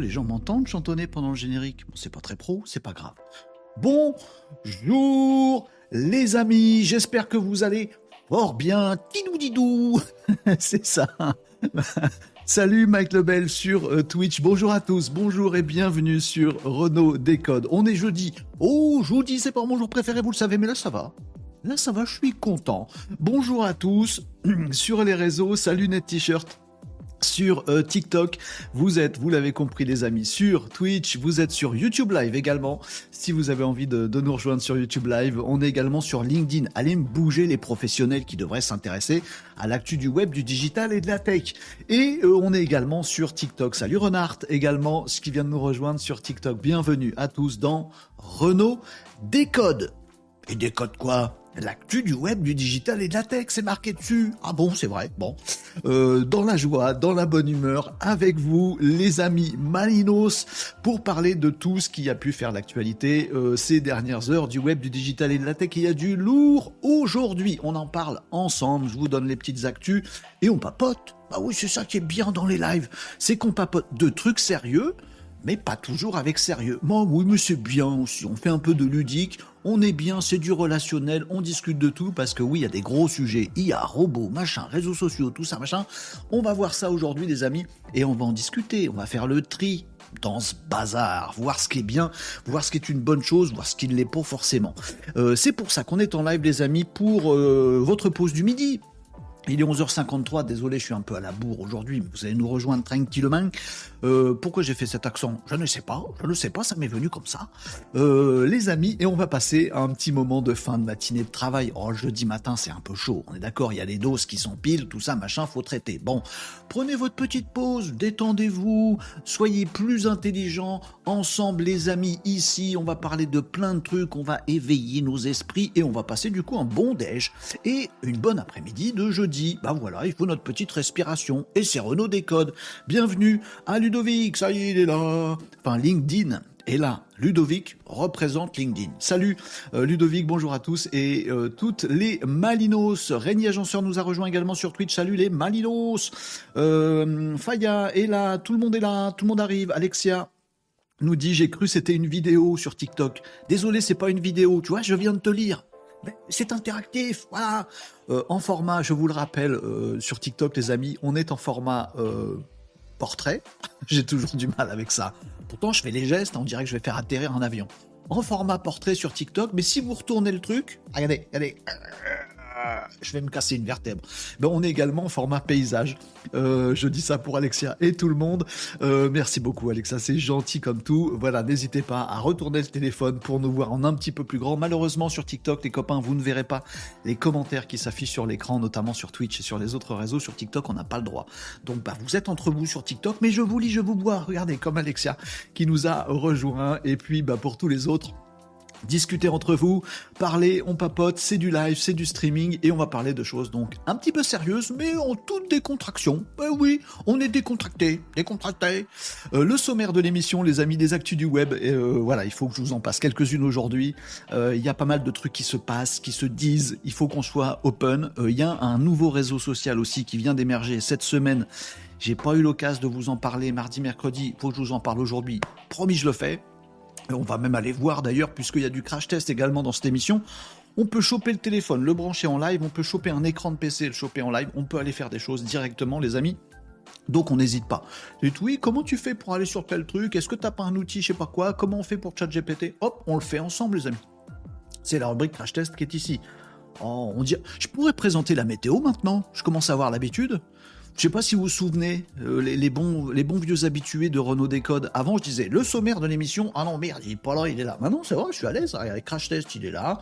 les gens m'entendent chantonner pendant le générique. Bon, c'est pas très pro, c'est pas grave. Bonjour les amis, j'espère que vous allez fort bien. Tidou didou, c'est ça. Salut Mike Lebel sur euh, Twitch. Bonjour à tous, bonjour et bienvenue sur Renault Décode. On est jeudi. Oh, jeudi, c'est pas mon jour préféré, vous le savez, mais là ça va. Là ça va, je suis content. Bonjour à tous sur les réseaux. Salut Net T-shirt sur euh, TikTok. Vous êtes, vous l'avez compris les amis, sur Twitch, vous êtes sur YouTube Live également. Si vous avez envie de, nous rejoindre sur YouTube Live, on est également sur LinkedIn. Allez bouger les professionnels qui devraient s'intéresser à l'actu du web, du digital et de la tech. Et euh, on est également sur TikTok. Salut Renard également, ce qui vient de nous rejoindre sur TikTok. Bienvenue à tous dans Renault Décode. Et décode quoi? L'actu du web, du digital et de la tech, c'est marqué dessus. Ah bon, c'est vrai. Bon, euh, dans la joie, dans la bonne humeur, avec vous, les amis Malinos, pour parler de tout ce qui a pu faire l'actualité euh, ces dernières heures du web, du digital et de la tech. Il y a du lourd aujourd'hui. On en parle ensemble. Je vous donne les petites actus et on papote. Bah oui, c'est ça qui est bien dans les lives, c'est qu'on papote de trucs sérieux mais pas toujours avec sérieux. Moi, oui, mais c'est bien aussi. On fait un peu de ludique, on est bien, c'est du relationnel, on discute de tout parce que oui, il y a des gros sujets, IA, robots, machin, réseaux sociaux, tout ça, machin. On va voir ça aujourd'hui, les amis, et on va en discuter. On va faire le tri dans ce bazar, voir ce qui est bien, voir ce qui est une bonne chose, voir ce qui ne l'est pas forcément. Euh, c'est pour ça qu'on est en live, les amis, pour euh, votre pause du midi. Il est 11h53, désolé, je suis un peu à la bourre aujourd'hui, mais vous allez nous rejoindre tranquillement. Euh, pourquoi j'ai fait cet accent? Je ne sais pas, je ne sais pas, ça m'est venu comme ça. Euh, les amis, et on va passer à un petit moment de fin de matinée de travail. Oh, jeudi matin, c'est un peu chaud, on est d'accord, il y a les doses qui sont piles, tout ça, machin, faut traiter. Bon, prenez votre petite pause, détendez-vous, soyez plus intelligents. Ensemble, les amis, ici, on va parler de plein de trucs, on va éveiller nos esprits et on va passer du coup un bon déj et une bonne après-midi de jeudi. Bah voilà, il faut notre petite respiration. Et c'est Renault Décode. Bienvenue à Ludovic, ça y est, il est là. Enfin, LinkedIn est là. Ludovic représente LinkedIn. Salut euh, Ludovic, bonjour à tous et euh, toutes les Malinos. Régnier Agenceur nous a rejoint également sur Twitch. Salut les Malinos. Euh, Faya est là, tout le monde est là, tout le monde arrive. Alexia nous dit j'ai cru c'était une vidéo sur TikTok. Désolé, c'est pas une vidéo. Tu vois, je viens de te lire. C'est interactif, voilà. en format, je vous le rappelle, sur TikTok, les amis, on est en format portrait. J'ai toujours du mal avec ça. Pourtant, je fais les gestes, on dirait que je vais faire atterrir un avion. En format portrait sur TikTok, mais si vous retournez le truc, regardez, regardez je vais me casser une vertèbre. Ben, on est également en format paysage. Euh, je dis ça pour Alexia et tout le monde. Euh, merci beaucoup Alexa, c'est gentil comme tout. Voilà, n'hésitez pas à retourner le téléphone pour nous voir en un petit peu plus grand. Malheureusement sur TikTok, les copains, vous ne verrez pas les commentaires qui s'affichent sur l'écran, notamment sur Twitch et sur les autres réseaux. Sur TikTok, on n'a pas le droit. Donc bah, vous êtes entre vous sur TikTok, mais je vous lis, je vous bois. Regardez comme Alexia qui nous a rejoint. Et puis bah, pour tous les autres, discuter entre vous, parler, on papote, c'est du live, c'est du streaming, et on va parler de choses donc un petit peu sérieuses, mais en toute décontraction. Ben oui, on est décontracté, décontracté. Euh, le sommaire de l'émission, les amis des actus du web, euh, voilà, il faut que je vous en passe quelques-unes aujourd'hui. Euh, il y a pas mal de trucs qui se passent, qui se disent, il faut qu'on soit open. Il y a un nouveau réseau social aussi qui vient d'émerger cette semaine. J'ai pas eu l'occasion de vous en parler mardi, mercredi, faut que je vous en parle aujourd'hui. Promis, je le fais on va même aller voir d'ailleurs, puisqu'il y a du crash test également dans cette émission. On peut choper le téléphone, le brancher en live, on peut choper un écran de PC, le choper en live, on peut aller faire des choses directement, les amis. Donc on n'hésite pas. Dites oui, comment tu fais pour aller sur tel truc? Est-ce que t'as pas un outil, je sais pas quoi? Comment on fait pour ChatGPT? Hop, on le fait ensemble, les amis. C'est la rubrique crash test qui est ici. Oh, on dit, je pourrais présenter la météo maintenant. Je commence à avoir l'habitude. Je sais pas si vous vous souvenez, euh, les, bons, les bons vieux habitués de Renault Décode. Avant, je disais le sommaire de l'émission. Ah non, merde, il est pas là, il est là. Maintenant, c'est vrai, je suis à l'aise. Avec Crash Test, il est là.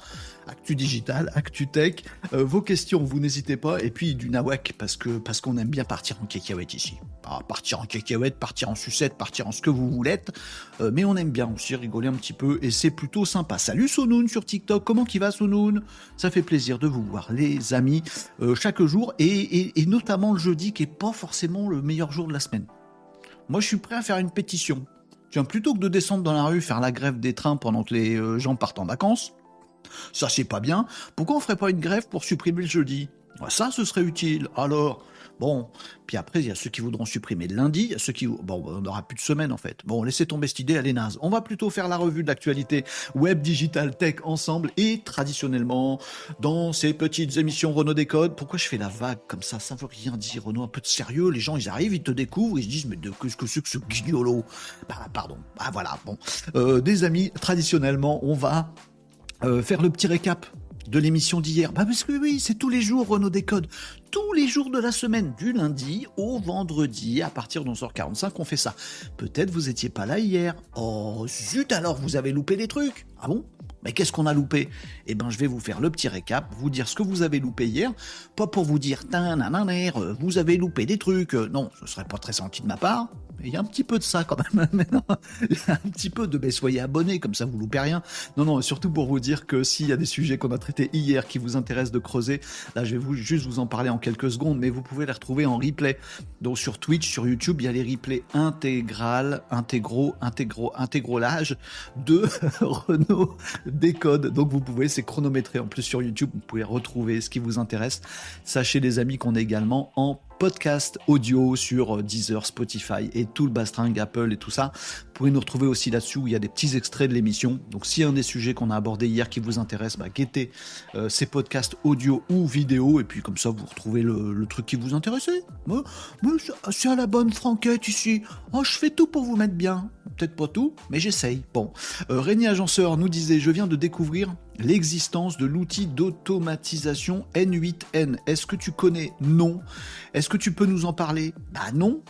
Actu Digital, Actu Tech. Euh, vos questions, vous n'hésitez pas. Et puis du nawak, parce que parce qu'on aime bien partir en cacahuète ici. Ah, partir en cacahuète, partir en sucette, partir en ce que vous voulez. Euh, mais on aime bien aussi rigoler un petit peu. Et c'est plutôt sympa. Salut Sonoun sur TikTok. Comment qui va Sonoun Ça fait plaisir de vous voir, les amis, chaque jour. Et, et notamment le jeudi pas forcément le meilleur jour de la semaine. Moi, je suis prêt à faire une pétition. Tiens, plutôt que de descendre dans la rue faire la grève des trains pendant que les euh, gens partent en vacances, ça c'est pas bien. Pourquoi on ferait pas une grève pour supprimer le jeudi? Ça, ce serait utile. Alors, Bon, puis après, il y a ceux qui voudront supprimer le lundi, il y a ceux qui... Bon, on n'aura plus de semaine en fait. Bon, laissez tomber cette idée, elle est naze. On va plutôt faire la revue de l'actualité web, digital, tech ensemble et traditionnellement dans ces petites émissions Renault Décode. Pourquoi je fais la vague comme ça? Ça veut rien dire, Renault, un peu de sérieux. Les gens, ils arrivent, ils te découvrent, ils se disent, mais de qu'est-ce que c'est que ce guignolo? Bah, Pardon. Ah voilà, bon. Euh, des amis, traditionnellement, on va euh, faire le petit récap de l'émission d'hier Bah parce que oui, c'est tous les jours Renault Décode. Tous les jours de la semaine, du lundi au vendredi, à partir de 11h45, on fait ça. Peut-être vous étiez pas là hier. Oh zut alors, vous avez loupé des trucs. Ah bon? Mais qu'est-ce qu'on a loupé? Eh ben, je vais vous faire le petit récap, vous dire ce que vous avez loupé hier, pas pour vous dire, euh, vous avez loupé des trucs. Euh, non, ce serait pas très senti de ma part. Il y a un petit peu de ça quand même. Mais non, il y a un petit peu de mais soyez abonnés, comme ça vous loupez rien. Non, non, surtout pour vous dire que s'il y a des sujets qu'on a traités hier qui vous intéressent de creuser, là je vais vous, juste vous en parler en quelques secondes, mais vous pouvez les retrouver en replay. Donc sur Twitch, sur YouTube, il y a les replays intégral, intégraux, intégraux, intégrolage de Renault Décode. Donc vous pouvez, c'est chronométré en plus sur YouTube, vous pouvez retrouver ce qui vous intéresse. Sachez les amis qu'on est également en podcast audio sur euh, Deezer, Spotify et tout le bastring Apple et tout ça. Vous pouvez nous retrouver aussi là-dessus où il y a des petits extraits de l'émission. Donc si un des sujets qu'on a abordé hier qui vous intéresse, bah, guettez euh, ces podcasts audio ou vidéo et puis comme ça vous retrouvez le, truc qui vous intéressait. Moi, c'est à la bonne franquette ici. Oh, je fais tout pour vous mettre bien. Peut-être pas tout, mais j'essaye. Bon, euh, Régnier Agenceur nous disait, je viens de découvrir l'existence de l'outil d'automatisation N8N. Est-ce que tu connais? Non. Est-ce que tu peux nous en parler? Bah non.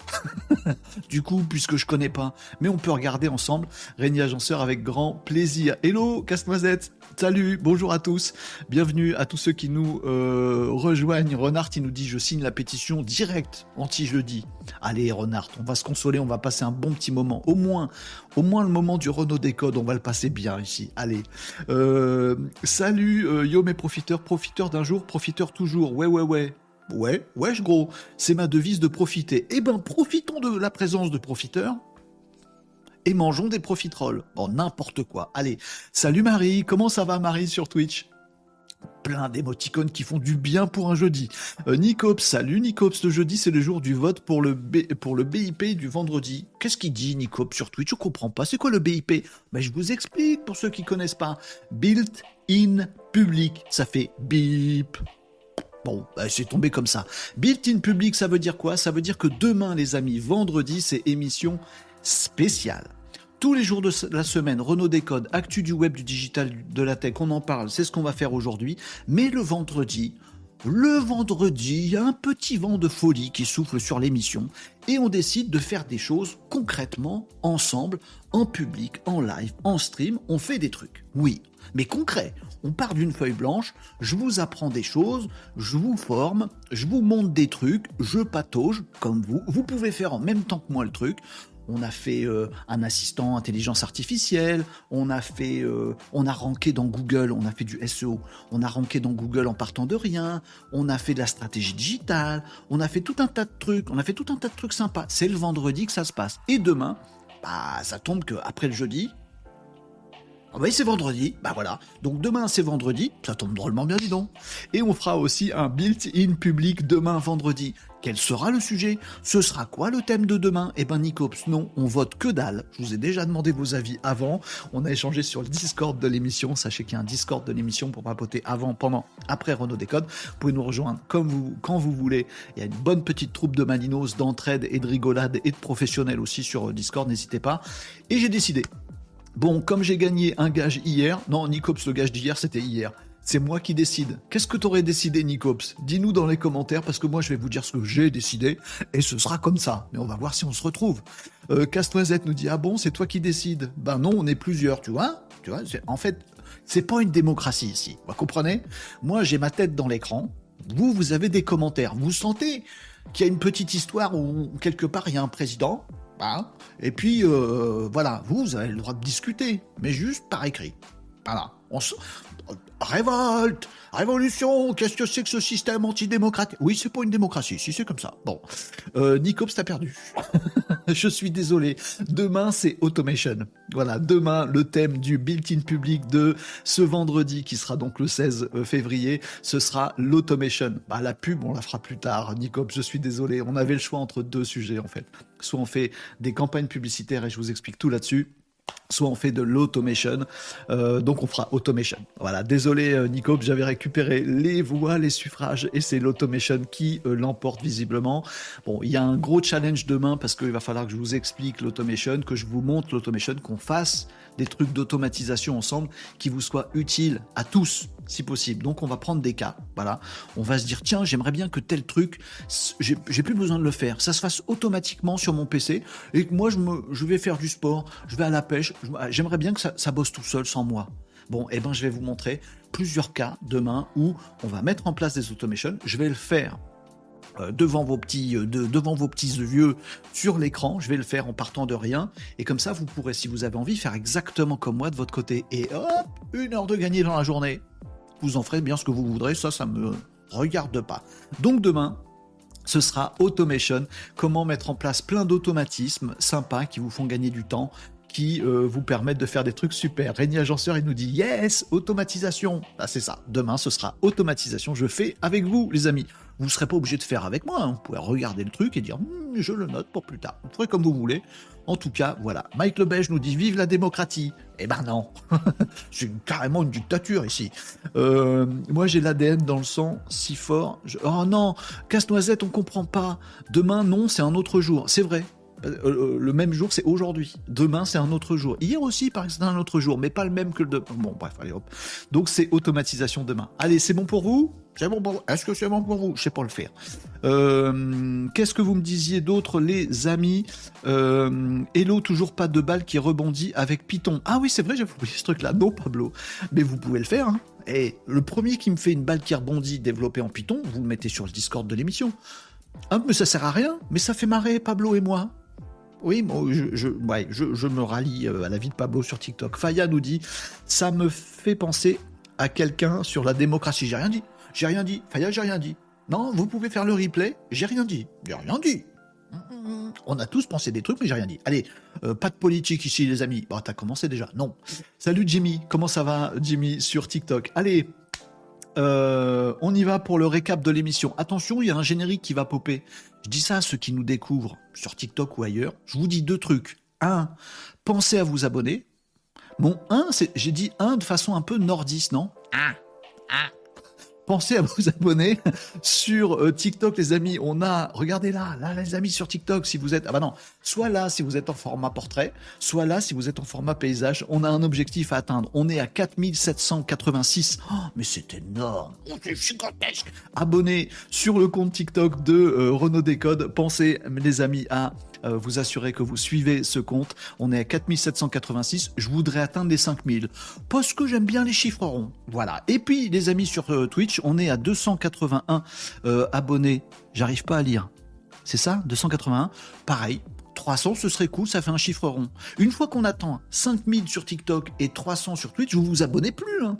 du coup, puisque je connais pas. Mais on peut regarder ensemble. Régnier Agenceur avec grand plaisir. Hello, casse-noisette. Salut, bonjour à tous. Bienvenue à tous ceux qui nous euh, rejoignent. Renard, il nous dit je signe la pétition directe anti-jeudi. Allez, Renard, on va se consoler, on va passer un bon petit moment. Au moins, au moins le moment du Renault Décode, on va le passer bien ici. Allez. Euh, salut, euh, yo mes profiteurs, profiteurs d'un jour, profiteurs toujours. Ouais, ouais, ouais. Ouais, wesh gros, c'est ma devise de profiter. Eh ben, profitons de la présence de profiteurs et mangeons des profiteroles. Bon, n'importe quoi. Allez, salut Marie, comment ça va Marie sur Twitch? Plein d'émoticônes qui font du bien pour un jeudi. Euh, Nicops, salut Nicops, le jeudi c'est le jour du vote pour le, BIP du vendredi. Qu'est-ce qu'il dit Nicops sur Twitch? Je comprends pas. C'est quoi le BIP ben, Je vous explique pour ceux qui connaissent pas. Built in public, ça fait bip. Bon, ben, c'est tombé comme ça. Built in public, ça veut dire quoi? Ça veut dire que demain, les amis, vendredi, c'est émission spéciale tous les jours de la semaine, Renault Décode, actu du web, du digital, de la tech, on en parle, c'est ce qu'on va faire aujourd'hui. Mais le vendredi, le vendredi, il y a un petit vent de folie qui souffle sur l'émission et on décide de faire des choses concrètement, ensemble, en public, en live, en stream. On fait des trucs, oui, mais concret. On part d'une feuille blanche, je vous apprends des choses, je vous forme, je vous montre des trucs, je patauge comme vous. Vous pouvez faire en même temps que moi le truc on a fait euh, un assistant intelligence artificielle, on a fait, euh, on a ranké dans Google, on a fait du SEO, on a ranké dans Google en partant de rien, on a fait de la stratégie digitale, on a fait tout un tas de trucs, on a fait tout un tas de trucs sympas. C'est le vendredi que ça se passe. Et demain, bah, ça tombe que après le jeudi, ah bah c'est vendredi, bah voilà. Donc demain c'est vendredi, ça tombe drôlement bien dis donc. Et on fera aussi un built-in public demain vendredi. Quel sera le sujet? Ce sera quoi le thème de demain? Eh ben Nicops, non, on vote que dalle. Je vous ai déjà demandé vos avis avant. On a échangé sur le Discord de l'émission. Sachez qu'il y a un Discord de l'émission pour papoter avant, pendant, après Renault Décode. Vous pouvez nous rejoindre comme vous, quand vous voulez. Il y a une bonne petite troupe de malinos, d'entraide et de rigolade et de professionnels aussi sur Discord, n'hésitez pas. Et j'ai décidé Bon, comme j'ai gagné un gage hier, non, Nicops, le gage d'hier, c'était hier. C'est moi qui décide. Qu'est-ce que t'aurais décidé, Nicops? Dis-nous dans les commentaires, parce que moi, je vais vous dire ce que j'ai décidé, et ce sera comme ça. Mais on va voir si on se retrouve. Euh, Castoisette nous dit Ah bon, c'est toi qui décides? Ben non, on est plusieurs, tu vois Tu vois En fait, c'est pas une démocratie ici. Vous comprenez? Moi, j'ai ma tête dans l'écran. Vous, vous avez des commentaires. Vous sentez qu'il y a une petite histoire où, quelque part, il y a un président, Hein. Et puis, euh, voilà, vous, avez le droit de discuter, mais juste par écrit. Voilà. On Révolte Révolution Qu'est-ce que c'est que ce système antidémocratique Oui, c'est pas une démocratie, si c'est comme ça. Bon. Euh, Nicops, t'as perdu. je suis désolé. Demain, c'est automation. Voilà, demain, le thème du built-in public de ce vendredi, qui sera donc le 16 euh, février, ce sera l'automation. Bah, la pub, on la fera plus tard. Nicop, je suis désolé. On avait le choix entre deux sujets, en fait. Soit on fait des campagnes publicitaires et je vous explique tout là-dessus soit on fait de l'automation. Euh, donc on fera automation. Voilà, désolé euh, Nico, j'avais récupéré les voix, les suffrages et c'est l'automation qui euh, l'emporte visiblement. Bon, il y a un gros challenge demain parce qu'il va falloir que je vous explique l'automation, que je vous montre l'automation, qu'on fasse des trucs d'automatisation ensemble qui vous soient utiles à tous si possible. Donc on va prendre des cas, voilà. On va se dire tiens, j'aimerais bien que tel truc, j'ai plus besoin de le faire, ça se fasse automatiquement sur mon PC et que moi je, me, je vais faire du sport, je vais à la pêche, j'aimerais bien que ça, bosse tout seul sans moi. Bon, eh ben je vais vous montrer plusieurs cas demain où on va mettre en place des automations. Je vais le faire devant vos petits euh, devant vos petits yeux sur l'écran. Je vais le faire en partant de rien et comme ça vous pourrez, si vous avez envie, faire exactement comme moi de votre côté. Et hop, une heure de gagner dans la journée vous en ferez bien ce que vous voudrez, ça, ça me regarde pas. Donc demain, ce sera automation, comment mettre en place plein d'automatismes sympas qui vous font gagner du temps, qui euh, vous permettent de faire des trucs super. Régnier Agenceur, il nous dit yes, automatisation. Ah, c'est ça. Demain, ce sera automatisation. Je fais avec vous, les amis. Vous ne serez pas obligé de faire avec moi. Hein. Vous pouvez regarder le truc et dire hmm, je le note pour plus tard. Vous ferez comme vous voulez. En tout cas, voilà. Mike Lebège nous dit vive la démocratie. Eh ben non, c'est carrément une dictature ici. Euh, moi j'ai l'ADN dans le sang si fort. Oh non, casse-noisette, on comprend pas. Demain, non, c'est un autre jour. C'est vrai, le même jour, c'est aujourd'hui. Demain, c'est un autre jour. Hier aussi, par exemple, c'est un autre jour, mais pas le même que le Bon, bref, allez hop. Donc, c'est automatisation demain. Allez, c'est bon pour vous? C'est bon pour vous? Est-ce que c'est bon pour vous? Je sais pas le faire. Euh, qu'est-ce que vous me disiez d'autre, les amis? Hello, toujours pas de balle qui rebondit avec Python. Ah oui, c'est vrai, j'ai oublié ce truc-là. Non, Pablo. Mais vous pouvez le faire. Hein. Et le premier qui me fait une balle qui rebondit développée en Python, vous le mettez sur le Discord de l'émission. Ah, mais ça sert à rien, mais ça fait marrer Pablo et moi. Oui, je, me rallie euh, à la vie de Pablo sur TikTok. Faya nous dit Ça me fait penser à quelqu'un sur la démocratie. J'ai rien dit. J'ai rien dit. Faya, j'ai rien dit. Non, vous pouvez faire le replay. J'ai rien dit. J'ai rien dit. On a tous pensé des trucs, mais j'ai rien dit. Allez, euh, pas de politique ici, les amis. Bon, t'as commencé déjà. Non. Salut Jimmy. Comment ça va, Jimmy, sur TikTok? Allez, euh, on y va pour le récap de l'émission. Attention, il y a un générique qui va popper. Je dis ça à ceux qui nous découvrent sur TikTok ou ailleurs. Je vous dis deux trucs. Un, pensez à vous abonner. Bon, un, j'ai dit un de façon un peu nordiste, non? Un, un, pensez à vous abonner sur euh, TikTok, les amis. On a, regardez là, là, les amis, sur TikTok, si vous êtes, ah bah non, soit là, si vous êtes en format portrait, soit là, si vous êtes en format paysage. On a un objectif à atteindre. On est à 4786. Oh, mais c'est énorme. Oh, c'est gigantesque. Abonnez sur le compte TikTok de euh, Renault Décode. Pensez, les amis, à euh, vous assurer que vous suivez ce compte. On est à 4786. Je voudrais atteindre les 5000. Parce que j'aime bien les chiffres ronds. Voilà. Et puis, les amis, sur euh, Twitch, on est à 281 euh, abonnés. J'arrive pas à lire. C'est ça? 281 Pareil. 300, ce serait cool, ça fait un chiffre rond. Une fois qu'on attend 5000 sur TikTok et 300 sur Twitch, vous vous abonnez plus. Hein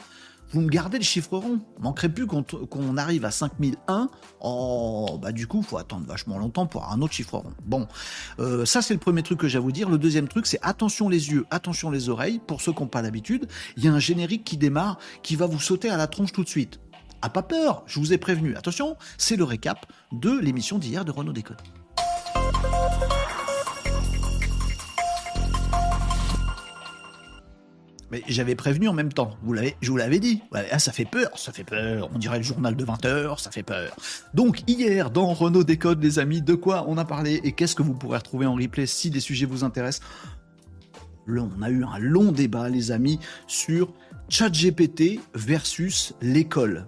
vous me gardez le chiffre rond. Manquerait plus qu'on arrive à 5001. Oh, bah du coup, faut attendre vachement longtemps pour un autre chiffre rond. Bon, euh, ça c'est le premier truc que j'ai à vous dire. Le deuxième truc, c'est attention les yeux, attention les oreilles. Pour ceux qui n'ont pas l'habitude, il y a un générique qui démarre, qui va vous sauter à la tronche tout de suite. A pas peur, je vous ai prévenu. Attention, c'est le récap de l'émission d'hier de Renault Décode. Mais j'avais prévenu en même temps. Vous l'avez, je vous l'avais dit. Ah, ça fait peur, ça fait peur. On dirait le journal de 20 heures, ça fait peur. Donc, hier, dans Renault Décode, les amis, de quoi on a parlé et qu'est-ce que vous pourrez retrouver en replay si des sujets vous intéressent? On a eu un long débat, les amis, sur ChatGPT versus l'école.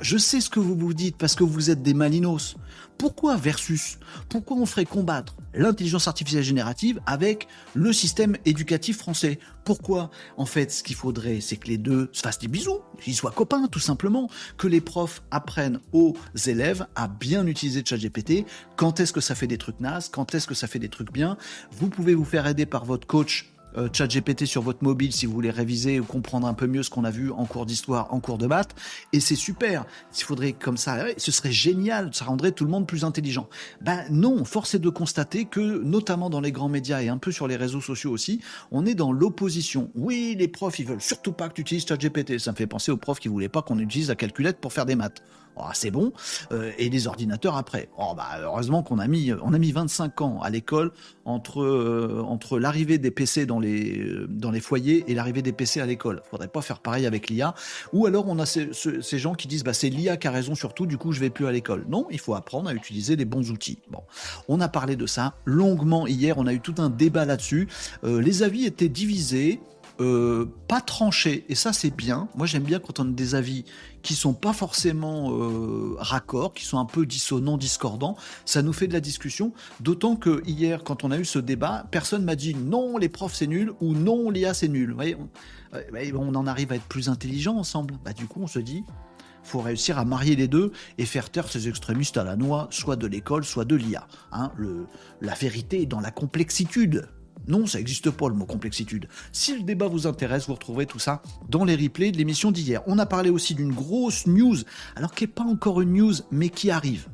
Je sais ce que vous vous dites parce que vous êtes des malinos. Pourquoi versus Pourquoi on ferait combattre l'intelligence artificielle générative avec le système éducatif français? Pourquoi En fait, ce qu'il faudrait, c'est que les deux se fassent des bisous, qu'ils soient copains, tout simplement, que les profs apprennent aux élèves à bien utiliser ChatGPT. Quand est-ce que ça fait des trucs nazes? Quand est-ce que ça fait des trucs bien? Vous pouvez vous faire aider par votre coach euh, ChatGPT sur votre mobile si vous voulez réviser ou comprendre un peu mieux ce qu'on a vu en cours d'histoire, en cours de maths, et c'est super. S'il faudrait comme ça, ce serait génial, ça rendrait tout le monde plus intelligent. Ben non, force est de constater que, notamment dans les grands médias et un peu sur les réseaux sociaux aussi, on est dans l'opposition. Oui, les profs, ils veulent surtout pas que tu utilises ChatGPT. Ça me fait penser aux profs qui voulaient pas qu'on utilise la calculette pour faire des maths. Oh, c'est bon. Euh, et les ordinateurs après. Oh, bah, heureusement qu'on a mis, on a mis 25 ans à l'école entre, euh, entre l'arrivée des PC dans les, euh, dans les foyers et l'arrivée des PC à l'école. Faudrait pas faire pareil avec l'IA. Ou alors on a ces, gens qui disent bah, c'est l'IA qui a raison sur tout, du coup je vais plus à l'école. Non, il faut apprendre à utiliser les bons outils. Bon, on a parlé de ça longuement hier, on a eu tout un débat là-dessus. les avis étaient divisés. Euh, pas tranché, et ça c'est bien. Moi j'aime bien quand on a des avis qui sont pas forcément euh, raccords, qui sont un peu dissonants, discordants. Ça nous fait de la discussion. D'autant que hier, quand on a eu ce débat, personne m'a dit non, les profs c'est nul ou non, l'IA c'est nul. Voyez, on, en arrive à être plus intelligents ensemble. Bah, du coup, on se dit faut réussir à marier les deux et faire taire ces extrémistes à la noix, soit de l'école, soit de l'IA. Hein. la vérité est dans la complexitude. Non, ça n'existe pas le mot complexitude. Si le débat vous intéresse, vous retrouverez tout ça dans les replays de l'émission d'hier. On a parlé aussi d'une grosse news, alors qui n'est pas encore une news, mais qui arrive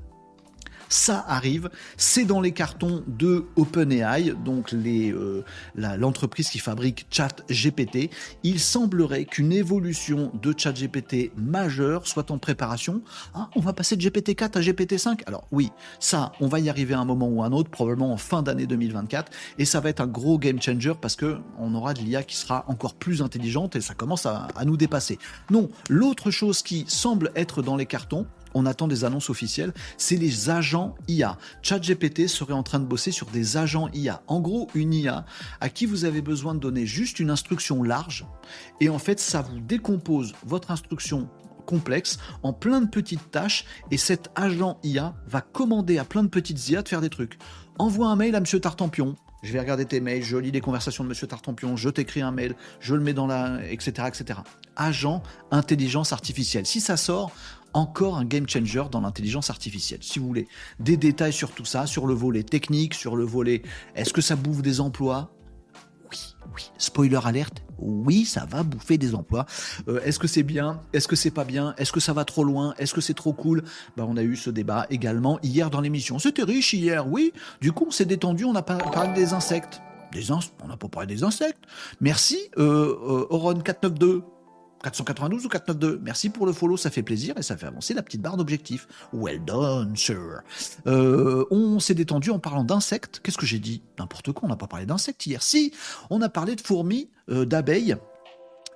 ça arrive. C'est dans les cartons de OpenAI, donc euh, l'entreprise qui fabrique ChatGPT. Il semblerait qu'une évolution de ChatGPT majeure soit en préparation. Ah, on va passer de GPT-4 à GPT-5 Alors oui, ça, on va y arriver à un moment ou à un autre, probablement en fin d'année 2024, et ça va être un gros game changer parce que on aura de l'IA qui sera encore plus intelligente et ça commence à nous dépasser. Non, l'autre chose qui semble être dans les cartons, on attend des annonces officielles, c'est les agents IA. ChatGPT serait en train de bosser sur des agents IA. En gros, une IA à qui vous avez besoin de donner juste une instruction large, et en fait, ça vous décompose votre instruction complexe en plein de petites tâches, et cet agent IA va commander à plein de petites IA de faire des trucs. Envoie un mail à Monsieur Tartampion, je vais regarder tes mails, je lis les conversations de Monsieur Tartampion, je t'écris un mail, je le mets dans la, etc., etc. Agent intelligence artificielle. Si ça sort, encore un game changer dans l'intelligence artificielle. Si vous voulez des détails sur tout ça, sur le volet technique, sur le volet est-ce que ça bouffe des emplois? Oui, oui. Spoiler alerte, oui, ça va bouffer des emplois. Euh, est-ce que c'est bien? Est-ce que c'est pas bien? Est-ce que ça va trop loin? Est-ce que c'est trop cool? Bah, On a eu ce débat également hier dans l'émission. C'était riche hier, oui. Du coup, on s'est détendu, on a parlé des insectes. Des on n'a pas parlé des insectes. Merci, euh, euh, Oron 492. 492 ou 492 Merci pour le follow, ça fait plaisir et ça fait avancer la petite barre d'objectifs. Well done, sir. Euh, on s'est détendu en parlant d'insectes. Qu'est-ce que j'ai dit? N'importe quoi, on n'a pas parlé d'insectes hier. Si, on a parlé de fourmis, euh, d'abeilles,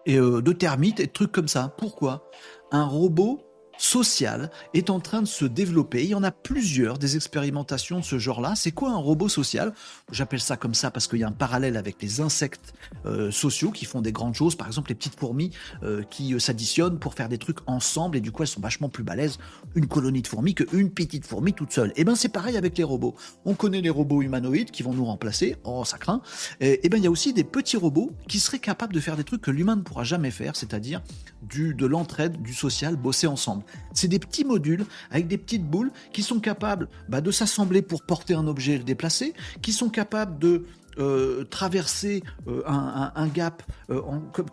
et euh, de termites et de trucs comme ça. Pourquoi? Un robot social est en train de se développer. Il y en a plusieurs des expérimentations de ce genre-là. C'est quoi un robot social? J'appelle ça comme ça parce qu'il y a un parallèle avec les insectes euh, sociaux qui font des grandes choses. Par exemple, les petites fourmis euh, qui euh, s'additionnent pour faire des trucs ensemble et du coup elles sont vachement plus balèzes une colonie de fourmis qu'une petite fourmi toute seule. Et eh ben c'est pareil avec les robots. On connaît les robots humanoïdes qui vont nous remplacer. Oh ça craint. Et, eh ben il y a aussi des petits robots qui seraient capables de faire des trucs que l'humain ne pourra jamais faire, c'est-à-dire de l'entraide, du social, bosser ensemble. C'est des petits modules avec des petites boules qui sont capables bah, de s'assembler pour porter un objet et le déplacer, qui sont capables de euh, traverser euh, un, gap euh,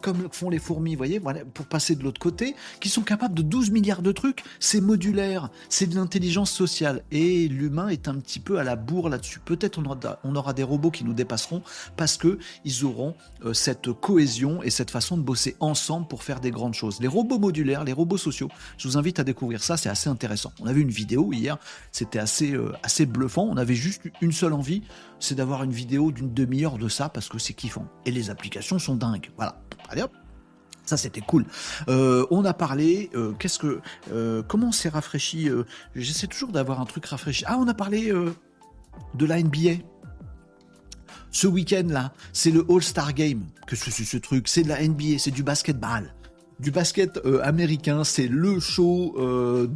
comme, font les fourmis, voyez, pour passer de l'autre côté, qui sont capables de 12 milliards de trucs. C'est modulaire, c'est de l'intelligence sociale. Et l'humain est un petit peu à la bourre là-dessus. Peut-être on aura, des robots qui nous dépasseront parce que ils auront cette cohésion et cette façon de bosser ensemble pour faire des grandes choses. Les robots modulaires, les robots sociaux, je vous invite à découvrir ça, c'est assez intéressant. On a vu une vidéo hier, c'était assez, assez bluffant. On avait juste une seule envie, c'est d'avoir une vidéo d'une demi-heure de ça parce que c'est kiffant. Et les applications sont dingues. Voilà. Allez hop. Ça c'était cool. Euh, on a parlé. Euh, qu'est-ce que euh, comment s'est rafraîchi J'essaie toujours d'avoir un truc rafraîchi. Ah, on a parlé de la NBA. Ce week-end là, c'est le All-Star Game. Que ce truc? C'est de la NBA, c'est du basketball du basket euh, américain. C'est le show euh,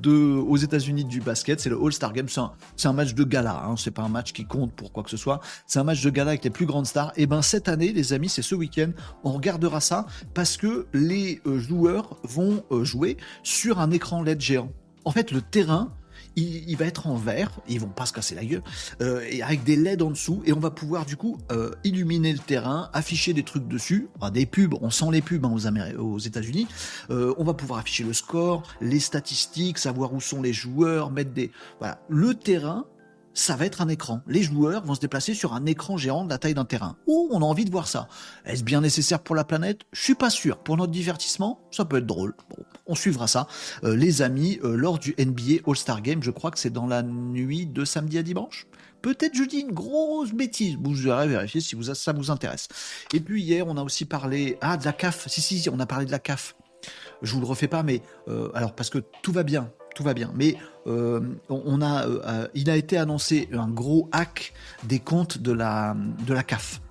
aux États-Unis du basket. C'est le All-Star Game. C'est un, match de gala. Hein. C'est pas un match qui compte pour quoi que ce soit. C'est un match de gala avec les plus grandes stars. Et ben cette année, les amis, c'est ce week-end. On regardera ça parce que les euh, joueurs vont jouer sur un écran LED géant. En fait, le terrain, il, va être en vert, ils vont pas se casser la gueule, euh, et avec des LED en dessous, et on va pouvoir du coup euh, illuminer le terrain, afficher des trucs dessus, des pubs, on sent les pubs hein, aux, aux États-Unis, euh, on va pouvoir afficher le score, les statistiques, savoir où sont les joueurs, mettre des... Voilà, le terrain ça va être un écran. Les joueurs vont se déplacer sur un écran géant de la taille d'un terrain. Oh, on a envie de voir ça? Est-ce bien nécessaire pour la planète? Je suis pas sûr. Pour notre divertissement, ça peut être drôle. Bon, on suivra ça. Euh, les amis, euh, lors du NBA All-Star Game, je crois que c'est dans la nuit de samedi à dimanche. Peut-être je dis une grosse bêtise. Vous aurez vérifier si ça vous intéresse. Et puis hier, on a aussi parlé ah de la CAF. Si si, on a parlé de la CAF. Je vous le refais pas, mais euh, alors parce que tout va bien tout va bien. Mais on a, il a été annoncé un gros hack des comptes de la, de la CAF.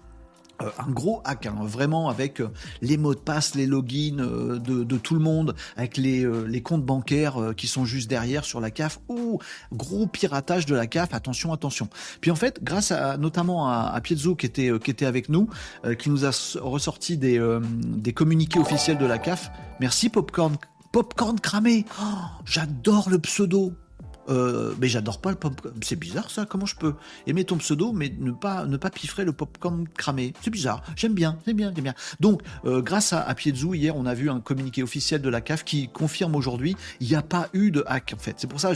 Euh, un gros hack, hein, vraiment avec les mots de passe, les logins de, tout le monde, avec les, comptes bancaires qui sont juste derrière sur la CAF. Ouh, gros piratage de la CAF, attention, attention. Puis en fait, grâce à, notamment à, à qui était, qui était avec nous, qui nous a ressorti des, des communiqués officiels de la CAF, merci Popcorn Popcorn cramé. Oh, j'adore le pseudo. Euh, mais j'adore pas le popcorn. C'est bizarre ça, comment je peux aimer ton pseudo mais ne pas ne pas piffrer le popcorn cramé C'est bizarre. J'aime bien, j'aime bien, j'aime bien. Donc, euh, grâce à, à hier, on a vu un communiqué officiel de la CAF qui confirme aujourd'hui il n'y a pas eu de hack en fait. C'est pour ça,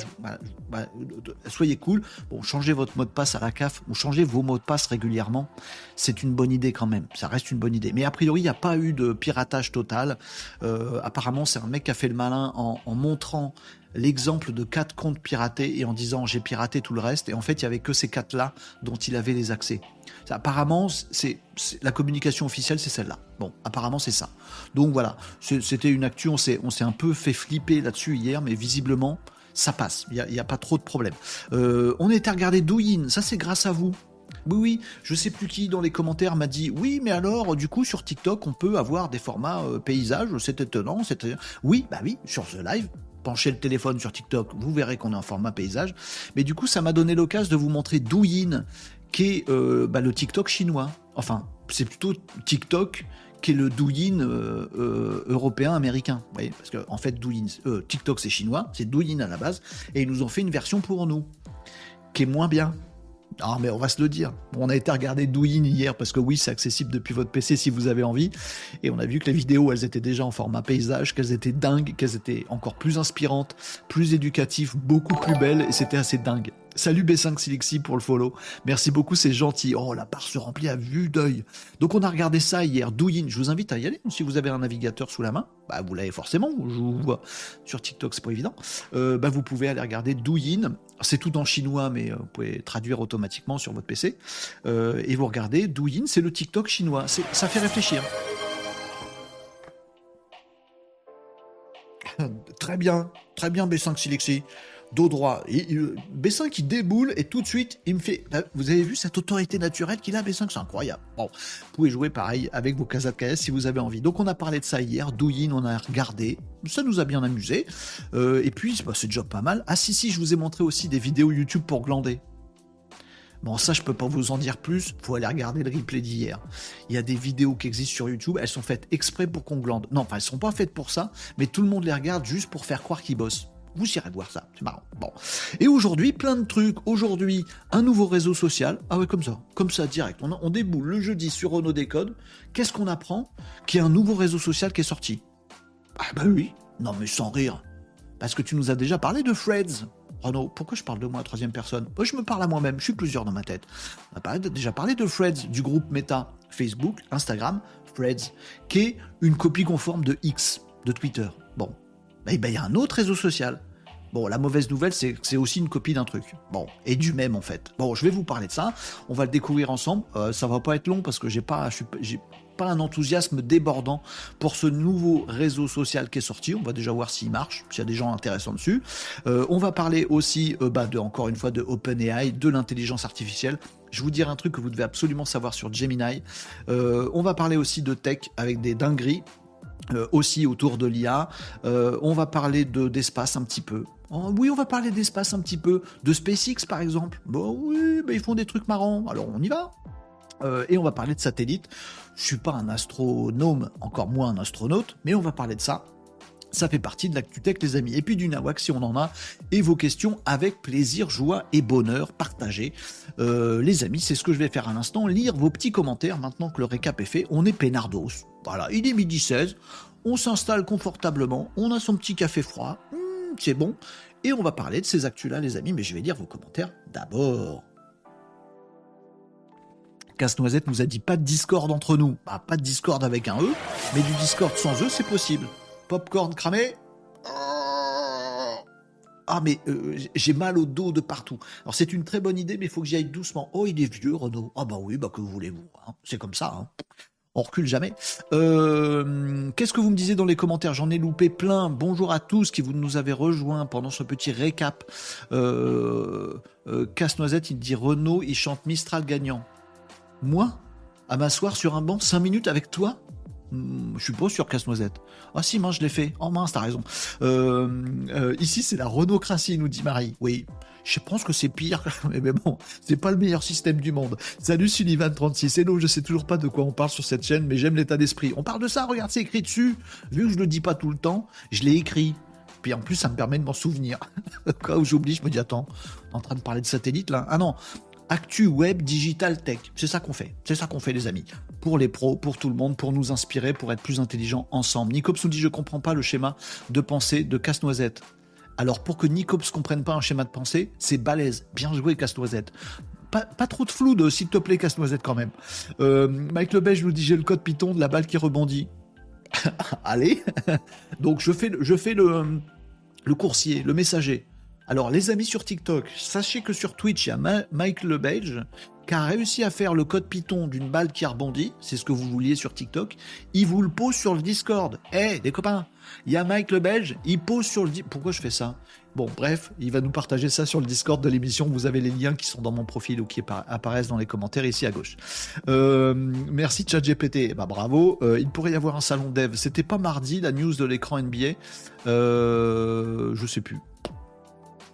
soyez cool. Bon, changez votre mot de passe à la CAF ou changez vos mots de passe régulièrement. C'est une bonne idée quand même. Ça reste une bonne idée. Mais a priori, il n'y a pas eu de piratage total. Euh, apparemment, c'est un mec qui a fait le malin en montrant l'exemple de quatre comptes piratés et en disant j'ai piraté tout le reste. Et en fait, il y avait que ces quatre-là dont il avait les accès. Apparemment, c'est la communication officielle, c'est celle-là. Bon, apparemment, c'est ça. Donc voilà, c'était une actu. On s'est un peu fait flipper là-dessus hier, mais visiblement, ça passe. Il n'y a, pas trop de problèmes. Euh, on était à regarder Douyin. Ça, c'est grâce à vous. Oui, oui, je sais plus qui dans les commentaires m'a dit oui, mais alors, du coup, sur TikTok, on peut avoir des formats euh, paysages, c'est étonnant. Oui, bah oui, sur The Live, penchez le téléphone sur TikTok, vous verrez qu'on est en format paysage. Mais du coup, ça m'a donné l'occasion de vous montrer Douyin, qui est euh, bah, le TikTok chinois. Enfin, c'est plutôt TikTok qui est le Douyin euh, euh, européen américain. Vous voyez, parce que en fait, Douyin, TikTok c'est chinois, c'est Douyin à la base, et ils nous ont fait une version pour nous, qui est moins bien. Ah, mais on va se le dire. On a été regarder Douyin hier parce que oui, c'est accessible depuis votre PC si vous avez envie. Et on a vu que les vidéos, elles étaient déjà en format paysage, qu'elles étaient dingues, qu'elles étaient encore plus inspirantes, plus éducatives, beaucoup plus belles et c'était assez dingue. Salut B5 Silixi pour le follow. Merci beaucoup, c'est gentil. Oh, la barre se remplit à vue d'œil. Donc on a regardé ça hier. Douyin, je vous invite à y aller. Si vous avez un navigateur sous la main, bah vous l'avez forcément. Je vous vois sur TikTok, c'est pas évident. Euh, bah vous pouvez aller regarder Douyin. C'est tout en chinois, mais euh, vous pouvez traduire automatiquement sur votre PC. Euh, et vous regardez Douyin, c'est le TikTok chinois. Ça fait réfléchir. très bien, très bien B5 Silixi dos droit. Et, B5 qui déboule et tout de suite, il me fait. Vous avez vu cette autorité naturelle qu'il a, B5 C'est incroyable. Bon, vous pouvez jouer pareil avec vos casas de KS si vous avez envie. Donc, on a parlé de ça hier. Douyin, on a regardé. Ça nous a bien amusé. Euh, et puis, bah, c'est déjà pas mal. Ah, si, si, je vous ai montré aussi des vidéos YouTube pour glander. Bon, ça, je peux pas vous en dire plus. Faut aller regarder le replay d'hier. Il y a des vidéos qui existent sur YouTube. Elles sont faites exprès pour qu'on glande. Non, enfin, elles sont pas faites pour ça, mais tout le monde les regarde juste pour faire croire qu'ils bossent. Vous irez voir ça, c'est marrant. Bon. Et aujourd'hui, plein de trucs. Aujourd'hui, un nouveau réseau social. Ah ouais, comme ça, comme ça, direct. On, déboule le jeudi sur Renault Décode. Qu'est-ce qu'on apprend Qu'il y a un nouveau réseau social qui est sorti? Ah bah oui. Non mais sans rire. Parce que tu nous as déjà parlé de Freds. Renaud, pourquoi je parle de moi troisième personne? Moi, je me parle à moi-même, je suis plusieurs dans ma tête. On a déjà parlé de Freds, du groupe Meta, Facebook, Instagram, Freds, qui est une copie conforme de X, de Twitter. Bon, bah, il y a un autre réseau social. Bon, la mauvaise nouvelle, c'est que c'est aussi une copie d'un truc. Bon, et du même en fait. Bon, je vais vous parler de ça. On va le découvrir ensemble. Euh, ça va pas être long parce que j'ai pas, pas un enthousiasme débordant pour ce nouveau réseau social qui est sorti. On va déjà voir s'il marche, s'il y a des gens intéressants dessus. Euh, on va parler aussi, euh, bah, de, encore une fois, de OpenAI, de l'intelligence artificielle. Je vous dirai un truc que vous devez absolument savoir sur Gemini. on va parler aussi de tech avec des dingueries. Euh, aussi autour de l'IA. Euh, on va parler de, d'espace un petit peu. Oh, oui, on va parler d'espace un petit peu. De SpaceX par exemple. Bon, oui, ils font des trucs marrants. Alors on y va. Euh, et on va parler de satellites. Je suis pas un astronome, encore moins un astronaute, mais on va parler de ça. Ça fait partie de l'ActuTech, les amis. Et puis du Nawak, si on en a, et vos questions avec plaisir, joie et bonheur partagés. Euh, les amis, c'est ce que je vais faire à l'instant, lire vos petits commentaires maintenant que le récap est fait. On est peinardos. Voilà, il est midi 16, on s'installe confortablement, on a son petit café froid, hmm, c'est bon, et on va parler de ces actus-là, les amis, mais je vais lire vos commentaires d'abord. Casse-Noisette nous a dit pas de Discord entre nous. Bah, pas de Discord avec un E, mais du Discord sans E, c'est possible. Popcorn cramé Ah, mais euh, j'ai mal au dos de partout. Alors, c'est une très bonne idée, mais il faut que j'y aille doucement. Oh, il est vieux, Renaud. Ah, bah oui, bah que voulez-vous hein. C'est comme ça. Hein. On recule jamais. Euh, qu'est-ce que vous me disiez dans les commentaires? J'en ai loupé plein. Bonjour à tous qui vous nous avez rejoints pendant ce petit récap. Euh, Casse-Noisette, il dit Renaud, il chante Mistral gagnant. Moi? À m'asseoir sur un banc 5 minutes avec toi? Hmm, je suis pas sur casse-noisette. Ah si, mince, je l'ai fait. Oh mince, t'as raison. Euh, euh, ici, c'est la Renault-cratie, nous dit Marie. Oui, je pense que c'est pire. Mais bon, c'est pas le meilleur système du monde. Salut Sullivan36. Hello, je sais toujours pas de quoi on parle sur cette chaîne, mais j'aime l'état d'esprit. On parle de ça, regarde, c'est écrit dessus. Vu que je le dis pas tout le temps, je l'ai écrit. Puis en plus, ça me permet de m'en souvenir. Quand j'oublie, je me dis, attends, en train de parler de satellite là. Ah non, Actu Web Digital Tech. C'est ça qu'on fait. C'est ça qu'on fait, les amis. Pour les pros, pour tout le monde, pour nous inspirer, pour être plus intelligents ensemble. Nicops dit Je comprends pas le schéma de pensée de Casse-Noisette. Alors, pour que Nicops comprenne pas un schéma de pensée, c'est balèze. Bien joué, Casse-Noisette. Pas, trop de flou, de s'il te plaît, Casse-Noisette quand même. Euh, Mike Lebège nous dit J'ai le code Python de la balle qui rebondit. Allez Donc, je fais, je fais le, le coursier, le messager. Alors les amis sur TikTok, sachez que sur Twitch, il y a Mike le Belge qui a réussi à faire le code Python d'une balle qui rebondit, c'est ce que vous vouliez sur TikTok, il vous le pose sur le Discord. Eh, des copains, il y a Mike le Belge, il pose sur le... Pourquoi je fais ça? Bon, bref, il va nous partager ça sur le Discord de l'émission. Vous avez les liens qui sont dans mon profil ou qui apparaissent dans les commentaires ici à gauche. Euh, merci ChatGPT. Bah bravo. Euh, il pourrait y avoir un salon dev. C'était pas mardi la news de l'écran NBA. Euh, je sais plus.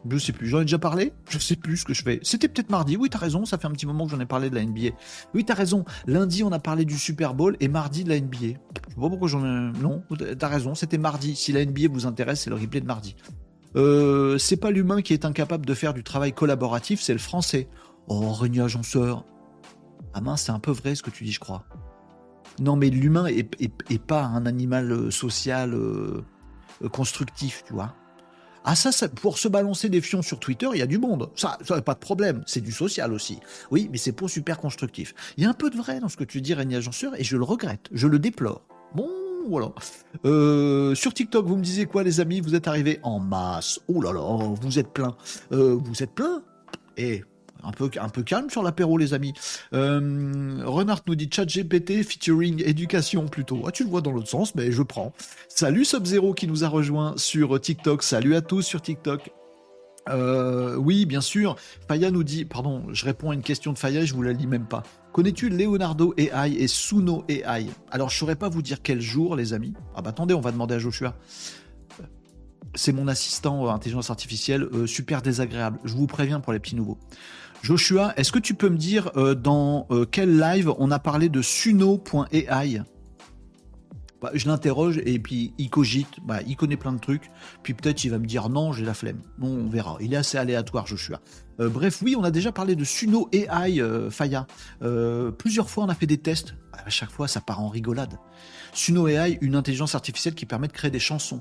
Je sais plus, j'en ai déjà parlé Je sais plus ce que je fais. C'était peut-être mardi, oui, t'as raison, ça fait un petit moment que j'en ai parlé de la NBA. Oui, t'as raison, lundi on a parlé du Super Bowl et mardi de la NBA. Je sais pas pourquoi j'en ai... Non, t'as raison, c'était mardi. Si la NBA vous intéresse, c'est le replay de mardi. Euh, c'est pas l'humain qui est incapable de faire du travail collaboratif, c'est le français. Oh, Rémi Agenceur. Ah mince, c'est un peu vrai ce que tu dis, je crois. Non, mais l'humain est, pas un animal euh, social euh, constructif, tu vois. Ah ça, pour se balancer des fions sur Twitter, il y a du monde. Ça, ça pas de problème. C'est du social aussi. Oui, mais c'est pas super constructif. Il y a un peu de vrai dans ce que tu dis, Régnier Agenceur, et je le regrette. Je le déplore. Bon, voilà. Euh, sur TikTok, vous me disiez quoi, les amis? Vous êtes arrivés en masse. Oh là là, vous êtes plein. Euh, vous êtes plein? Et un peu, calme sur l'apéro, les amis. Euh, Renard nous dit chat GPT featuring éducation plutôt. Ah, tu le vois dans l'autre sens, mais je prends. Salut Sub-Zero qui nous a rejoint sur TikTok. Salut à tous sur TikTok. Euh, oui, bien sûr. Faya nous dit, pardon, je réponds à une question de Faya, je vous la lis même pas. Connais-tu Leonardo AI et Suno AI Alors, je saurais pas vous dire quel jour, les amis. Ah bah attendez, on va demander à Joshua. C'est mon assistant intelligence artificielle, euh, super désagréable. Je vous préviens pour les petits nouveaux. Joshua, est-ce que tu peux me dire euh, dans euh, quel live on a parlé de suno.ai bah, Je l'interroge et puis il cogite, bah, il connaît plein de trucs, puis peut-être il va me dire non, j'ai la flemme. Bon, on verra. Il est assez aléatoire, Joshua. Euh, bref, oui, on a déjà parlé de Suno AI, Faya. plusieurs fois, on a fait des tests. À chaque fois, ça part en rigolade. Suno AI, une intelligence artificielle qui permet de créer des chansons.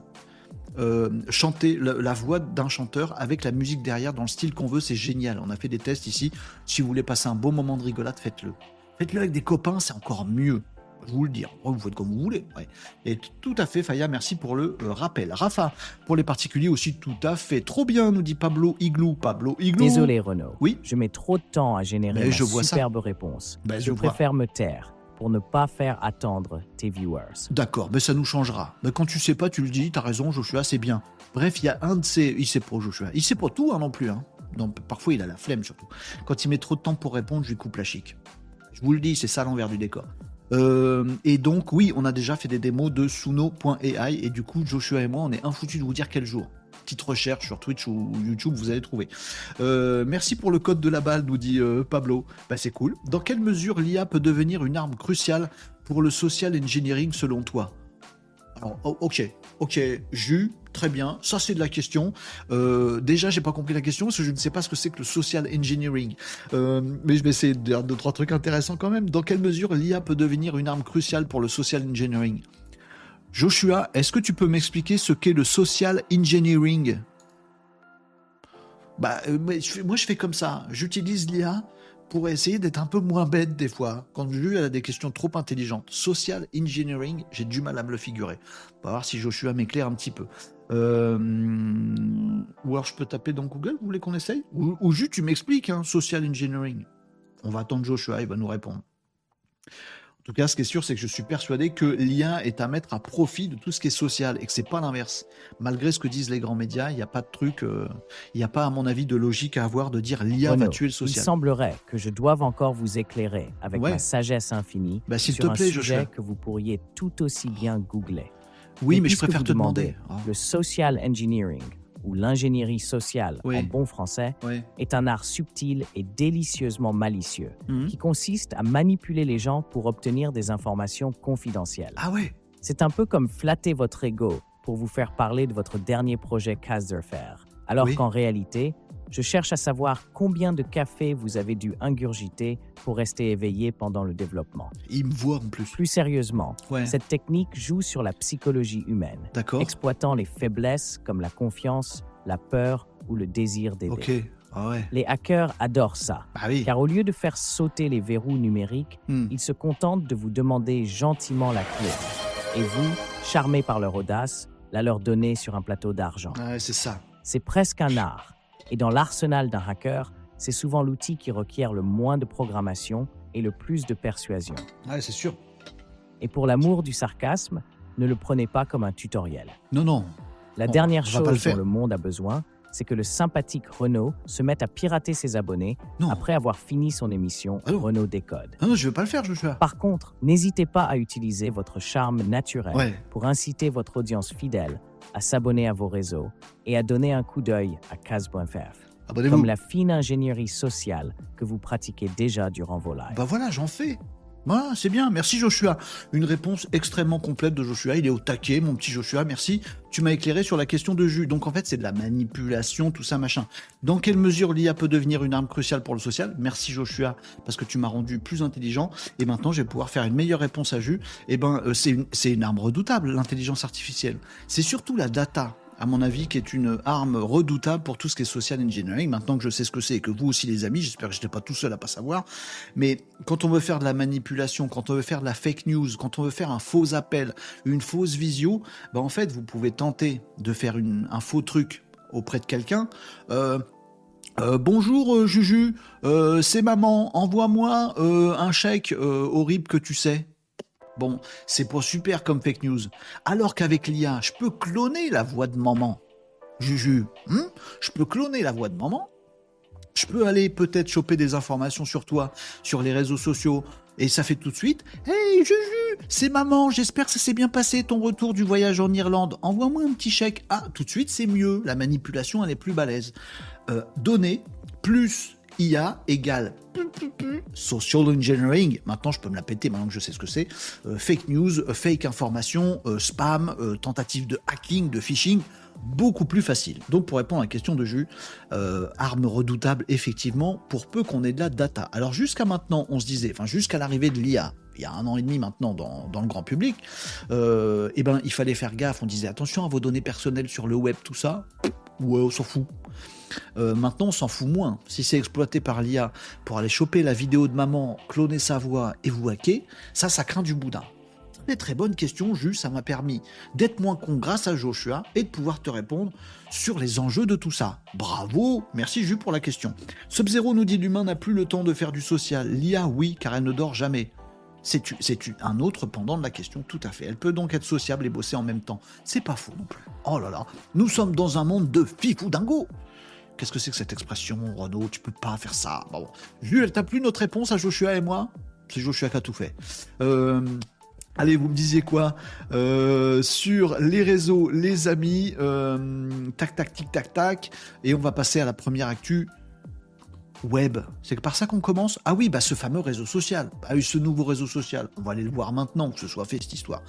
Euh, chanter la, voix d'un chanteur avec la musique derrière dans le style qu'on veut, c'est génial. On a fait des tests ici. Si vous voulez passer un beau moment de rigolade, faites-le. Faites-le avec des copains, c'est encore mieux. Je vous le dis. Vous faites comme vous voulez. Et tout à fait, Faya, merci pour le euh, rappel. Rafa, pour les particuliers aussi, tout à fait. Trop bien, nous dit Pablo Igloo. Pablo Igloo. Désolé, Renaud. Oui. Je mets trop de temps à générer une superbe réponse. Ben, je, préfère me taire pour ne pas faire attendre tes viewers. D'accord, mais ça nous changera. Mais quand tu sais pas, tu le dis, t'as raison, Joshua, c'est bien. Bref, il y a un de ces... Il sait pas, Joshua. Il sait pas tout hein, non plus. Hein. Donc, parfois, il a la flemme surtout. Quand il met trop de temps pour répondre, je lui coupe la chic. Je vous le dis, c'est ça l'envers du décor. Euh, et donc, oui, on a déjà fait des démos de Suno.ai et du coup, Joshua et moi, on est infoutus de vous dire quel jour recherche sur Twitch ou YouTube, vous allez trouver. Euh, merci pour le code de la balle, nous dit euh, Pablo. Bah, c'est cool. Dans quelle mesure l'IA peut devenir une arme cruciale pour le social engineering selon toi? Alors, oh, ok, ok, Jus, très bien. Ça, c'est de la question. Euh, déjà, j'ai pas compris la question parce que je ne sais pas ce que c'est que le social engineering. Mais je vais essayer de dire deux, trois trucs intéressants quand même. Dans quelle mesure l'IA peut devenir une arme cruciale pour le social engineering? Joshua, est-ce que tu peux m'expliquer ce qu'est le social engineering? Bah, euh, moi, je fais comme ça. J'utilise l'IA pour essayer d'être un peu moins bête des fois. Quand elle a des questions trop intelligentes. Social engineering, j'ai du mal à me le figurer. On va voir si Joshua m'éclaire un petit peu. Euh, ou alors je peux taper dans Google, vous voulez qu'on essaye? Ou, juste tu m'expliques, hein, social engineering. On va attendre Joshua, il va nous répondre. En tout cas, ce qui est sûr, c'est que je suis persuadé que l'IA est à mettre à profit de tout ce qui est social et que c'est pas l'inverse. Malgré ce que disent les grands médias, il n'y a pas de truc, euh, il n'y a pas, à mon avis, de logique à avoir de dire l'IA va tuer le social. Il semblerait que je doive encore vous éclairer avec ma sagesse infinie bah, sur te un sujet que vous pourriez tout aussi bien googler. Oui, mais je préfère te demander. Le social engineering ou l'ingénierie sociale en bon français, est un art subtil et délicieusement malicieux mhm. qui consiste à manipuler les gens pour obtenir des informations confidentielles. Ah ouais. C'est un peu comme flatter votre ego pour vous faire parler de votre dernier projet Casterfair, alors qu'en réalité, je cherche à savoir combien de café vous avez dû ingurgiter pour rester éveillé pendant le développement. Il me voit en plus. Plus sérieusement, cette technique joue sur la psychologie humaine, exploitant les faiblesses comme la confiance, la peur ou le désir d'aider. Ok. Ah les hackers adorent ça, bah oui. car au lieu de faire sauter les verrous numériques, hmm. ils se contentent de vous demander gentiment la clé. Et vous, charmé par leur audace, la leur donner sur un plateau d'argent. Ouais, c'est ça. C'est presque un art et dans l'arsenal d'un hacker, c'est souvent l'outil qui requiert le moins de programmation et le plus de persuasion. Ouais, c'est sûr. Et pour l'amour du sarcasme, ne le prenez pas comme un tutoriel. Non, non. La dernière chose dont le monde a besoin, c'est que le sympathique Renault se mette à pirater ses abonnés après avoir fini son émission ah Renault Décode. Non, non, je ne veux pas le faire, je veux Par contre, n'hésitez pas à utiliser votre charme naturel pour inciter votre audience fidèle à s'abonner à vos réseaux et à donner un coup d'œil à Cas.fr. Comme la fine ingénierie sociale que vous pratiquez déjà durant vos lives. Bah voilà, j'en fais. Voilà, c'est bien. Merci Joshua. Une réponse extrêmement complète de Joshua. Il est au taquet, mon petit Joshua. Merci. Tu m'as éclairé sur la question de jus. Donc en fait, c'est de la manipulation, tout ça, machin. Dans quelle mesure l'IA peut devenir une arme cruciale pour le social? Merci Joshua, parce que tu m'as rendu plus intelligent. Et maintenant, je vais pouvoir faire une meilleure réponse à jus. Eh ben, euh, c'est une, une arme redoutable, l'intelligence artificielle. C'est surtout la data à mon avis, qui est une arme redoutable pour tout ce qui est social engineering. Maintenant que je sais ce que c'est et que vous aussi, les amis, j'espère que je n'étais pas tout seul à pas savoir. Mais quand on veut faire de la manipulation, quand on veut faire de la fake news, quand on veut faire un faux appel, une fausse visio, bah en fait, vous pouvez tenter de faire un faux truc auprès de quelqu'un. Euh, euh, bonjour euh, Juju, c'est maman, envoie-moi un chèque horrible que tu sais. C'est pas super comme fake news. Alors qu'avec l'IA, je peux cloner la voix de maman. Juju, hmm? je peux cloner la voix de maman. Je peux aller peut-être choper des informations sur toi, sur les réseaux sociaux, et ça fait tout de suite Hey Juju, c'est maman, j'espère que ça s'est bien passé ton retour du voyage en Irlande. Envoie-moi un petit chèque. Ah, tout de suite c'est mieux, la manipulation elle est plus balèze. Euh, donner plus IA égale social engineering. Maintenant, je peux me la péter maintenant que je sais ce que c'est. Euh, fake news, euh, fake information, euh, spam, tentative de hacking, de phishing. Beaucoup plus facile. Donc, pour répondre à la question de Jus, arme redoutable, effectivement, pour peu qu'on ait de la data. Alors, jusqu'à maintenant, on se disait, enfin, jusqu'à l'arrivée de l'IA, il y a un an et demi maintenant dans, le grand public, eh ben, il fallait faire gaffe. On disait attention à vos données personnelles sur le web, tout ça. Ouais, on s'en fout. Euh, maintenant, on s'en fout moins. Si c'est exploité par l'IA pour aller choper la vidéo de maman, cloner sa voix et vous hacker, ça, ça craint du boudin. Très très bonne question, juste ça m'a permis d'être moins con grâce à Joshua et de pouvoir te répondre sur les enjeux de tout ça. Bravo, merci Jules pour la question. Sub-Zero nous dit l'humain n'a plus le temps de faire du social. L'IA, oui, car elle ne dort jamais. C'est un autre pendant de la question, tout à fait. Elle peut donc être sociable et bosser en même temps. C'est pas faux non plus. Oh là là, nous sommes dans un monde de fifou dingo. Qu'est-ce que c'est que cette expression, Renaud? Tu peux pas faire ça. Bon, Jules, elle t'a plu notre réponse à Joshua et moi? C'est Joshua qui a tout fait. Euh, allez, vous me disiez quoi? Euh, Sur les réseaux, les amis, euh, tac, tac, tic, tac, tac. Et on va passer à la première actu web. C'est par ça qu'on commence. Ah oui, bah ce fameux réseau social. Ah oui, ce nouveau réseau social. On va aller le voir maintenant, que ce soit fait cette histoire.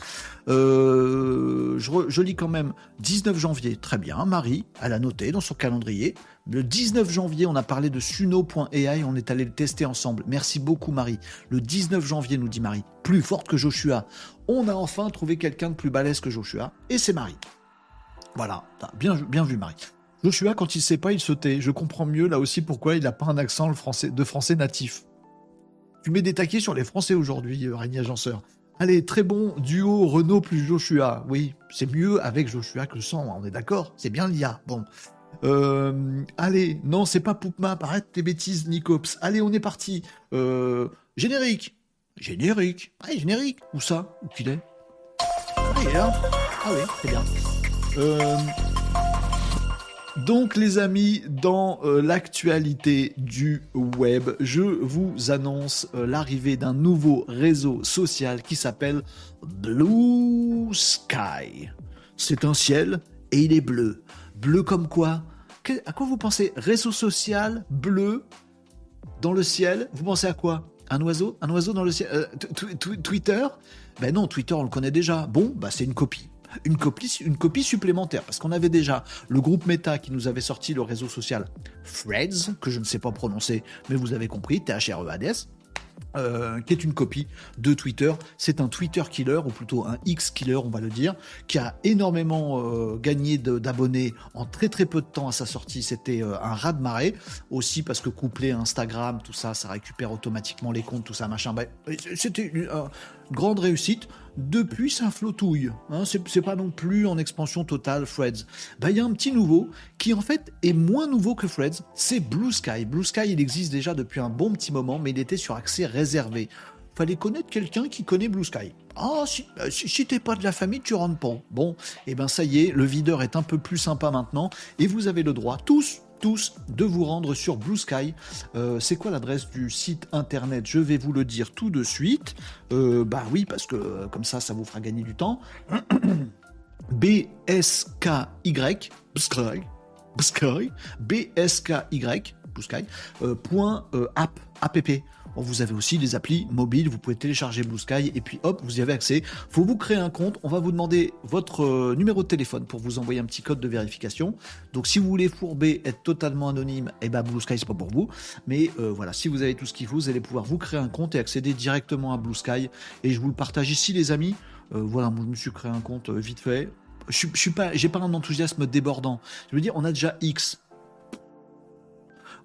Euh, je, lis quand même 19 janvier. Très bien, Marie, elle a noté dans son calendrier. Le 19 janvier, on a parlé de suno.ai, on est allé le tester ensemble. Merci beaucoup Marie. Le 19 janvier, nous dit Marie, plus forte que Joshua. On a enfin trouvé quelqu'un de plus balèze que Joshua, et c'est Marie. Voilà, bien, bien vu Marie. Joshua, quand il sait pas, il se tait. Je comprends mieux là aussi pourquoi il n'a pas un accent de français natif. Tu mets des taquets sur les Français aujourd'hui, euh, Régnier Agenceur. Allez, très bon duo Renault plus Joshua. Oui, c'est mieux avec Joshua que sans, on est d'accord C'est bien l'IA. Bon. Euh, allez, non, c'est pas Poupma, arrête tes bêtises, Nicops. Allez, on est parti. Euh, générique. Générique. Allez, générique. Où ça? Où qu'il est? Hein Ah oui, très bien. Donc les amis, dans euh, l'actualité du web, je vous annonce euh, l'arrivée d'un nouveau réseau social qui s'appelle Blue Sky. C'est un ciel et il est bleu. Bleu comme quoi? À quoi vous pensez? Réseau social bleu dans le ciel? Vous pensez à quoi? Un oiseau? Un oiseau dans le ciel? Euh, Twitter? Ben non, Twitter on le connaît déjà. Bon, bah c'est une copie une copie, supplémentaire, parce qu'on avait déjà le groupe Meta qui nous avait sorti le réseau social Threads, que je ne sais pas prononcer, mais vous avez compris, T-H-R-E-A-D-S, euh, qui est une copie de Twitter. C'est un Twitter killer, ou plutôt un X killer, on va le dire, qui a énormément euh, gagné d'abonnés en très très peu de temps à sa sortie. C'était euh, un raz de marée, aussi parce que couplé à Instagram, tout ça, ça récupère automatiquement les comptes, tout ça, machin. C'était une grande réussite. Depuis, ça flottouille. Hein, c'est pas non plus en expansion totale Threads. Bah, il y a un petit nouveau qui en fait est moins nouveau que Threads. C'est Blue Sky. Blue Sky, il existe déjà depuis un bon petit moment, mais il était sur accès réservé. Fallait connaître quelqu'un qui connaît Blue Sky. Ah, si, euh, si, t'es pas de la famille, tu rentres pas. Bon, et eh ben ça y est, le videur est un peu plus sympa maintenant, et vous avez le droit, tous, de vous rendre sur Blue Sky. Euh, c'est quoi l'adresse du site internet? Je vais vous le dire tout de suite. Euh, bah oui, parce que euh, comme ça, ça vous fera gagner du temps. BSKY, Sky, Sky, BSKY, Sky, point app, app vous avez aussi des applis mobiles, vous pouvez télécharger Blue Sky et puis hop, vous y avez accès. Faut vous créer un compte, on va vous demander votre euh, numéro de téléphone pour vous envoyer un petit code de vérification. Donc si vous voulez fourber, être totalement anonyme, eh ben Blue Sky c'est pas pour vous. Mais euh, voilà, si vous avez tout ce qu'il faut, vous allez pouvoir vous créer un compte et accéder directement à Blue Sky. Et je vous le partage ici les amis. Euh, voilà, moi je me suis créé un compte vite fait. Je, je suis pas, j'ai pas un enthousiasme débordant. Je veux dire, on a déjà X.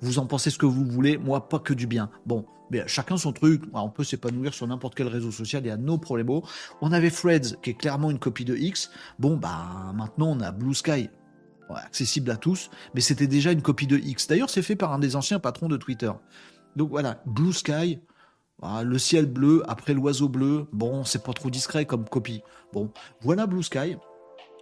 Vous en pensez ce que vous voulez, moi pas que du bien. Bon, mais chacun son truc. On peut s'épanouir sur n'importe quel réseau social, il y a nos problèmes. On avait Threads, qui est clairement une copie de X. Bon, bah maintenant on a Blue Sky, accessible à tous, mais c'était déjà une copie de X. D'ailleurs, c'est fait par un des anciens patrons de Twitter. Donc voilà, Blue Sky, ah, le ciel bleu après l'oiseau bleu. Bon, c'est pas trop discret comme copie. Bon, voilà Blue Sky.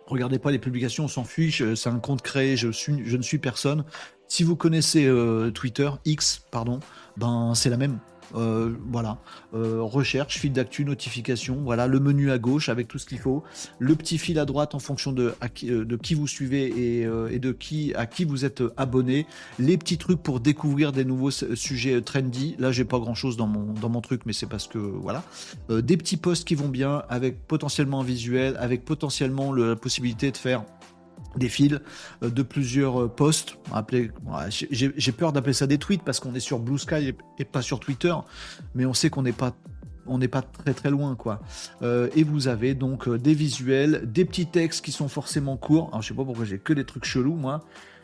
Regardez pas les publications, on s'en fiche. C'est un compte créé, je, suis, je ne suis personne. Si vous connaissez euh, Twitter, X, pardon, ben c'est la même. Euh, voilà, euh, recherche, fil d'actu, notification, voilà, le menu à gauche avec tout ce qu'il faut, le petit fil à droite en fonction de, de qui vous suivez et, de qui à qui vous êtes abonné, les petits trucs pour découvrir des nouveaux sujets trendy. Là, j'ai pas grand chose dans mon dans mon truc, mais c'est parce que voilà, des petits posts qui vont bien avec potentiellement un visuel, avec potentiellement la possibilité de faire des fils euh, de plusieurs euh, posts. J'ai peur d'appeler ça des tweets parce qu'on est sur Blue Sky et pas sur Twitter, mais on sait qu'on n'est pas on n'est pas très très loin quoi. Euh, et vous avez donc des visuels, des petits textes qui sont forcément courts. Alors je sais pas pourquoi j'ai que des trucs chelous moi.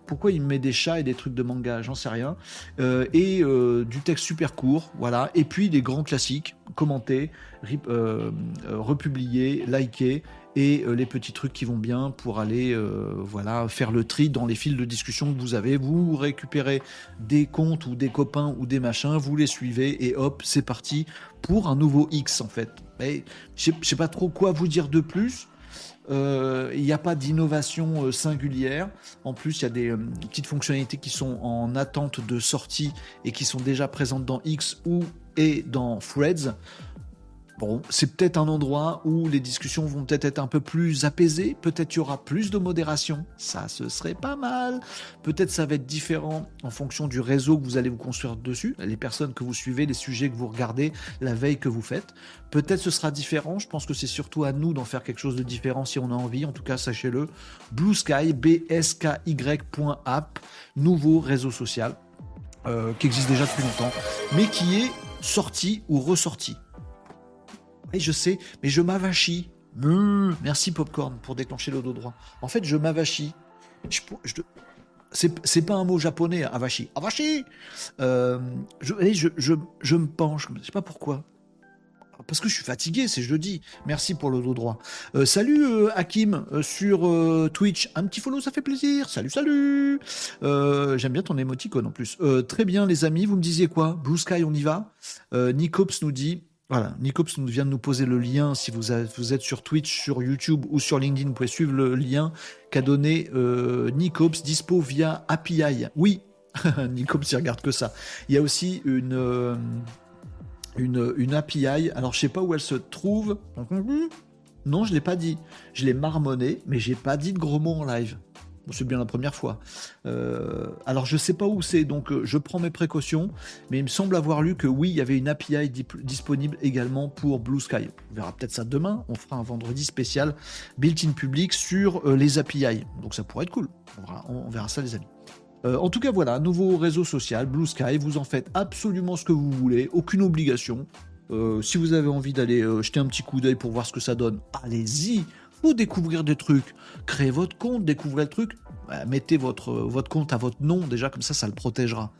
Pourquoi il me met des chats et des trucs de manga, j'en sais rien. et du texte super court, voilà. Et puis des grands classiques, commentés, republiés, likés et euh, les petits trucs qui vont bien pour aller euh, voilà faire le tri dans les fils de discussion que vous avez. Vous récupérez des comptes ou des copains ou des machins, vous les suivez et hop, c'est parti pour un nouveau X en fait. Mais je sais pas trop quoi vous dire de plus. Euh, il n'y a pas d'innovation singulière. En plus, il y a des petites fonctionnalités qui sont en attente de sortie et qui sont déjà présentes dans X ou et dans Threads Bon, c'est peut-être un endroit où les discussions vont peut-être être un peu plus apaisées, peut-être y aura plus de modération, ça ce serait pas mal. Peut-être ça va être différent en fonction du réseau que vous allez vous construire dessus, les personnes que vous suivez, les sujets que vous regardez, la veille que vous faites. Peut-être ce sera différent, je pense que c'est surtout à nous d'en faire quelque chose de différent si on a envie, en tout cas sachez-le. Blue Sky, bsky.app, nouveau réseau social. Euh, qui existe déjà depuis longtemps, mais qui est sorti ou ressorti. Je sais, mais je m'avachis. Mmh, merci Popcorn pour déclencher le dos droit. En fait, je m'avachis. Je, c'est pas un mot japonais, avachi. Avachi euh, je, je, je, je, me penche, je sais pas pourquoi. Parce que je suis fatigué, c'est jeudi. Merci pour le dos droit. Euh, salut euh, Hakim sur Twitch. Un petit follow, ça fait plaisir. Salut, salut. J'aime bien ton émoticône en plus. très bien les amis, vous me disiez quoi? Blue Sky, on y va? Nicops nous dit voilà, Nicops vient de nous poser le lien. Si vous, êtes sur Twitch, sur YouTube ou sur LinkedIn, vous pouvez suivre le lien qu'a donné euh, Nicops, dispo via API. Oui, Nicops, il regarde que ça. Il y a aussi une, euh, une, API. Alors, je sais pas où elle se trouve. Non, je l'ai pas dit. Je l'ai marmonné, mais j'ai pas dit de gros mots en live c'est bien la première fois. Euh, alors je sais pas où c'est, donc euh, je prends mes précautions, mais il me semble avoir lu que oui, il y avait une API disponible également pour Blue Sky. On verra peut-être ça demain. On fera un vendredi spécial built-in public sur euh, les API. Donc ça pourrait être cool. On verra, ça les amis. en tout cas voilà, nouveau réseau social, Blue Sky, vous en faites absolument ce que vous voulez, aucune obligation. si vous avez envie d'aller jeter un petit coup d'œil pour voir ce que ça donne, allez-y faut découvrir des trucs. Créez votre compte, découvrez le truc. Bah, mettez votre, votre compte à votre nom, déjà, comme ça, ça le protégera.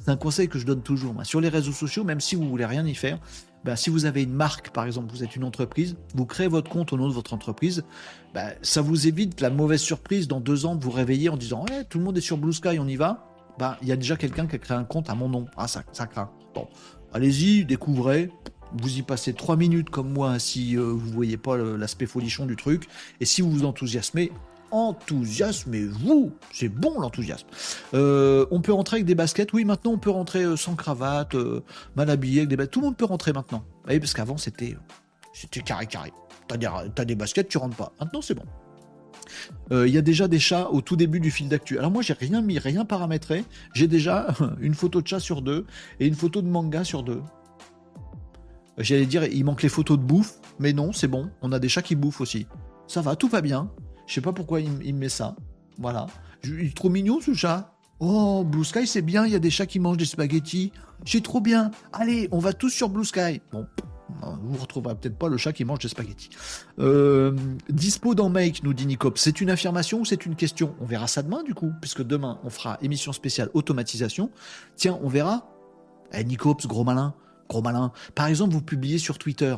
C'est un conseil que je donne toujours. Sur les réseaux sociaux, même si vous voulez rien y faire, bah, si vous avez une marque, par exemple, vous êtes une entreprise, vous créez votre compte au nom de votre entreprise, bah, ça vous évite la mauvaise surprise dans deux ans de vous réveiller en disant ouais, tout le monde est sur Blue Sky, on y va. Il y a déjà quelqu'un qui a créé un compte à mon nom. Ah, ça, ça craint. Bon, allez-y, découvrez, vous y passez trois minutes comme moi si euh, vous voyez pas l'aspect folichon du truc. Et si vous vous enthousiasmez, enthousiasmez-vous. C'est bon l'enthousiasme. Euh, on peut rentrer avec des baskets? Oui, maintenant on peut rentrer euh, sans cravate, mal habillé avec des baskets. Tout le monde peut rentrer maintenant. Oui, parce qu'avant c'était carré carré. T'as des, des baskets, tu rentres pas. Maintenant c'est bon. Il y a déjà des chats au tout début du fil d'actu. Alors moi j'ai rien mis, rien paramétré. J'ai déjà une photo de chat sur deux et une photo de manga sur deux. J'allais dire, il manque les photos de bouffe, mais non, c'est bon, on a des chats qui bouffent aussi. Ça va, tout va bien. Je sais pas pourquoi il, me met ça. Voilà. il est trop mignon ce chat. Oh, Blue Sky, c'est bien, il y a des chats qui mangent des spaghettis. C'est trop bien. Allez, on va tous sur Blue Sky. Bon, vous retrouverez peut-être pas le chat qui mange des spaghettis. Euh, dispo dans Make, nous dit Nicop. C'est une affirmation ou c'est une question? On verra ça demain, du coup, puisque demain, on fera émission spéciale automatisation. Tiens, on verra. Eh, Nicops, gros malin gros malin. Par exemple, vous publiez sur Twitter.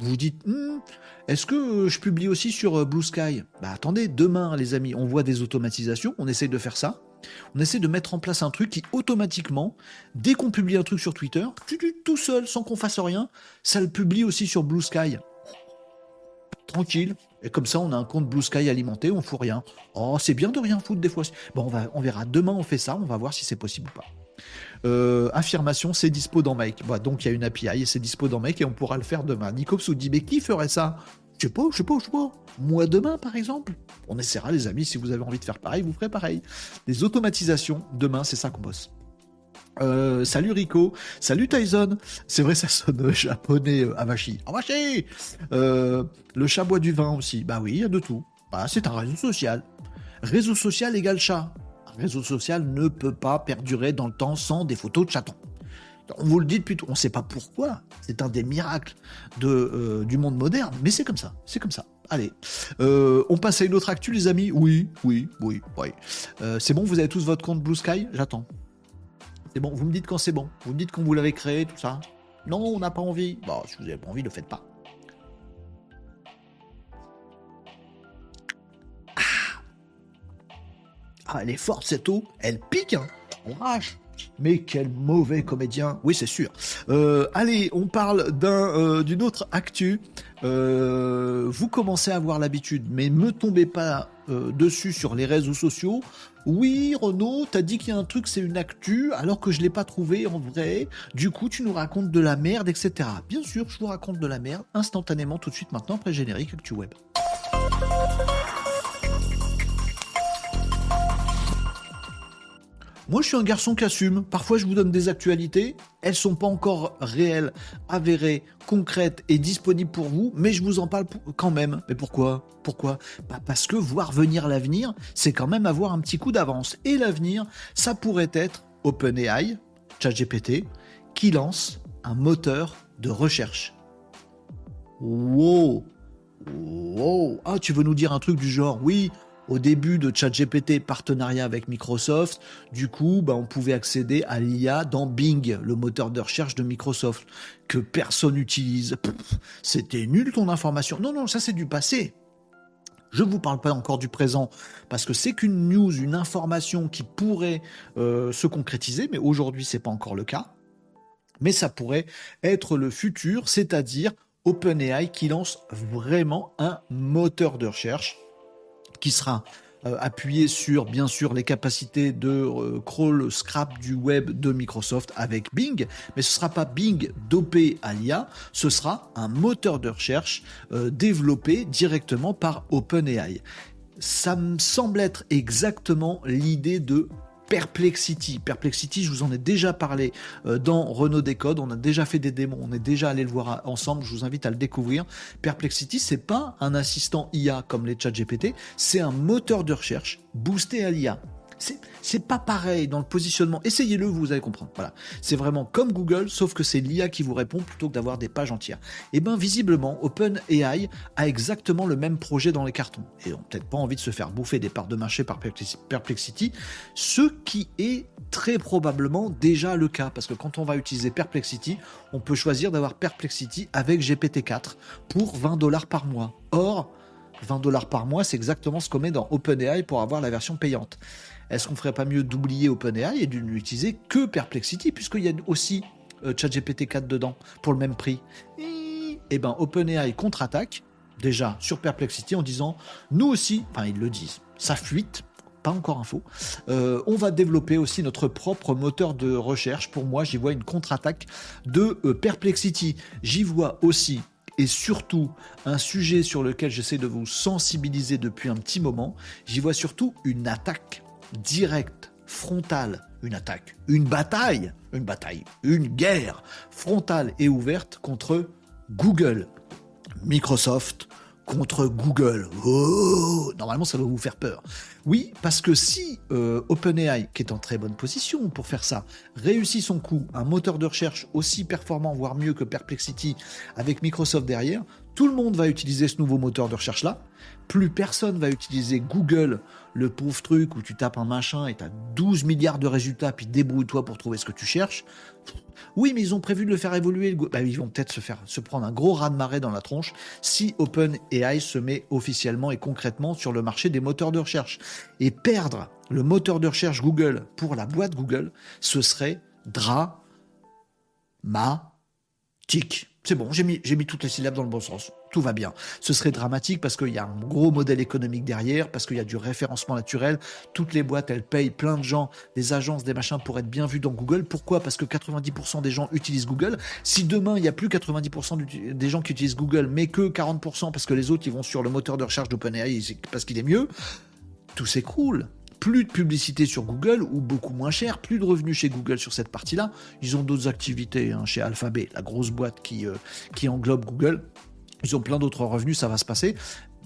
Vous vous dites, hmm, est-ce que je publie aussi sur euh, Blue Sky? Bah attendez, demain, les amis, on voit des automatisations, on essaye de faire ça. On essaie de mettre en place un truc qui automatiquement, dès qu'on publie un truc sur Twitter, tout seul, sans qu'on fasse rien, ça le publie aussi sur Blue Sky. Tranquille. Et comme ça, on a un compte Blue Sky alimenté, on fout rien. Oh, c'est bien de rien foutre des fois. Bon, on, va, on verra. Demain, on fait ça, on va voir si c'est possible ou pas. Euh, affirmation, c'est dispo dans Make. donc il y a une API et c'est dispo dans Make et on pourra le faire demain. Nicops vous dit, mais qui ferait ça? Je sais pas, je sais pas, je sais pas. Moi demain, par exemple? On essaiera, les amis, si vous avez envie de faire pareil, vous ferez pareil. Les automatisations, demain, c'est ça qu'on bosse. Euh, salut Rico, salut Tyson. C'est vrai, ça sonne japonais, euh, Avashi. Avashi euh, Le chat boit du vin aussi. Bah oui, il y a de tout. Bah, c'est un réseau social. Réseau social égale chat réseau social ne peut pas perdurer dans le temps sans des photos de chatons. On vous le dit depuis tout, on ne sait pas pourquoi, c'est un des miracles euh, du monde moderne, mais c'est comme ça, c'est comme ça. Allez, euh, on passe à une autre actu, les amis Oui, oui, oui, oui. Euh, c'est bon, vous avez tous votre compte Blue Sky? J'attends. C'est bon, vous me dites quand c'est bon. Vous me dites quand vous l'avez créé, tout ça. Non, on n'a pas envie. Bon, si vous n'avez pas envie, ne le faites pas. Ah, elle est forte cette eau, elle pique, hein. Mais quel mauvais comédien. Oui, c'est sûr. Euh, allez, on parle d'un euh, d'une autre actu. Euh, vous commencez à avoir l'habitude, mais me tombez pas dessus sur les réseaux sociaux. Oui, Renaud, t'as dit qu'il y a un truc, c'est une actu, alors que je l'ai pas trouvé en vrai. Du coup, tu nous racontes de la merde, etc. Bien sûr, je vous raconte de la merde instantanément, tout de suite maintenant, après générique Actu Web. Moi, je suis un garçon qui assume. Parfois, je vous donne des actualités. Elles sont pas encore réelles, avérées, concrètes et disponibles pour vous, mais je vous en parle quand même. Mais pourquoi? Pourquoi? Bah Parce que voir venir l'avenir, c'est quand même avoir un petit coup d'avance. Et l'avenir, ça pourrait être OpenAI, ChatGPT, qui lance un moteur de recherche. Wow Wow Ah, tu veux nous dire un truc du genre, oui, au début de ChatGPT, partenariat avec Microsoft, du coup, bah, on pouvait accéder à l'IA dans Bing, le moteur de recherche de Microsoft, que personne n'utilise. C'était nul ton information. Non, non, ça c'est du passé. Je ne vous parle pas encore du présent parce que c'est qu'une news, une information qui pourrait euh, se concrétiser, mais aujourd'hui c'est pas encore le cas. Mais ça pourrait être le futur, c'est-à-dire OpenAI qui lance vraiment un moteur de recherche qui sera euh, appuyé sur bien sûr les capacités de euh, crawl scrap du web de Microsoft avec Bing, mais ce sera pas Bing dopé à l'IA, ce sera un moteur de recherche euh, développé directement par OpenAI. Ça me semble être exactement l'idée de Perplexity. Perplexity, je vous en ai déjà parlé euh, dans Renault Décode. On a déjà fait des démos, on est déjà allé le voir ensemble. Je vous invite à le découvrir. Perplexity, c'est pas un assistant IA comme les chats GPT, c'est un moteur de recherche boosté à l'IA. C'est pas pareil dans le positionnement. Essayez-le, vous allez comprendre. C'est vraiment comme Google, sauf que c'est l'IA qui vous répond plutôt que d'avoir des pages entières. Et eh bien, visiblement, OpenAI a exactement le même projet dans les cartons. Et on peut-être pas envie de se faire bouffer des parts de marché par Perplexity, ce qui est très probablement déjà le cas. Parce que quand on va utiliser Perplexity, on peut choisir d'avoir Perplexity avec GPT-4 pour 20 dollars par mois. Or, 20 dollars par mois, c'est exactement ce qu'on met dans OpenAI pour avoir la version payante. Est-ce qu'on ferait pas mieux d'oublier OpenAI et de n'utiliser que Perplexity, puisqu'il y a aussi euh, ChatGPT 4 dedans, pour le même prix? Eh ben, OpenAI contre-attaque, déjà, sur Perplexity, en disant, nous aussi, enfin, ils le disent, ça fuite, pas encore info. Euh, on va développer aussi notre propre moteur de recherche. Pour moi, j'y vois une contre-attaque de euh, Perplexity. J'y vois aussi et surtout un sujet sur lequel j'essaie de vous sensibiliser depuis un petit moment. J'y vois surtout une attaque directe, frontale, une attaque, une bataille, une bataille, une guerre frontale et ouverte contre Google, Microsoft, contre Google. Oh, normalement, ça doit vous faire peur. Oui, parce que si euh, OpenAI, qui est en très bonne position pour faire ça, réussit son coup, un moteur de recherche aussi performant, voire mieux que Perplexity, avec Microsoft derrière, tout le monde va utiliser ce nouveau moteur de recherche-là. Plus personne va utiliser Google, le pauvre truc où tu tapes un machin et tu as 12 milliards de résultats, puis débrouille-toi pour trouver ce que tu cherches. Oui, mais ils ont prévu de le faire évoluer. Bah, ils vont peut-être se faire se prendre un gros raz de marée dans la tronche si OpenAI se met officiellement et concrètement sur le marché des moteurs de recherche. Et perdre le moteur de recherche Google pour la boîte Google, ce serait dramatique. C'est bon, j'ai mis, mis toutes les syllabes dans le bon sens. Tout va bien. Ce serait dramatique parce qu'il y a un gros modèle économique derrière, parce qu'il y a du référencement naturel. Toutes les boîtes, elles payent plein de gens, des agences, des machins pour être bien vus dans Google. Pourquoi? Parce que 90% des gens utilisent Google. Si demain, il n'y a plus 90% des gens qui utilisent Google, mais que 40% parce que les autres, ils vont sur le moteur de recherche d'OpenAI parce qu'il est mieux, tout s'écroule plus de publicité sur Google ou beaucoup moins cher, plus de revenus chez Google sur cette partie-là. Ils ont d'autres activités hein, chez Alphabet, la grosse boîte qui, euh, qui englobe Google. Ils ont plein d'autres revenus, ça va se passer.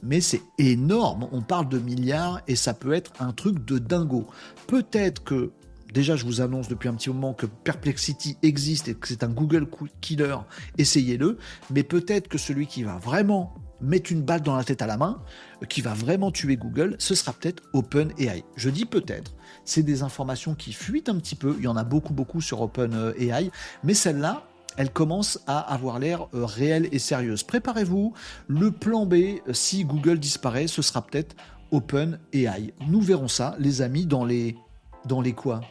Mais c'est énorme, on parle de milliards et ça peut être un truc de dingo. Peut-être que Déjà, je vous annonce depuis un petit moment que Perplexity existe et que c'est un Google killer. Essayez-le. Mais peut-être que celui qui va vraiment mettre une balle dans la tête à la main, qui va vraiment tuer Google, ce sera peut-être OpenAI. Je dis peut-être, c'est des informations qui fuitent un petit peu, il y en a beaucoup beaucoup sur OpenAI, mais celle-là, elle commence à avoir l'air euh, réelle et sérieuse. Préparez-vous, le plan B, euh, si Google disparaît, ce sera peut-être OpenAI. Nous verrons ça, les amis, dans les... Dans les quoi?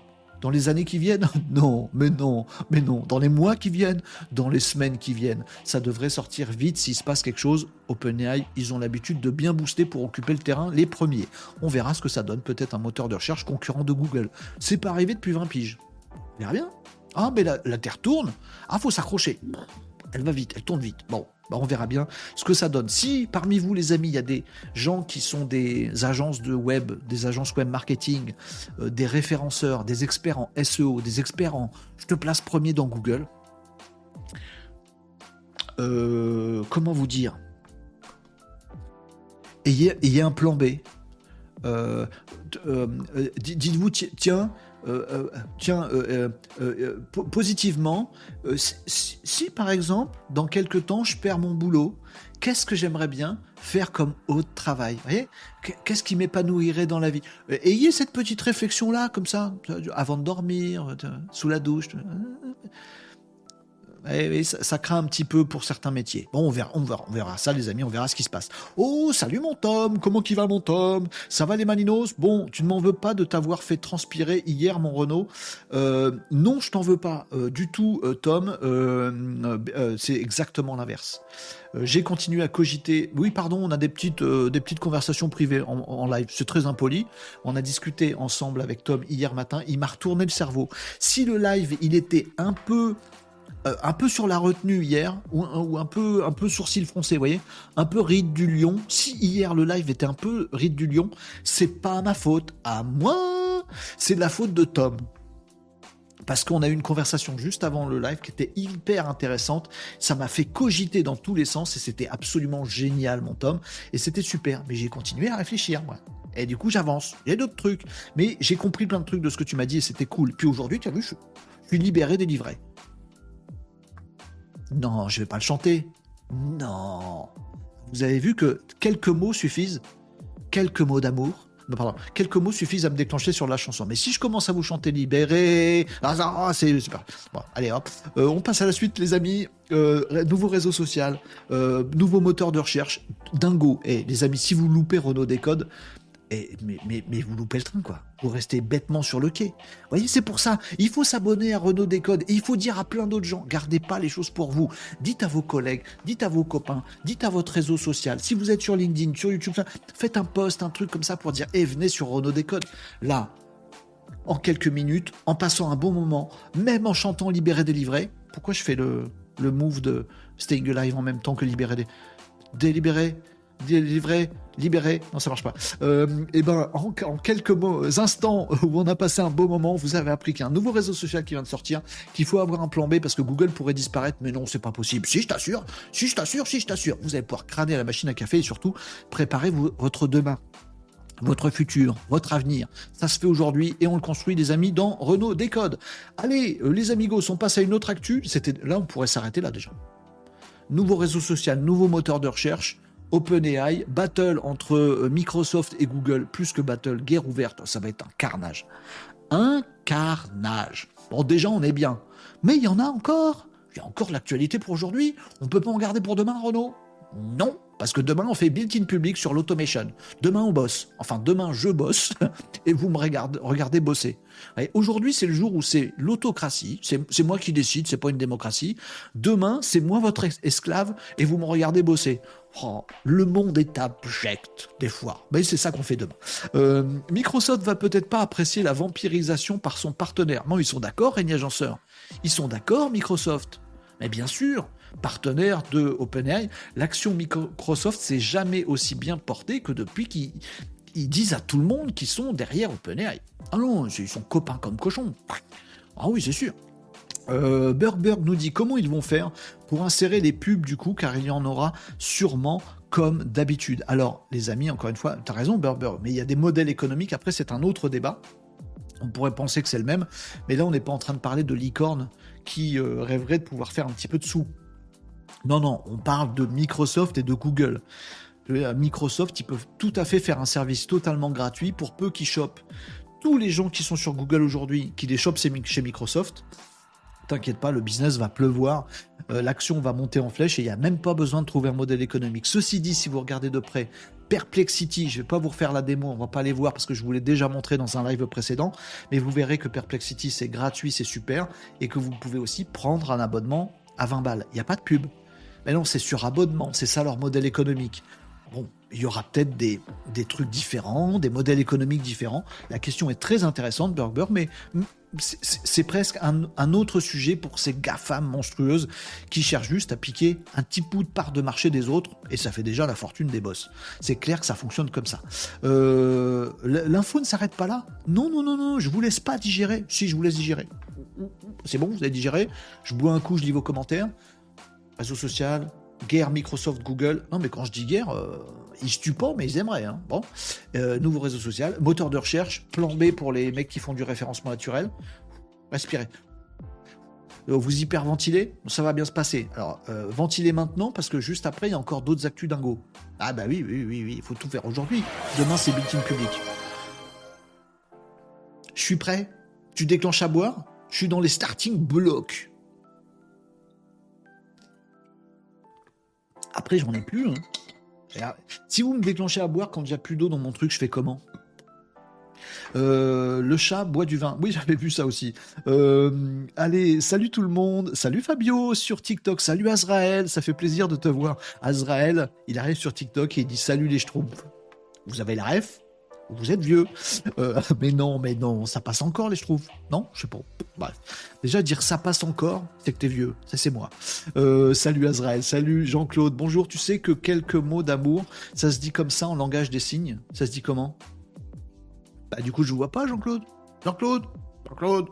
Dans les années qui viennent? Non, mais non, mais non. Dans les mois qui viennent? Dans les semaines qui viennent? Ça devrait sortir vite s'il se passe quelque chose. OpenAI, ils ont l'habitude de bien booster pour occuper le terrain les premiers. On verra ce que ça donne. Peut-être un moteur de recherche concurrent de Google. C'est pas arrivé depuis 20 piges. On verra bien. Ah, mais la, Terre tourne. Ah, faut s'accrocher. Elle va vite, elle tourne vite. Bon, bah, on verra bien ce que ça donne. Si parmi vous, les amis, il y a des gens qui sont des agences de web, des agences web marketing, euh, des référenceurs, des experts en SEO, des experts en je te place premier dans Google, euh, comment vous dire? Ayez, un plan B. Euh, dites-vous, tiens, euh, euh, tiens, euh, positivement, si, par exemple, dans quelques temps, je perds mon boulot, qu'est-ce que j'aimerais bien faire comme autre travail? Voyez? Qu'est-ce qui m'épanouirait dans la vie? Ayez cette petite réflexion-là, comme ça, avant de dormir, sous la douche ça, craint un petit peu pour certains métiers. Bon, on verra, on verra, on verra ça, les amis, on verra ce qui se passe. Oh, salut mon Tom, comment qui va mon Tom? Ça va les maninos? Bon, tu ne m'en veux pas de t'avoir fait transpirer hier mon Renault euh, Non, je t'en veux pas euh, du tout, euh, Tom. c'est exactement l'inverse. J'ai continué à cogiter. Oui, pardon, on a des petites, des petites conversations privées en, en live. C'est très impoli. On a discuté ensemble avec Tom hier matin. Il m'a retourné le cerveau. Si le live, il était un peu euh, un peu sur la retenue hier, ou, un peu un peu sourcil froncé, vous voyez, un peu ride du lion. Si hier le live était un peu ride du lion, c'est pas ma faute, à moi, c'est de la faute de Tom. Parce qu'on a eu une conversation juste avant le live qui était hyper intéressante. Ça m'a fait cogiter dans tous les sens et c'était absolument génial, mon Tom. Et c'était super. Mais j'ai continué à réfléchir, moi. Et du coup, j'avance. A d'autres trucs. Mais j'ai compris plein de trucs de ce que tu m'as dit et c'était cool. Puis aujourd'hui, tu as vu, je suis libéré, délivré. Non, je vais pas le chanter. Non. Vous avez vu que quelques mots suffisent, quelques mots d'amour, non, pardon, quelques mots suffisent à me déclencher sur la chanson. Mais si je commence à vous chanter libéré, ah, c'est super. Bon, allez hop, euh, on passe à la suite, les amis. Euh, nouveau réseau social, euh, nouveau moteur de recherche, dingo. Et les amis, si vous loupez Renault Décode, mais, vous loupez le train, quoi. Vous restez bêtement sur le quai. Vous voyez, c'est pour ça. Il faut s'abonner à Renault Décode et il faut dire à plein d'autres gens, gardez pas les choses pour vous. Dites à vos collègues, dites à vos copains, dites à votre réseau social. Si vous êtes sur LinkedIn, sur YouTube, faites un post, un truc comme ça pour dire, eh, venez sur Renault Décode. Là, en quelques minutes, en passant un bon moment, même en chantant Libéré délivré. Pourquoi je fais le, move de Staying Alive en même temps que Libéré dé... Délivré, libéré. Non, ça marche pas. et euh, eh ben, en, quelques mots, instants où on a passé un beau moment, vous avez appris qu'il y a un nouveau réseau social qui vient de sortir, qu'il faut avoir un plan B parce que Google pourrait disparaître, mais non, c'est pas possible. Si je t'assure, si je t'assure, si je t'assure, vous allez pouvoir crâner à la machine à café et surtout préparer votre demain votre futur, votre avenir. Ça se fait aujourd'hui et on le construit, les amis, dans Renault Décode. Allez, euh, les amigos, on passe à une autre actu. C'était là, on pourrait s'arrêter là déjà. Nouveau réseau social, nouveau moteur de recherche. OpenAI, battle entre euh, Microsoft et Google, plus que battle, guerre ouverte, ça va être un carnage. Un carnage. Bon, déjà, on est bien. Mais il y en a encore. Il y a encore l'actualité pour aujourd'hui. On peut pas en garder pour demain, Renault Non, parce que demain, on fait built-in public sur l'automation. Demain, on bosse. Enfin, demain, je bosse et vous me regardez, regardez bosser. Aujourd'hui, c'est le jour où c'est l'autocratie. C'est moi qui décide, c'est pas une démocratie. Demain, c'est moi votre esclave et vous me regardez bosser. Oh, le monde est abject, des fois. Mais c'est ça qu'on fait demain. Euh, Microsoft va peut-être pas apprécier la vampirisation par son partenaire. Non, ils sont d'accord, Régnier Agenceur. Ils sont d'accord, Microsoft. Mais bien sûr, partenaire de OpenAI, l'action Microsoft s'est jamais aussi bien portée que depuis qu'ils disent à tout le monde qu'ils sont derrière OpenAI. Ah non, ils sont copains comme cochons. Ah oui, c'est sûr. Euh, nous dit comment ils vont faire pour insérer les pubs du coup, car il y en aura sûrement comme d'habitude. Alors, les amis, encore une fois, tu as raison, Burgberg, mais il y a des modèles économiques. Après, c'est un autre débat. On pourrait penser que c'est le même, mais là, on n'est pas en train de parler de licorne qui euh, rêverait de pouvoir faire un petit peu de sous. Non, non, on parle de Microsoft et de Google. Microsoft, ils peuvent tout à fait faire un service totalement gratuit pour peu qu'ils chopent tous les gens qui sont sur Google aujourd'hui, qui les chopent chez Microsoft, T'inquiète pas, le business va pleuvoir, euh, l'action va monter en flèche et il n'y a même pas besoin de trouver un modèle économique. Ceci dit, si vous regardez de près, Perplexity, je ne vais pas vous refaire la démo, on va pas aller voir parce que je vous l'ai déjà montré dans un live précédent, mais vous verrez que Perplexity c'est gratuit, c'est super, et que vous pouvez aussi prendre un abonnement à 20 balles. Il n'y a pas de pub. Mais non, c'est sur abonnement, c'est ça leur modèle économique. Bon, il y aura peut-être des, des, trucs différents, des modèles économiques différents. La question est très intéressante, Burger, mais c'est presque un, autre sujet pour ces GAFAM monstrueuses qui cherchent juste à piquer un petit bout de part de marché des autres, et ça fait déjà la fortune des boss. C'est clair que ça fonctionne comme ça. Euh, l'info ne s'arrête pas là. Non, non, non, non, je vous laisse pas digérer. Si, je vous laisse digérer. C'est bon, vous avez digéré. Je bois un coup, je lis vos commentaires. Réseau social, guerre Microsoft, Google. Non, mais quand je dis guerre, euh, ils se tuent pas, mais ils aimeraient. Hein. Bon, euh, nouveau réseau social, moteur de recherche, plan B pour les mecs qui font du référencement naturel. Respirez. Euh, vous hyperventilez, ça va bien se passer. Alors, ventilez maintenant parce que juste après, il y a encore d'autres actus dingo. Ah bah oui, oui, oui, oui, il faut tout faire aujourd'hui. Demain, c'est bulletin public. Je suis prêt. Tu déclenches à boire. Je suis dans les starting blocks. Après, j'en ai plus. Hein. Si vous me déclenchez à boire quand il n'y a plus d'eau dans mon truc, je fais comment? Euh, le chat boit du vin. Oui, j'avais vu ça aussi. Euh, allez, salut tout le monde. Salut Fabio sur TikTok. Salut Azrael. Ça fait plaisir de te voir. Azrael, il arrive sur TikTok et il dit salut les schtroumpfs. Vous avez la ref? Vous êtes vieux. Euh, mais non, mais non, ça passe encore, les je trouve. Non, je sais pas. Bref. Déjà, dire ça passe encore, c'est que t'es vieux. Ça, c'est moi. Euh, salut Azrael, salut Jean-Claude. Bonjour, tu sais que quelques mots d'amour, ça se dit comme ça en langage des signes? Ça se dit comment? Bah, du coup, je vois pas, Jean-Claude. Jean-Claude Claude.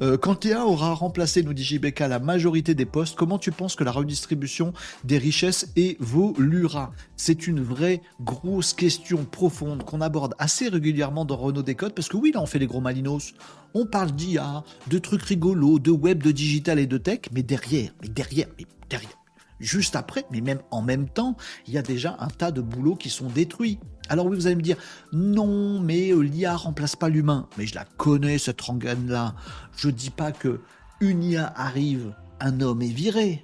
Euh, quand Théa aura remplacé, nous dit JBK, la majorité des postes, comment tu penses que la redistribution des richesses évoluera? C'est une vraie grosse question profonde qu'on aborde assez régulièrement dans Renault Décode, parce que oui, là on fait les gros malinos. On parle d'IA, de trucs rigolos, de web, de digital et de tech, mais derrière, mais derrière, mais derrière, juste après, mais même en même temps, il y a déjà un tas de boulots qui sont détruits. Alors oui, vous allez me dire, non, mais euh, l'IA remplace pas l'humain. Mais je la connais, cette rengaine-là. Je dis pas que une IA arrive, un homme est viré.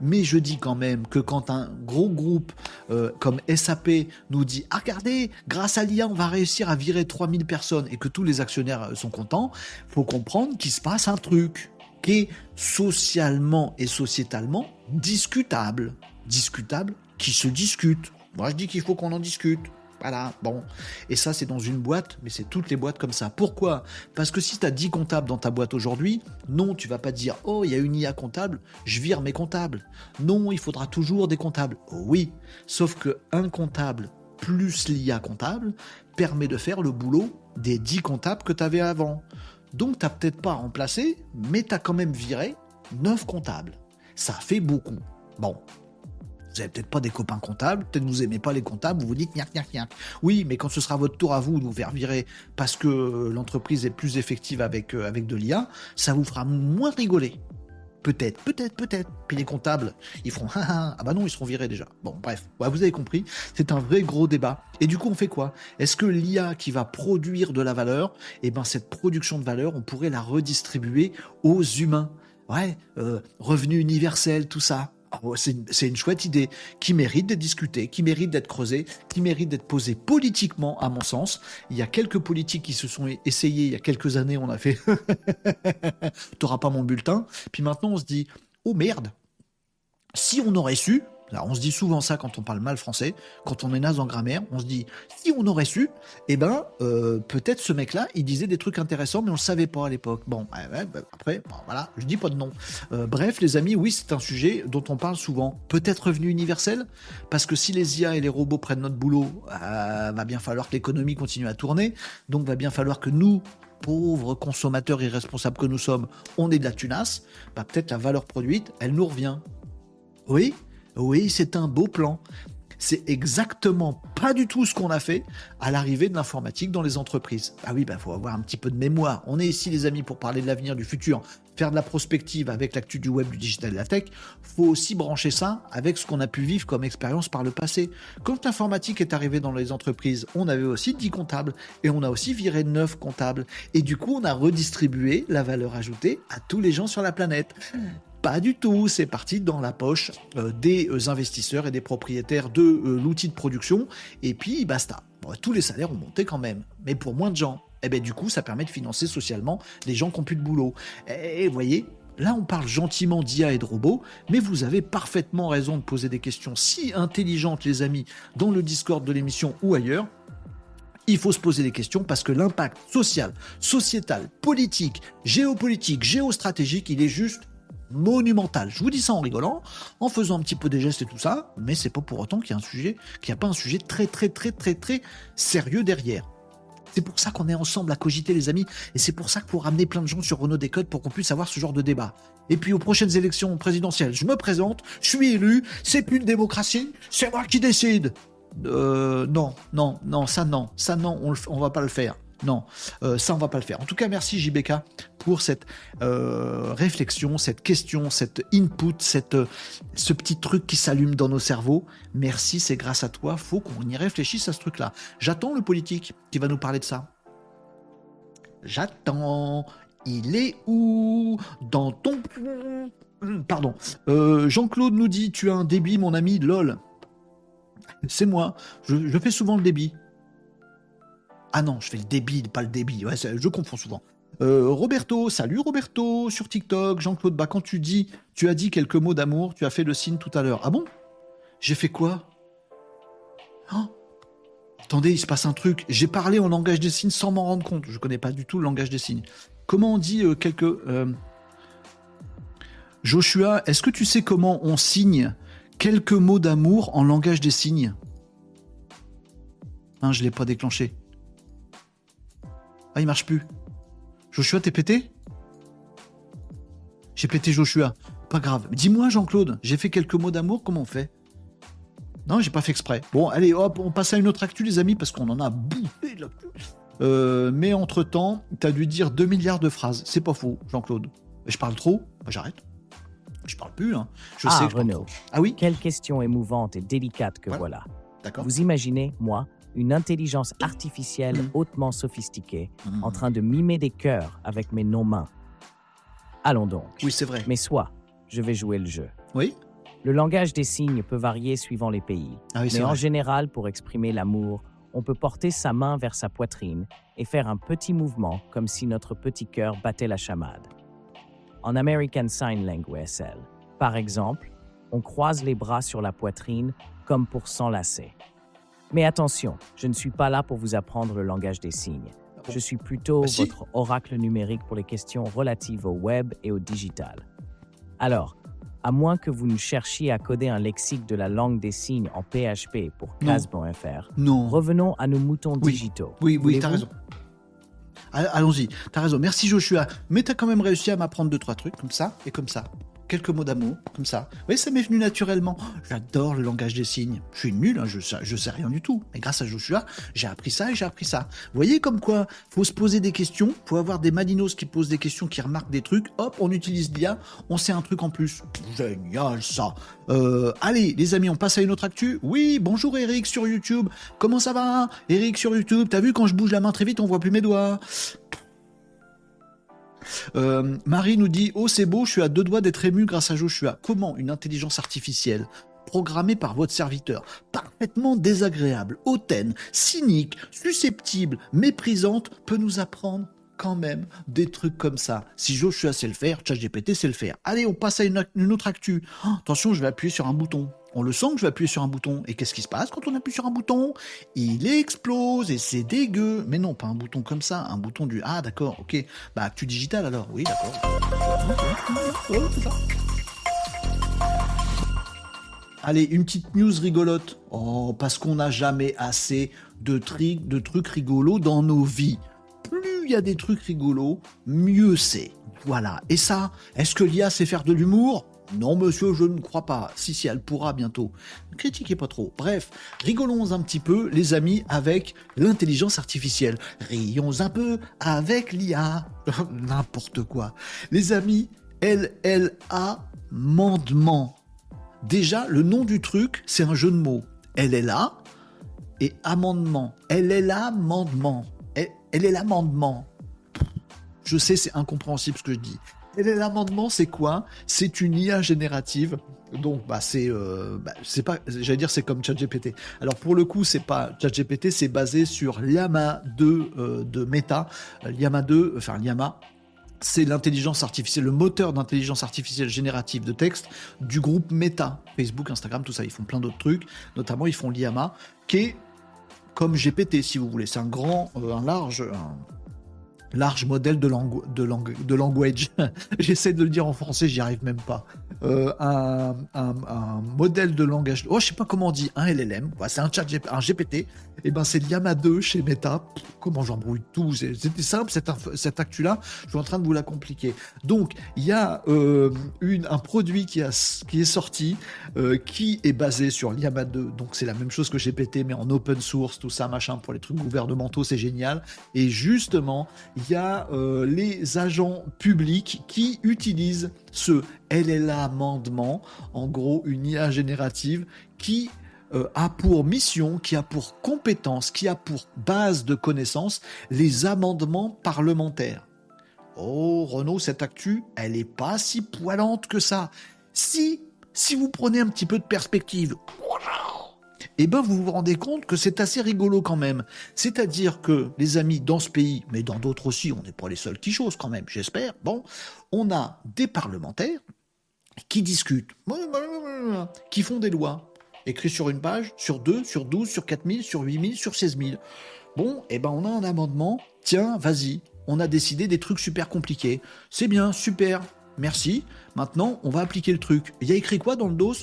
Mais je dis quand même que quand un gros groupe euh, comme SAP nous dit ah, regardez, grâce à l'IA, on va réussir à virer 3000 personnes et que tous les actionnaires euh, sont contents, faut comprendre qu'il se passe un truc qui est socialement et sociétalement discutable. Discutable qui se discute. Moi, je dis qu'il faut qu'on en discute. Voilà, bon. Et ça, c'est dans une boîte, mais c'est toutes les boîtes comme ça. Pourquoi? Parce que si tu as 10 comptables dans ta boîte aujourd'hui, non, tu vas pas dire Oh, il y a une IA comptable, je vire mes comptables. Non, il faudra toujours des comptables. Oui, sauf que un comptable plus l'IA comptable permet de faire le boulot des 10 comptables que tu avais avant. Donc, tu n'as peut-être pas remplacé, mais tu as quand même viré 9 comptables. Ça fait beaucoup. Bon, vous n'avez peut-être pas des copains comptables, peut-être vous n'aimez pas les comptables, vous vous dites niac, niac, niac. Oui, mais quand ce sera votre tour à vous de vous faire virer parce que l'entreprise est plus effective avec, euh, avec de l'IA, ça vous fera moins rigoler. Peut-être, peut-être, peut-être. Puis les comptables, ils feront ah, ah, ah bah non, ils seront virés déjà. Bon, bref, vous avez compris, c'est un vrai gros débat. Et du coup, on fait quoi? Est-ce que l'IA qui va produire de la valeur, eh ben cette production de valeur, on pourrait la redistribuer aux humains? Ouais, euh, revenu universel, tout ça. Ah c'est une, chouette idée qui mérite d'être discutée, qui mérite d'être creusée, qui mérite d'être posée politiquement, à mon sens. Il y a quelques politiques qui se sont essayés il y a quelques années, on a fait T'auras pas mon bulletin. Puis maintenant, on se dit Oh merde Si on aurait su, on se dit souvent ça quand on parle mal français, quand on est naze en grammaire, on se dit si on aurait su, eh ben euh, peut-être ce mec-là, il disait des trucs intéressants, mais on le savait pas à l'époque. Bon, bah, après, voilà, je dis pas de nom. Euh, bref, les amis, oui, c'est un sujet dont on parle souvent. Peut-être revenu universel, parce que si les IA et les robots prennent notre boulot, euh, va bien falloir que l'économie continue à tourner, donc va bien falloir que nous, pauvres consommateurs irresponsables que nous sommes, on ait de la tunasse, bah, peut-être la valeur produite, elle nous revient. Oui, oui, c'est un beau plan. c'est exactement pas du tout ce qu'on a fait à l'arrivée de l'informatique dans les entreprises. Ah oui, il bah, faut avoir un petit peu de mémoire. On est ici, les amis, pour parler de l'avenir, du futur, faire de la prospective avec l'actu du web, du digital de la tech. faut aussi brancher ça avec ce qu'on a pu vivre comme expérience par le passé. Quand l'informatique est arrivée dans les entreprises, on avait aussi 10 comptables et on a aussi viré 9 comptables. Et du coup, on a redistribué la valeur ajoutée à tous les gens sur la planète. Pas du tout, c'est parti dans la poche euh, des euh, investisseurs et des propriétaires de euh, l'outil de production, et puis basta. tous les salaires ont monté quand même, mais pour moins de gens. Et eh bien du coup, ça permet de financer socialement les gens qui n'ont plus de boulot. Et vous voyez, Là, on parle gentiment d'IA et de robots, mais vous avez parfaitement raison de poser des questions si intelligentes, les amis, dans le Discord de l'émission ou ailleurs. Il faut se poser des questions parce que l'impact social, sociétal, politique, géopolitique, géostratégique, il est juste monumental. Je vous dis ça en rigolant, en faisant un petit peu des gestes et tout ça, mais c'est pas pour autant qu'il y a un sujet, qu'il n'y a pas un sujet très très très très très sérieux derrière. C'est pour ça qu'on est ensemble à cogiter, les amis, et c'est pour ça qu'il faut ramener plein de gens sur Renault Décode pour qu'on puisse avoir ce genre de débat. Et puis aux prochaines élections présidentielles, je me présente, je suis élu, c'est plus une démocratie, c'est moi qui décide. Euh, non, non, non, ça non, ça non, on, on va pas le faire. Non, euh, ça on va pas le faire. En tout cas, merci JBK pour cette euh, réflexion, cette question, cette input, cette, euh, ce petit truc qui s'allume dans nos cerveaux. Merci, c'est grâce à toi. Faut qu'on y réfléchisse à ce truc-là. J'attends le politique qui va nous parler de ça. J'attends. Il est où? Dans ton. Pardon. Jean-Claude nous dit Tu as un débit, mon ami, lol. C'est moi. je fais souvent le débit. Ah non, je fais le débit, pas le débit. Je confonds souvent. Euh, Roberto, salut Roberto, sur TikTok. Jean-Claude, bah quand tu dis, tu as dit quelques mots d'amour, tu as fait le signe tout à l'heure. Ah bon? J'ai fait quoi? Oh Attendez, il se passe un truc. J'ai parlé en langage des signes sans m'en rendre compte. Je connais pas du tout le langage des signes. Comment on dit euh, quelques... Euh, Joshua, est-ce que tu sais comment on signe quelques mots d'amour en langage des signes? Hein, Je l'ai pas déclenché. Ah, il marche plus. Joshua, t'es pété? J'ai pété Joshua. Pas grave. Dis-moi, Jean-Claude, j'ai fait quelques mots d'amour, comment on fait? Non, j'ai pas fait exprès. Bon, allez, hop, on passe à une autre actu, les amis, parce qu'on en a bouffé là. Euh, mais entre-temps, t'as dû dire 2 milliards de phrases. C'est pas faux, Jean-Claude. Je parle trop bah, J'arrête. Je parle plus, hein. Je ah, sais Renaud. Ah oui? Quelle question émouvante et délicate que voilà. D'accord. Vous imaginez, moi, une intelligence artificielle mm. hautement sophistiquée mm. en train de mimer des cœurs avec mes non-mains. Allons donc. Oui, c'est vrai. Mais soit, je vais jouer le jeu. Oui. Le langage des signes peut varier suivant les pays. Ah mais en général, pour exprimer l'amour, on peut porter sa main vers sa poitrine et faire un petit mouvement comme si notre petit cœur battait la chamade. En American Sign Language par exemple, on croise les bras sur la poitrine comme pour s'enlacer. Mais attention, je ne suis pas là pour vous apprendre le langage des signes. Je suis plutôt bah, votre oracle numérique pour les questions relatives au web et au digital. Alors, à moins que vous ne cherchiez à coder un lexique de la langue des signes en PHP pour Casbon.fr, revenons à nos moutons digitaux. Oui, oui, t'as raison. Allons-y, t'as raison. Merci Joshua. Mais t'as quand même réussi à m'apprendre deux, trois trucs comme ça et comme ça quelques mots d'amour, comme ça. Oui, ça m'est venu naturellement. J'adore le langage des signes. Je suis nul, hein, je, je sais rien du tout. Mais grâce à Joshua, j'ai appris ça et j'ai appris ça. Vous voyez comme quoi, faut se poser des questions, faut avoir des malinos qui posent des questions, qui remarquent des trucs. Hop, on utilise l'IA, on sait un truc en plus. Génial ça. Euh, allez, les amis, on passe à une autre actu. Oui, bonjour Eric sur YouTube. Comment ça va Eric sur YouTube, t'as vu quand je bouge la main très vite, on voit plus mes doigts. Euh, Marie nous dit Oh, c'est beau, je suis à deux doigts d'être ému grâce à Joshua. Comment une intelligence artificielle programmée par votre serviteur, parfaitement désagréable, hautaine, cynique, susceptible, méprisante, peut nous apprendre quand même des trucs comme ça? Si Joshua sait le faire, ChatGPT sait le faire. Allez, on passe à une, autre actu. Oh, attention, je vais appuyer sur un bouton on le sent que je vais appuyer sur un bouton. Et qu'est-ce qui se passe quand on appuie sur un bouton? Il explose et c'est dégueu. Mais non, pas un bouton comme ça, un bouton du Ah d'accord, ok. Bah actu digital alors, oui d'accord. Allez, une petite news rigolote. Oh, parce qu'on n'a jamais assez de, de trucs rigolos dans nos vies. Plus il y a des trucs rigolos, mieux c'est. Voilà. Et ça, est-ce que l'IA sait faire de l'humour? Non, monsieur, je ne crois pas. Si, si, elle pourra bientôt. Critiquez pas trop. Bref, rigolons un petit peu, les amis, avec l'intelligence artificielle. Rions un peu avec l'IA. N'importe quoi. Les amis, LLA Mandement. Déjà, le nom du truc, c'est un jeu de mots. LLA et amendement. LLA amendement. Elle est l'amendement. Je sais, c'est incompréhensible ce que je dis. Et l'amendement, c'est quoi? C'est une IA générative. Donc, bah, c'est, euh, bah, c'est pas, j'allais dire, c'est comme ChatGPT. Alors, pour le coup, c'est pas ChatGPT, c'est basé sur Llama 2 euh, de Meta. Euh, Llama 2, enfin Llama, c'est l'intelligence artificielle, le moteur d'intelligence artificielle générative de texte du groupe Meta, Facebook, Instagram, tout ça. Ils font plein d'autres trucs. Notamment, ils font Llama, qui est comme GPT, si vous voulez. C'est un grand, un large, large modèle de, langue, de, langue, de language. J'essaie de le dire en français, j'y arrive même pas. Euh, un, modèle de langage. Oh, je sais pas comment on dit, un LLM. c'est un chat un GPT. Et eh ben, c'est Llama 2 chez Meta. comment j'embrouille tout C'était simple cette, cette actu-là. Je suis en train de vous la compliquer. Donc, il y a euh, une, un produit qui, a, qui est sorti, euh, qui est basé sur Llama 2. Donc, c'est la même chose que GPT, mais en open source, tout ça, machin, pour les trucs gouvernementaux, c'est génial. Et justement, il y a euh, les agents publics qui utilisent ce LLA amendement, en gros une IA générative qui euh, a pour mission, qui a pour compétence, qui a pour base de connaissances les amendements parlementaires. Oh Renaud, cette actu, elle n'est pas si poilante que ça. Si, si vous prenez un petit peu de perspective, eh ben vous vous rendez compte que c'est assez rigolo quand même. C'est-à-dire que les amis dans ce pays, mais dans d'autres aussi, on n'est pas les seuls qui chose quand même, j'espère. Bon, on a des parlementaires qui discutent, qui font des lois, écrites sur une page, sur deux, sur douze, sur quatre mille, sur huit mille, sur seize mille. Bon, eh ben on a un amendement. Tiens, vas-y, on a décidé des trucs super compliqués. C'est bien, super, merci. Maintenant, on va appliquer le truc. Il y a écrit quoi dans le dos?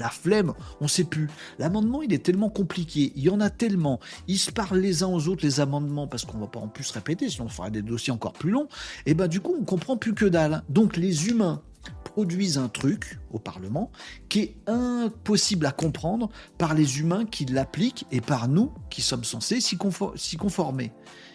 La flemme, on sait plus. L'amendement, il est tellement compliqué, il y en a tellement, ils se parlent les uns aux autres les amendements parce qu'on va pas en plus répéter, sinon on fera des dossiers encore plus longs. Et ben du coup, on comprend plus que dalle. Donc les humains produisent un truc au Parlement qui est impossible à comprendre par les humains qui l'appliquent et par nous qui sommes censés s'y conformer.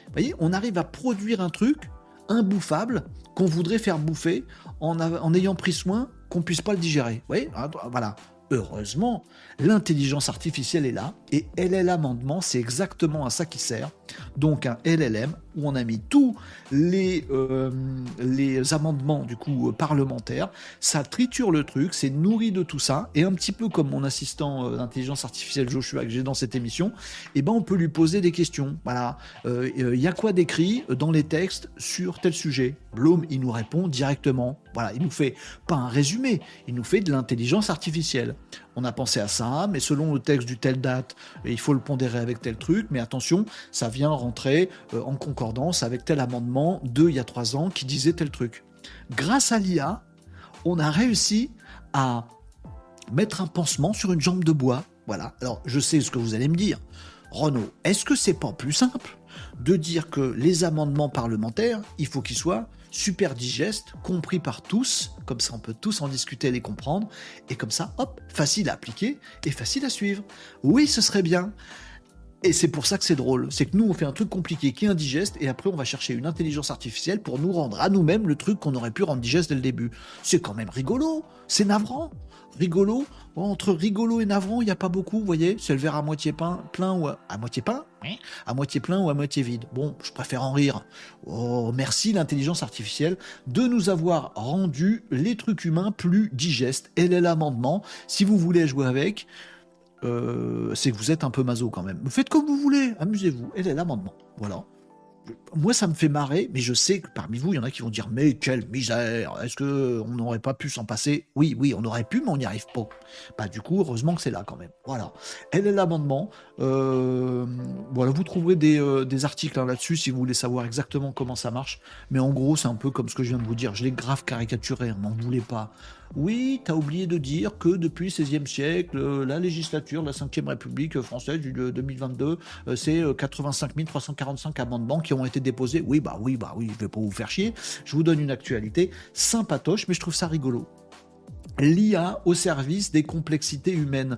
Vous voyez, on arrive à produire un truc imbouffable qu'on voudrait faire bouffer en, ayant pris soin qu'on puisse pas le digérer. Vous voyez? Voilà. Heureusement, l'intelligence artificielle est là et LL amendement, c'est exactement à ça qui sert. Donc un LLM où on a mis tous les, euh, amendements du coup parlementaires, ça triture le truc, c'est nourri de tout ça. Et un petit peu comme mon assistant euh, d'intelligence artificielle Joshua que j'ai dans cette émission, eh ben on peut lui poser des questions. Voilà, euh, il y a quoi d'écrit dans les textes sur tel sujet? Bloom, il nous répond directement. Voilà, il nous fait pas un résumé, il nous fait de l'intelligence artificielle on a pensé à ça, mais selon le texte du telle date, il faut le pondérer avec tel truc, mais attention, ça vient rentrer euh, en concordance avec tel amendement de il y a trois ans qui disait tel truc. Grâce à l'IA, on a réussi à mettre un pansement sur une jambe de bois. Voilà. Alors, je sais ce que vous allez me dire. Renaud, est-ce que c'est pas plus simple de dire que les amendements parlementaires, il faut qu'ils soient super digeste, compris par tous, comme ça on peut tous en discuter et les comprendre, et comme ça, hop, facile à appliquer et facile à suivre. Oui, ce serait bien. Et c'est pour ça que c'est drôle. C'est que nous, on fait un truc compliqué qui est indigeste, et après, on va chercher une intelligence artificielle pour nous rendre à nous-mêmes le truc qu'on aurait pu rendre digeste dès le début. C'est quand même rigolo. C'est navrant rigolo. entre rigolo et navrant, il n'y a pas beaucoup, vous voyez. C'est le verre à moitié plein, plein ou à, moitié plein, à moitié plein ou à moitié vide. Bon, je préfère en rire. Oh, merci l'intelligence artificielle de nous avoir rendu les trucs humains plus digestes. Elle est l'amendement. Si vous voulez jouer avec, euh, c'est que vous êtes un peu maso quand même. Faites comme vous voulez, amusez-vous. Elle est l'amendement. Voilà moi, ça me fait marrer, mais je sais que parmi vous, il y en a qui vont dire Mais quelle misère Est-ce qu'on n'aurait pas pu s'en passer? Oui, oui, on aurait pu, mais on n'y arrive pas. Bah, du coup, heureusement que c'est là quand même. Voilà. Elle est l'amendement? Euh, voilà, vous trouverez des, euh, articles hein, là-dessus si vous voulez savoir exactement comment ça marche. Mais en gros, c'est un peu comme ce que je viens de vous dire. Je l'ai grave caricaturé, on n'en voulait pas. Oui, tu as oublié de dire que depuis le XVIe siècle, euh, la législature la Ve République française du 2022, euh, c'est 85 euh, 345 amendements qui ont été déposés. Oui, bah oui, bah oui, je vais pas vous faire chier. Je vous donne une actualité sympatoche, mais je trouve ça rigolo. l'IA au service des complexités humaines.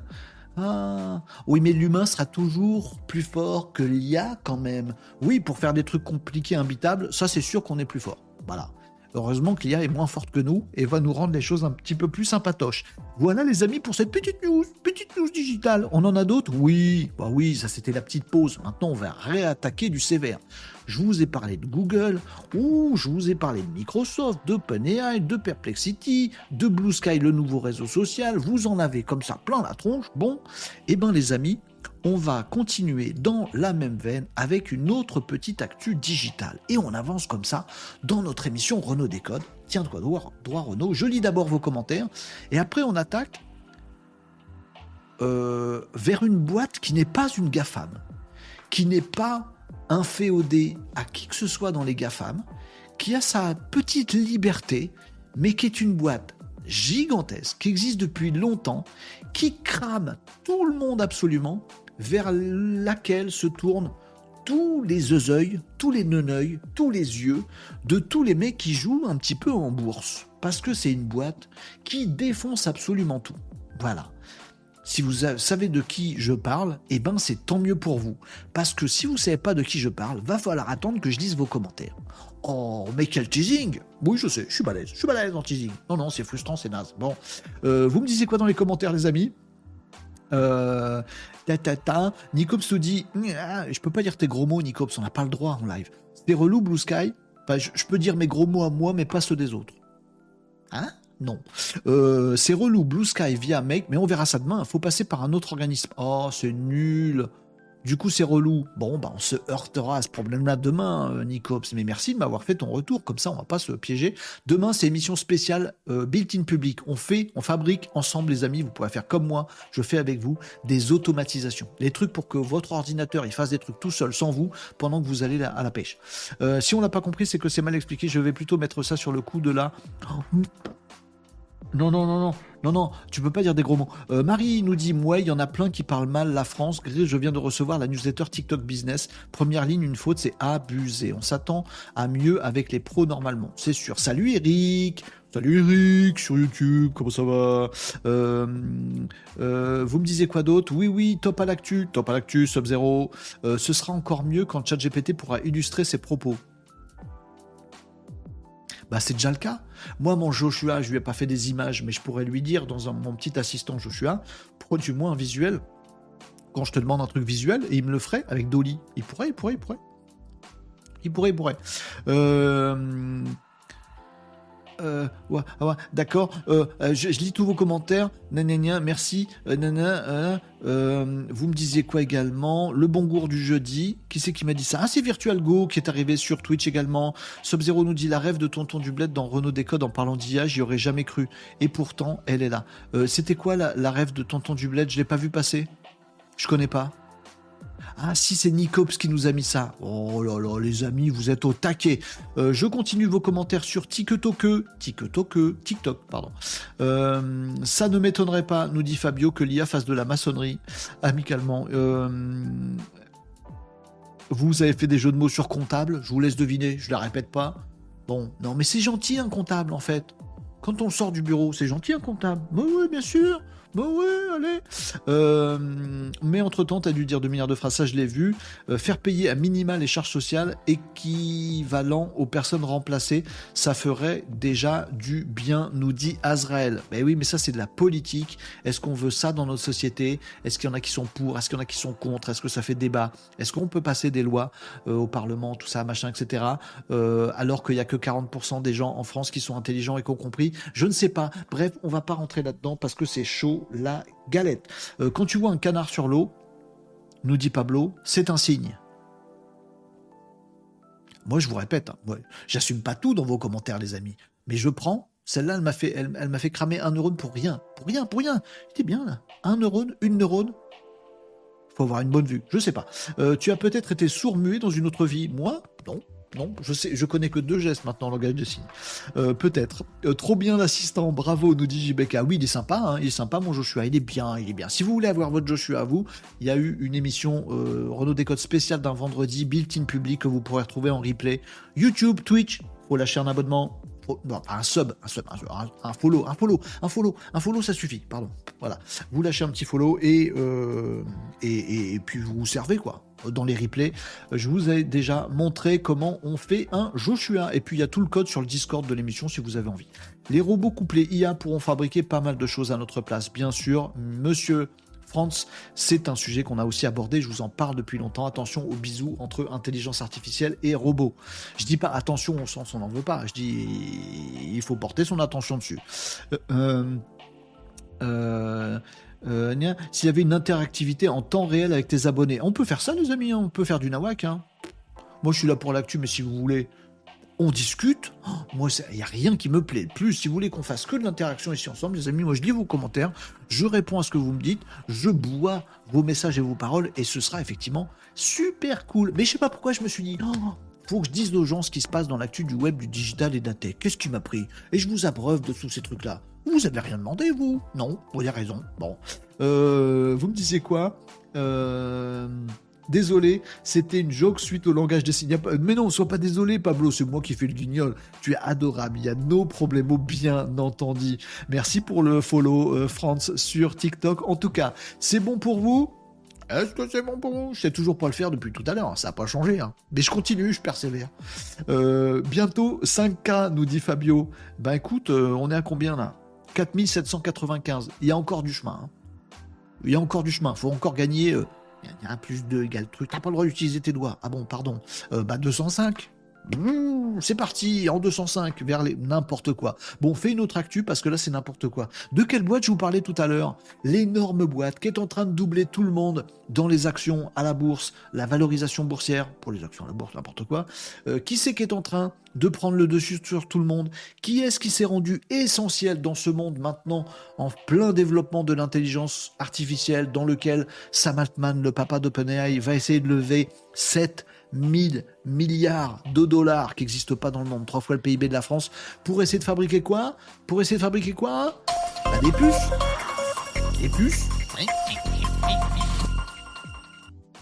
Ah, oui, mais l'humain sera toujours plus fort que l'IA quand même. Oui, pour faire des trucs compliqués, imbitables, ça c'est sûr qu'on est plus fort. Voilà. Heureusement que est moins forte que nous et va nous rendre les choses un petit peu plus sympatoches. Voilà les amis pour cette petite news, petite news digitale. On en a d'autres? Oui, bah oui, ça c'était la petite pause. Maintenant on va réattaquer du sévère. Je vous ai parlé de Google, ou je vous ai parlé de Microsoft, d'OpenAI, de Perplexity, de Blue Sky, le nouveau réseau social. Vous en avez comme ça plein la tronche. Bon, eh ben les amis, on va continuer dans la même veine avec une autre petite actu digitale. Et on avance comme ça dans notre émission Renault Décode. Tiens, droit, droit, droit Renault. Je lis d'abord vos commentaires et après on attaque euh, vers une boîte qui n'est pas une GAFAM, qui n'est pas un féodé à qui que ce soit dans les GAFAM, qui a sa petite liberté, mais qui est une boîte gigantesque, qui existe depuis longtemps, qui crame tout le monde absolument, vers laquelle se tournent tous les œils, tous les neneuils, tous les yeux de tous les mecs qui jouent un petit peu en bourse. Parce que c'est une boîte qui défonce absolument tout. Voilà. Si vous savez de qui je parle, eh ben c'est tant mieux pour vous. Parce que si vous ne savez pas de qui je parle, va falloir attendre que je lise vos commentaires. Oh, mais quel teasing Oui, je sais, je suis balèze, je suis balèze en teasing. Non, non, c'est frustrant, c'est naze. Bon, euh, vous me disiez quoi dans les commentaires, les amis? Euh, ta, ta, ta. Nicops nous dit ah, Je peux pas dire tes gros mots, Nicops, on n'a pas le droit en live. C'est relou, Blue Sky? je, peux dire mes gros mots à moi, mais pas ceux des autres. Hein? Non. Euh, c'est relou, Blue Sky via Make, mais on verra ça demain. Faut passer par un autre organisme. Oh, c'est nul. Du coup, c'est relou. Bon, bah, on se heurtera à ce problème-là demain, euh, Nicops. Mais merci de m'avoir fait ton retour. Comme ça, on va pas se piéger. Demain, c'est émission spéciale euh, built-in public. On fait, on fabrique ensemble, les amis. Vous pourrez faire comme moi. Je fais avec vous des automatisations. Des trucs pour que votre ordinateur, il fasse des trucs tout seul, sans vous, pendant que vous allez à la pêche. Euh, si on n'a pas compris, c'est que c'est mal expliqué. Je vais plutôt mettre ça sur le coup de la non, non, non, non, non, non, tu peux pas dire des gros mots. Euh, Marie nous dit, moi, il y en a plein qui parlent mal la France. Je viens de recevoir la newsletter TikTok Business. Première ligne, une faute, c'est abusé. On s'attend à mieux avec les pros normalement, c'est sûr. Salut Eric Salut Eric sur YouTube, comment ça va? Euh, euh, Vous me disiez quoi d'autre? Oui, oui, top à l'actu, top à l'actu, Sub-Zero. ce sera encore mieux quand ChatGPT pourra illustrer ses propos. Bah, c'est déjà le cas. Moi, mon Joshua, je lui ai pas fait des images, mais je pourrais lui dire dans mon petit assistant Joshua, produis-moi un visuel. Quand je te demande un truc visuel, et il me le ferait avec Dolly. Il pourrait, il pourrait, il pourrait. Il pourrait, il pourrait. Euh, euh, ouais, d'accord. Euh, euh, je, lis tous vos commentaires. Merci. Vous me disiez quoi également Le bon goût du jeudi. Qui c'est qui m'a dit ça Ah, c'est Virtual Go qui est arrivé sur Twitch également. Sub-Zero nous dit la rêve de Tonton du Bled dans Renault Décode en parlant d'IA. J'y aurais jamais cru. Et pourtant, elle est là. C'était quoi la, rêve de Tonton du Bled Je l'ai pas vu passer? Je connais pas. Ah si, c'est Nicops qui nous a mis ça. Oh là là, les amis, vous êtes au taquet. Euh, je continue vos commentaires sur TikTok, TikTok, TikTok, pardon. Euh, ça ne m'étonnerait pas, nous dit Fabio, que l'IA fasse de la maçonnerie amicalement. Euh, vous avez fait des jeux de mots sur comptable, je vous laisse deviner, je ne la répète pas. Bon, non, mais c'est gentil un comptable en fait. Quand on sort du bureau, c'est gentil un comptable. oui, bien sûr. Bah ouais, allez. Euh, mais entre-temps, tu as dû dire de milliards de phrases, ça je l'ai vu. Euh, faire payer à minima les charges sociales équivalent aux personnes remplacées, ça ferait déjà du bien, nous dit Azrael. Ben oui, mais ça c'est de la politique. Est-ce qu'on veut ça dans notre société? Est-ce qu'il y en a qui sont pour? Est-ce qu'il y en a qui sont contre? Est-ce que ça fait débat? Est-ce qu'on peut passer des lois euh, au Parlement, tout ça, machin, etc. alors qu'il n'y a que 40% des gens en France qui sont intelligents et qui ont compris? Je ne sais pas. Bref, on va pas rentrer là-dedans parce que c'est chaud la galette. Euh, quand tu vois un canard sur l'eau, nous dit Pablo, c'est un signe. Moi, je vous répète, hein, j'assume pas tout dans vos commentaires, les amis, mais je prends. Celle-là, elle m'a fait, elle, fait cramer un neurone pour rien, pour rien, pour rien. J'étais bien là, un neurone, une neurone. Faut avoir une bonne vue. Je sais pas. Euh, tu as peut-être été sourd-muet dans une autre vie. Moi, non. Non, je sais, je connais que deux gestes maintenant en langage de signes. Euh, peut-être. Euh, trop bien l'assistant, bravo, nous dit JBK. Oui, il est sympa, hein, il est sympa mon Joshua, il est bien, il est bien. Si vous voulez avoir votre Joshua à vous, il y a eu une émission euh, Renault Décode spéciale d'un vendredi, built-in public, que vous pourrez retrouver en replay. YouTube, Twitch, faut lâcher un abonnement, un sub, un sub, un, follow, un follow, un follow, un follow, ça suffit, pardon. Voilà, vous lâchez un petit follow et, et, et, puis vous servez quoi. Dans les replays, je vous ai déjà montré comment on fait un Joshua. Et puis il y a tout le code sur le Discord de l'émission si vous avez envie. Les robots couplés IA pourront fabriquer pas mal de choses à notre place, bien sûr. Monsieur France, c'est un sujet qu'on a aussi abordé, je vous en parle depuis longtemps. Attention aux bisous entre intelligence artificielle et robot. Je dis pas attention au sens on n'en veut pas, je dis il faut porter son attention dessus. Euh, euh, euh, s'il y avait une interactivité en temps réel avec tes abonnés, on peut faire ça les amis, hein. on peut faire du nawak. Hein. Moi je suis là pour l'actu, mais si vous voulez on discute. Oh, moi, il n'y a rien qui me plaît le plus. Si vous voulez qu'on fasse que de l'interaction ici ensemble, les amis, moi, je lis vos commentaires, je réponds à ce que vous me dites, je bois vos messages et vos paroles, et ce sera effectivement super cool. Mais je sais pas pourquoi je me suis dit, oh, faut que je dise aux gens ce qui se passe dans l'actu du web, du digital et de la tech. Qu'est-ce qui m'a pris? Et je vous abreuve de tous ces trucs-là. Vous avez rien demandé, vous? Non, vous avez raison. Bon. Euh, vous me disiez quoi? Euh... Désolé, c'était une joke suite au langage des signes. Mais non, sois pas désolé, Pablo, c'est moi qui fais le guignol. Tu es adorable, il y a nos problèmes bien entendu. Merci pour le follow, euh, Franz, sur TikTok. En tout cas, c'est bon pour vous? Est-ce que c'est bon pour vous? Je sais toujours pas le faire depuis tout à l'heure, ça n'a pas changé. Hein. Mais je continue, je persévère. Euh, bientôt 5K, nous dit Fabio. Ben écoute, euh, on est à combien là? 4795. Il y a encore du chemin. Hein. Il y a encore du chemin. Il faut encore gagner il y a un plus 2 égale truc. T'as pas le droit d'utiliser tes doigts. Ah bon, pardon. Euh, bah 205 c'est parti, en 205, vers les n'importe quoi. Bon, fais une autre actu parce que là c'est n'importe quoi. De quelle boîte je vous parlais tout à l'heure? L'énorme boîte qui est en train de doubler tout le monde dans les actions à la bourse, la valorisation boursière pour les actions à la bourse, n'importe quoi. Euh, qui c'est qui est en train de prendre le dessus sur tout le monde? Qui est-ce qui s'est rendu essentiel dans ce monde maintenant en plein développement de l'intelligence artificielle dans lequel Sam Altman, le papa d'OpenAI, va essayer de lever 7 1000 milliards de dollars qui n'existent pas dans le monde, trois fois le PIB de la France, pour essayer de fabriquer quoi? Pour essayer de fabriquer quoi? Bah, Des puces. Des puces.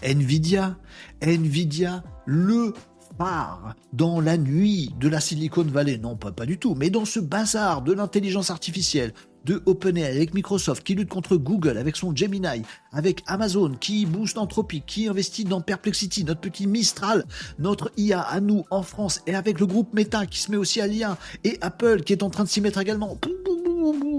Nvidia. Nvidia, le phare dans la nuit de la Silicon Valley. Non, pas, pas du tout, mais dans ce bazar de l'intelligence artificielle, de OpenAI avec Microsoft qui lutte contre Google avec son Gemini, avec Amazon qui booste Anthropic, qui investit dans Perplexity, notre petit Mistral, notre IA à nous en France et avec le groupe Meta qui se met aussi à l'IA et Apple qui est en train de s'y mettre également.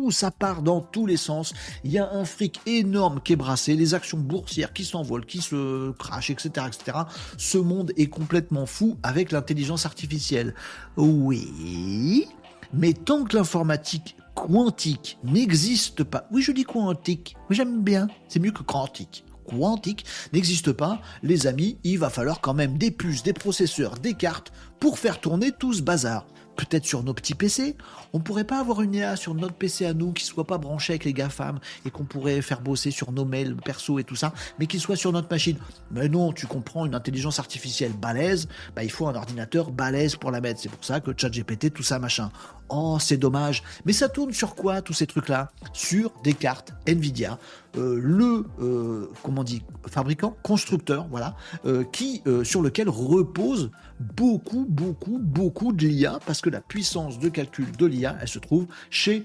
Ça part dans tous les sens. Il y a un fric énorme qui est brassé, les actions boursières qui s'envolent, qui se crachent, etc., etc. Ce monde est complètement fou avec l'intelligence artificielle. Oui, mais tant que l'informatique quantique n'existe pas, oui je dis quantique, mais j'aime bien, c'est mieux que quantique, quantique n'existe pas, les amis, il va falloir quand même des puces, des processeurs, des cartes pour faire tourner tout ce bazar peut-être sur nos petits PC. On pourrait pas avoir une IA sur notre PC à nous qui soit pas branché avec les GAFAM et qu'on pourrait faire bosser sur nos mails perso et tout ça, mais qui soit sur notre machine. Mais non, tu comprends, une intelligence artificielle balèze, bah, il faut un ordinateur balèze pour la mettre. C'est pour ça que ChatGPT, tout ça, machin. Oh, c'est dommage. Mais ça tourne sur quoi, tous ces trucs-là? Sur des cartes Nvidia, euh, le, euh, comment dit, fabricant, constructeur, voilà, euh, qui, sur lequel repose beaucoup, beaucoup, beaucoup de l'IA, parce que la puissance de calcul de l'IA, elle se trouve chez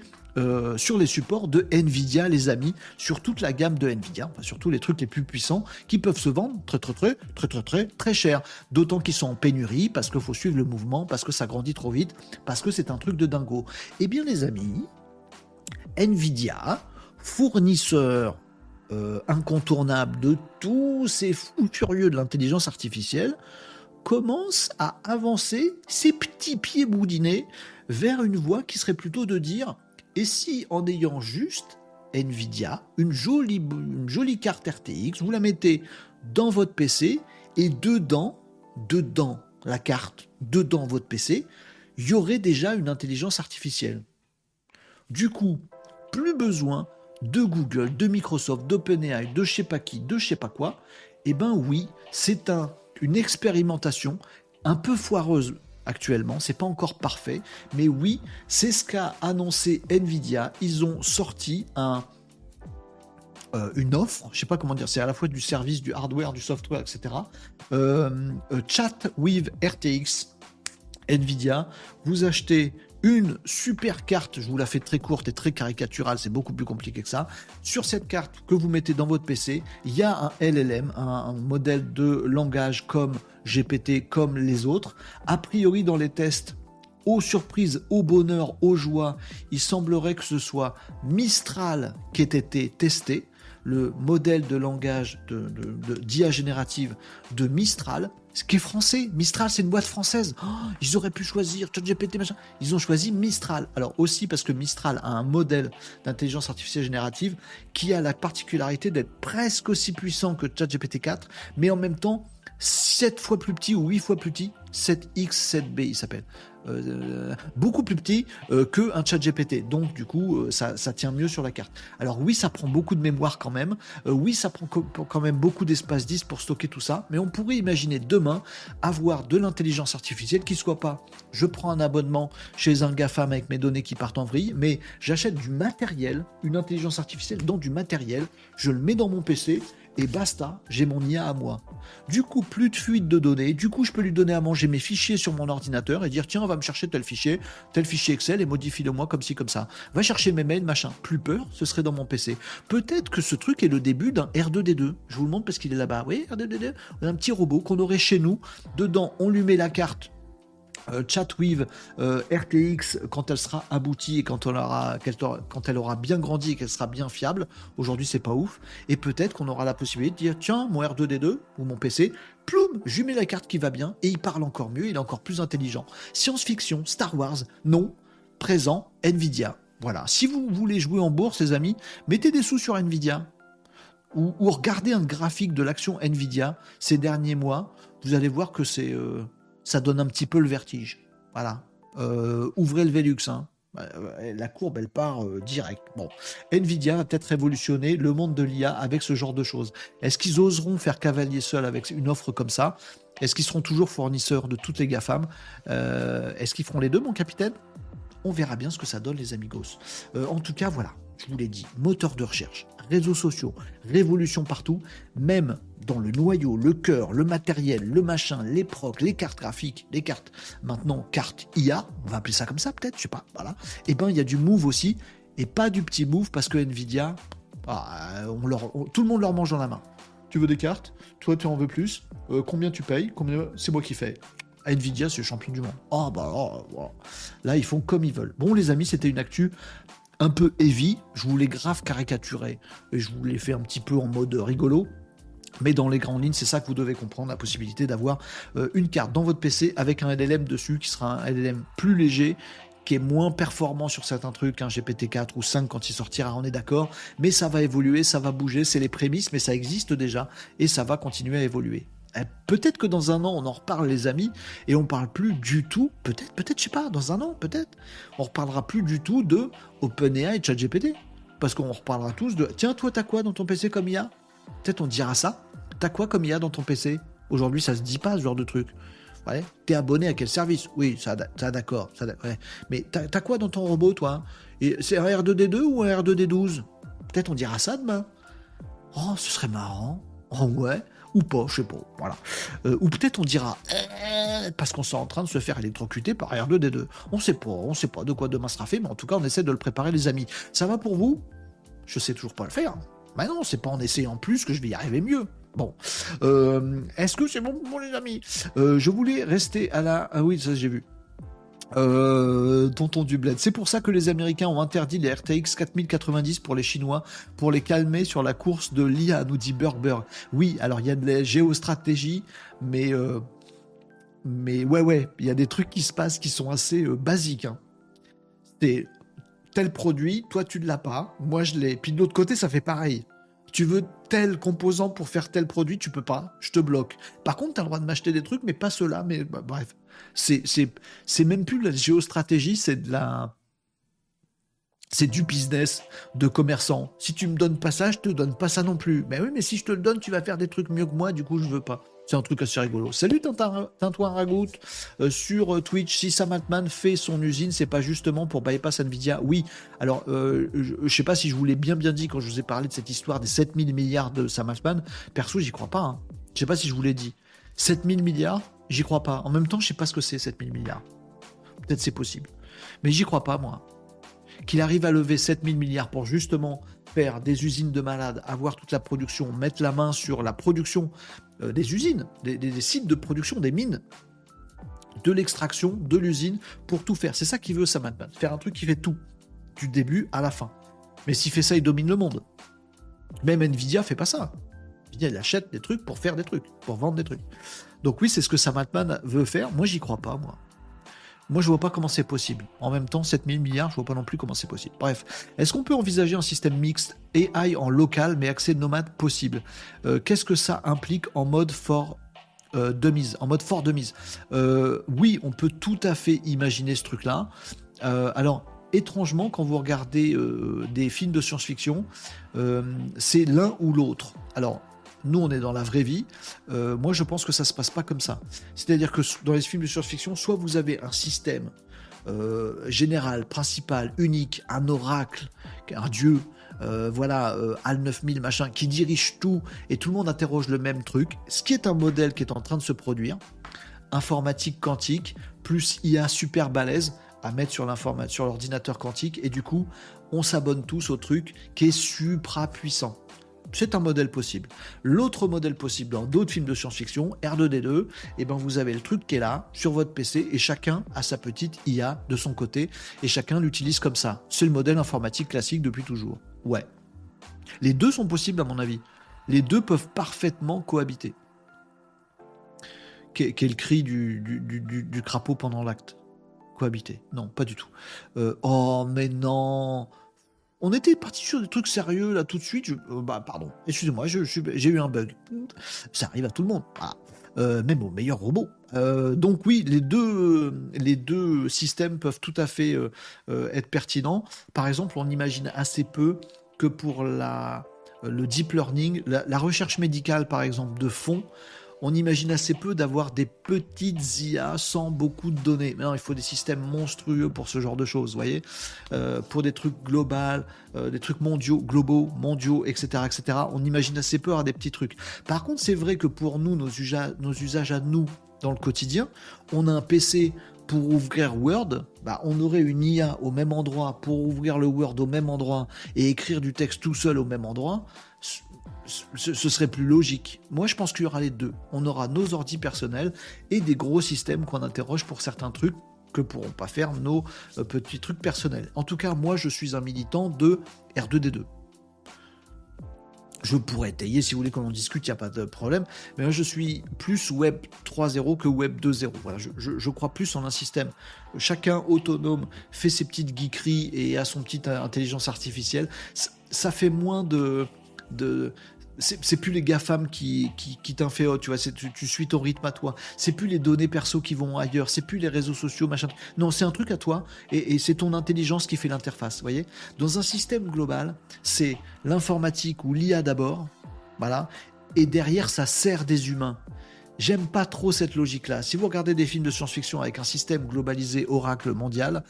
sur les supports de Nvidia, les amis, sur toute la gamme de Nvidia, enfin, sur tous les trucs les plus puissants qui peuvent se vendre très très très très très très très cher. D'autant qu'ils sont en pénurie parce qu'il faut suivre le mouvement, parce que ça grandit trop vite, parce que c'est un truc de dingo. Eh bien les amis, Nvidia, fournisseur euh, incontournable de tous ces fous furieux de l'intelligence artificielle, commence à avancer ses petits pieds boudinés vers une voie qui serait plutôt de dire et si en ayant juste Nvidia, une jolie, carte RTX, vous la mettez dans votre PC et dedans, dedans la carte, dedans votre PC, il y aurait déjà une intelligence artificielle. Du coup, plus besoin de Google, de Microsoft, d'OpenAI, de je sais pas qui, de je sais pas quoi, eh ben oui, c'est un, une expérimentation un peu foireuse actuellement, c'est pas encore parfait, mais oui, c'est ce qu'a annoncé Nvidia. Ils ont sorti un, euh, une offre, je sais pas comment dire, c'est à la fois du service, du hardware, du software, etc. Euh, euh, chat with RTX, Nvidia, vous achetez une super carte, je vous la fais très courte et très caricaturale, c'est beaucoup plus compliqué que ça. Sur cette carte que vous mettez dans votre PC, il y a un LLM, un, modèle de langage comme GPT, comme les autres. A priori, dans les tests, aux surprises, au bonheur, aux joies, il semblerait que ce soit Mistral qui ait été testé, le modèle de langage de, d'IA générative de Mistral, ce qui est français. Mistral, c'est une boîte française. Oh, ils auraient pu choisir ChatGPT, machin. Ils ont choisi Mistral. Alors aussi parce que Mistral a un modèle d'intelligence artificielle générative qui a la particularité d'être presque aussi puissant que ChatGPT 4, mais en même temps 7 fois plus petit ou 8 fois plus petit, 7X, 7B il s'appelle. Euh, beaucoup plus petit euh, que un chat GPT. Donc du coup, euh, ça, tient mieux sur la carte. Alors oui, ça prend beaucoup de mémoire quand même. oui, ça prend quand même beaucoup d'espace 10 pour stocker tout ça. Mais on pourrait imaginer demain avoir de l'intelligence artificielle qui soit pas je prends un abonnement chez un GAFAM avec mes données qui partent en vrille, mais j'achète du matériel, une intelligence artificielle dans du matériel, je le mets dans mon PC et basta, j'ai mon IA à moi. Du coup, plus de fuite de données, du coup, je peux lui donner à manger mes fichiers sur mon ordinateur et dire tiens, on va me chercher tel fichier, tel fichier Excel et modifie-le moi comme ci, comme ça. Va chercher mes mails, machin. Plus peur, ce serait dans mon PC. Peut-être que ce truc est le début d'un R2D2. Je vous le montre parce qu'il est là-bas. Oui, R2D2. Un petit robot qu'on aurait chez nous. Dedans, on lui met la carte Chatweave euh, RTX quand elle sera aboutie et quand, elle aura bien grandi et qu'elle sera bien fiable. Aujourd'hui, c'est pas ouf. Et peut-être qu'on aura la possibilité de dire tiens, mon R2D2 ou mon PC, ploum, je mets la carte qui va bien et il parle encore mieux, il est encore plus intelligent. Science-fiction, Star Wars, non. Présent, Nvidia. Voilà. Si vous voulez jouer en bourse, les amis, mettez des sous sur Nvidia. Ou, regardez un graphique de l'action Nvidia ces derniers mois. Vous allez voir que c'est. Euh, ça donne un petit peu le vertige. Voilà. Euh, ouvrez le Velux. Hein. Euh, la courbe, elle part euh, direct. Bon, Nvidia va peut-être révolutionner le monde de l'IA avec ce genre de choses. Est-ce qu'ils oseront faire cavalier seul avec une offre comme ça? Est-ce qu'ils seront toujours fournisseurs de toutes les GAFAM? Est-ce qu'ils feront les deux, mon capitaine? On verra bien ce que ça donne, les amigos. en tout cas, voilà, je vous l'ai dit, moteur de recherche, réseaux sociaux, révolution partout, même dans le noyau, le cœur, le matériel, le machin, les procs, les cartes graphiques, les cartes, maintenant cartes IA, on va appeler ça comme ça peut-être, je sais pas, voilà. Et eh ben il y a du move aussi, et pas du petit move parce que Nvidia, ah, leur, tout le monde leur mange dans la main. Tu veux des cartes? Toi tu en veux plus? Euh, Combien tu payes? Combien C'est moi qui fais. Nvidia, c'est champion du monde. Oh, bah, oh. là, ils font comme ils veulent. Bon, les amis, c'était une actu un peu heavy. Je voulais grave caricaturer et je vous l'ai fait un petit peu en mode rigolo. Mais dans les grandes lignes, c'est ça que vous devez comprendre, la possibilité d'avoir euh, une carte dans votre PC avec un LLM dessus qui sera un LLM plus léger, qui est moins performant sur certains trucs, un GPT-4 ou 5 quand il sortira, on est d'accord, mais ça va évoluer, ça va bouger, c'est les prémices, mais ça existe déjà et ça va continuer à évoluer. Eh, peut-être que dans un an, on en reparle, les amis, et on parle plus du tout, peut-être, peut-être, je sais pas, dans un an, peut-être, on reparlera plus du tout de OpenAI et ChatGPT. Parce qu'on reparlera tous de tiens, toi, t'as quoi dans ton PC comme IA Peut-être on dira ça. T'as quoi comme IA dans ton PC Aujourd'hui, ça se dit pas ce genre de truc. Ouais. T'es abonné à quel service? Oui, ça, d'accord. Ça. Mais t'as quoi dans ton robot, toi? C'est un R2D2 ou un R2D12 Peut-être on dira ça demain. Oh, ce serait marrant. Oh ouais ou pas, je sais pas, voilà. Euh, ou peut-être on dira euh, parce qu'on est en train de se faire électrocuter par R2D2. On sait pas, on sait pas de quoi demain sera fait, mais en tout cas on essaie de le préparer les amis. Ça va pour vous? Je sais toujours pas le faire. Mais non, c'est pas en essayant plus que je vais y arriver mieux. Bon, euh, est-ce que c'est bon pour les amis? Je voulais rester à la. Ah oui, ça j'ai vu. Euh, tonton du bled. C'est pour ça que les Américains ont interdit les RTX 4090 pour les Chinois, pour les calmer sur la course de l'IA, nous dit Burger. Oui, alors il y a de la géostratégie, mais euh, mais ouais ouais, il y a des trucs qui se passent qui sont assez euh, basiques. Hein. C'est tel produit, toi tu ne l'as pas, moi je l'ai. Puis de l'autre côté, ça fait pareil. Tu veux tel composant pour faire tel produit, tu peux pas, je te bloque. Par contre, tu as le droit de m'acheter des trucs, mais pas cela, mais bah, bref. C'est même plus de la géostratégie, c'est la. C'est du business de commerçant. Si tu me donnes pas ça, je te donne pas ça non plus. Mais oui, mais si je te le donne, tu vas faire des trucs mieux que moi, du coup, je veux pas. C'est un truc assez rigolo. Salut Tintin Ragout euh, sur euh, Twitch. Si Sam Altman fait son usine, c'est pas justement pour bypass Nvidia Oui. Alors, euh, je, sais pas si je vous l'ai bien bien dit quand je vous ai parlé de cette histoire des 7000 milliards de Sam Altman. Perso, j'y crois pas. Hein. Je sais pas si je vous l'ai dit. 7000 milliards, J'y crois pas. En même temps, je sais pas ce que c'est 7000 milliards. Peut-être c'est possible. Mais j'y crois pas, moi. Qu'il arrive à lever 7000 milliards pour justement faire des usines de malades, avoir toute la production, mettre la main sur la production euh, des usines, des, sites de production, des mines, de l'extraction, de l'usine, pour tout faire. C'est ça qu'il veut, Sam Faire un truc qui fait tout, du début à la fin. Mais s'il fait ça, il domine le monde. Même Nvidia fait pas ça. Nvidia, il achète des trucs pour faire des trucs, pour vendre des trucs. Donc oui, c'est ce que Sam Altman veut faire. Moi, j'y crois pas, moi. Moi, je vois pas comment c'est possible. En même temps, 7000 milliards, je vois pas non plus comment c'est possible. Bref, est-ce qu'on peut envisager un système mixte AI en local mais accès nomade possible? Euh, Qu'est-ce que ça implique en mode fort euh, de mise, en mode fort euh, Oui, on peut tout à fait imaginer ce truc-là. alors, étrangement, quand vous regardez des films de science-fiction, c'est l'un ou l'autre. Alors, nous, on est dans la vraie vie. Euh, moi, je pense que ça se passe pas comme ça. C'est-à-dire que dans les films de science-fiction, soit vous avez un système euh, général, principal, unique, un oracle, un dieu, euh, voilà, Al 9000, machin, qui dirige tout et tout le monde interroge le même truc, ce qui est un modèle qui est en train de se produire, informatique quantique, plus IA super balèze à mettre sur l'ordinateur quantique, et du coup, on s'abonne tous au truc qui est supra puissant. C'est un modèle possible. L'autre modèle possible dans d'autres films de science-fiction, R2D2, et eh ben vous avez le truc qui est là, sur votre PC, et chacun a sa petite IA de son côté, et chacun l'utilise comme ça. C'est le modèle informatique classique depuis toujours. Ouais. Les deux sont possibles à mon avis. Les deux peuvent parfaitement cohabiter. Quel, le cri du, du, crapaud pendant l'acte? Cohabiter? Non, pas du tout. Euh, oh, mais non on était parti sur des trucs sérieux là tout de suite. Euh, bah pardon, excusez-moi, j'ai eu un bug. Ça arrive à tout le monde, ah, euh, même aux meilleurs robots. Euh, donc oui, les deux, les deux systèmes peuvent tout à fait être pertinents. Par exemple, on imagine assez peu que pour la, le deep learning, la recherche médicale par exemple de fond, on imagine assez peu d'avoir des petites IA sans beaucoup de données. Mais non, il faut des systèmes monstrueux pour ce genre de choses, vous voyez euh, Pour des trucs globaux, euh, des trucs mondiaux, globaux, mondiaux, etc., etc. On imagine assez peu avoir des petits trucs. Par contre, c'est vrai que pour nous, nos, nos usages à nous dans le quotidien, on a un PC pour ouvrir Word, bah, on aurait une IA au même endroit pour ouvrir le Word au même endroit et écrire du texte tout seul au même endroit ce, serait plus logique. Moi, je pense qu'il y aura les deux. On aura nos ordis personnels et des gros systèmes qu'on interroge pour certains trucs que pourront pas faire nos euh, petits trucs personnels. En tout cas, moi, je suis un militant de R2D2. Je pourrais étayer si vous voulez qu'on en discute, il n'y a pas de problème. Mais moi, je suis plus Web 3.0 que Web 2.0. Voilà, je, crois plus en un système. Chacun autonome fait ses petites geekeries et a son petite intelligence artificielle. ça fait moins de c'est plus les GAFAM qui, qui, qui t'inféodent, tu vois, tu, tu, suis ton rythme à toi. C'est plus les données perso qui vont ailleurs, c'est plus les réseaux sociaux, machin. Non, c'est un truc à toi et, c'est ton intelligence qui fait l'interface, voyez? Dans un système global, c'est l'informatique ou l'IA d'abord, voilà, et derrière, ça sert des humains. J'aime pas trop cette logique-là. Si vous regardez des films de science-fiction avec un système globalisé oracle mondial,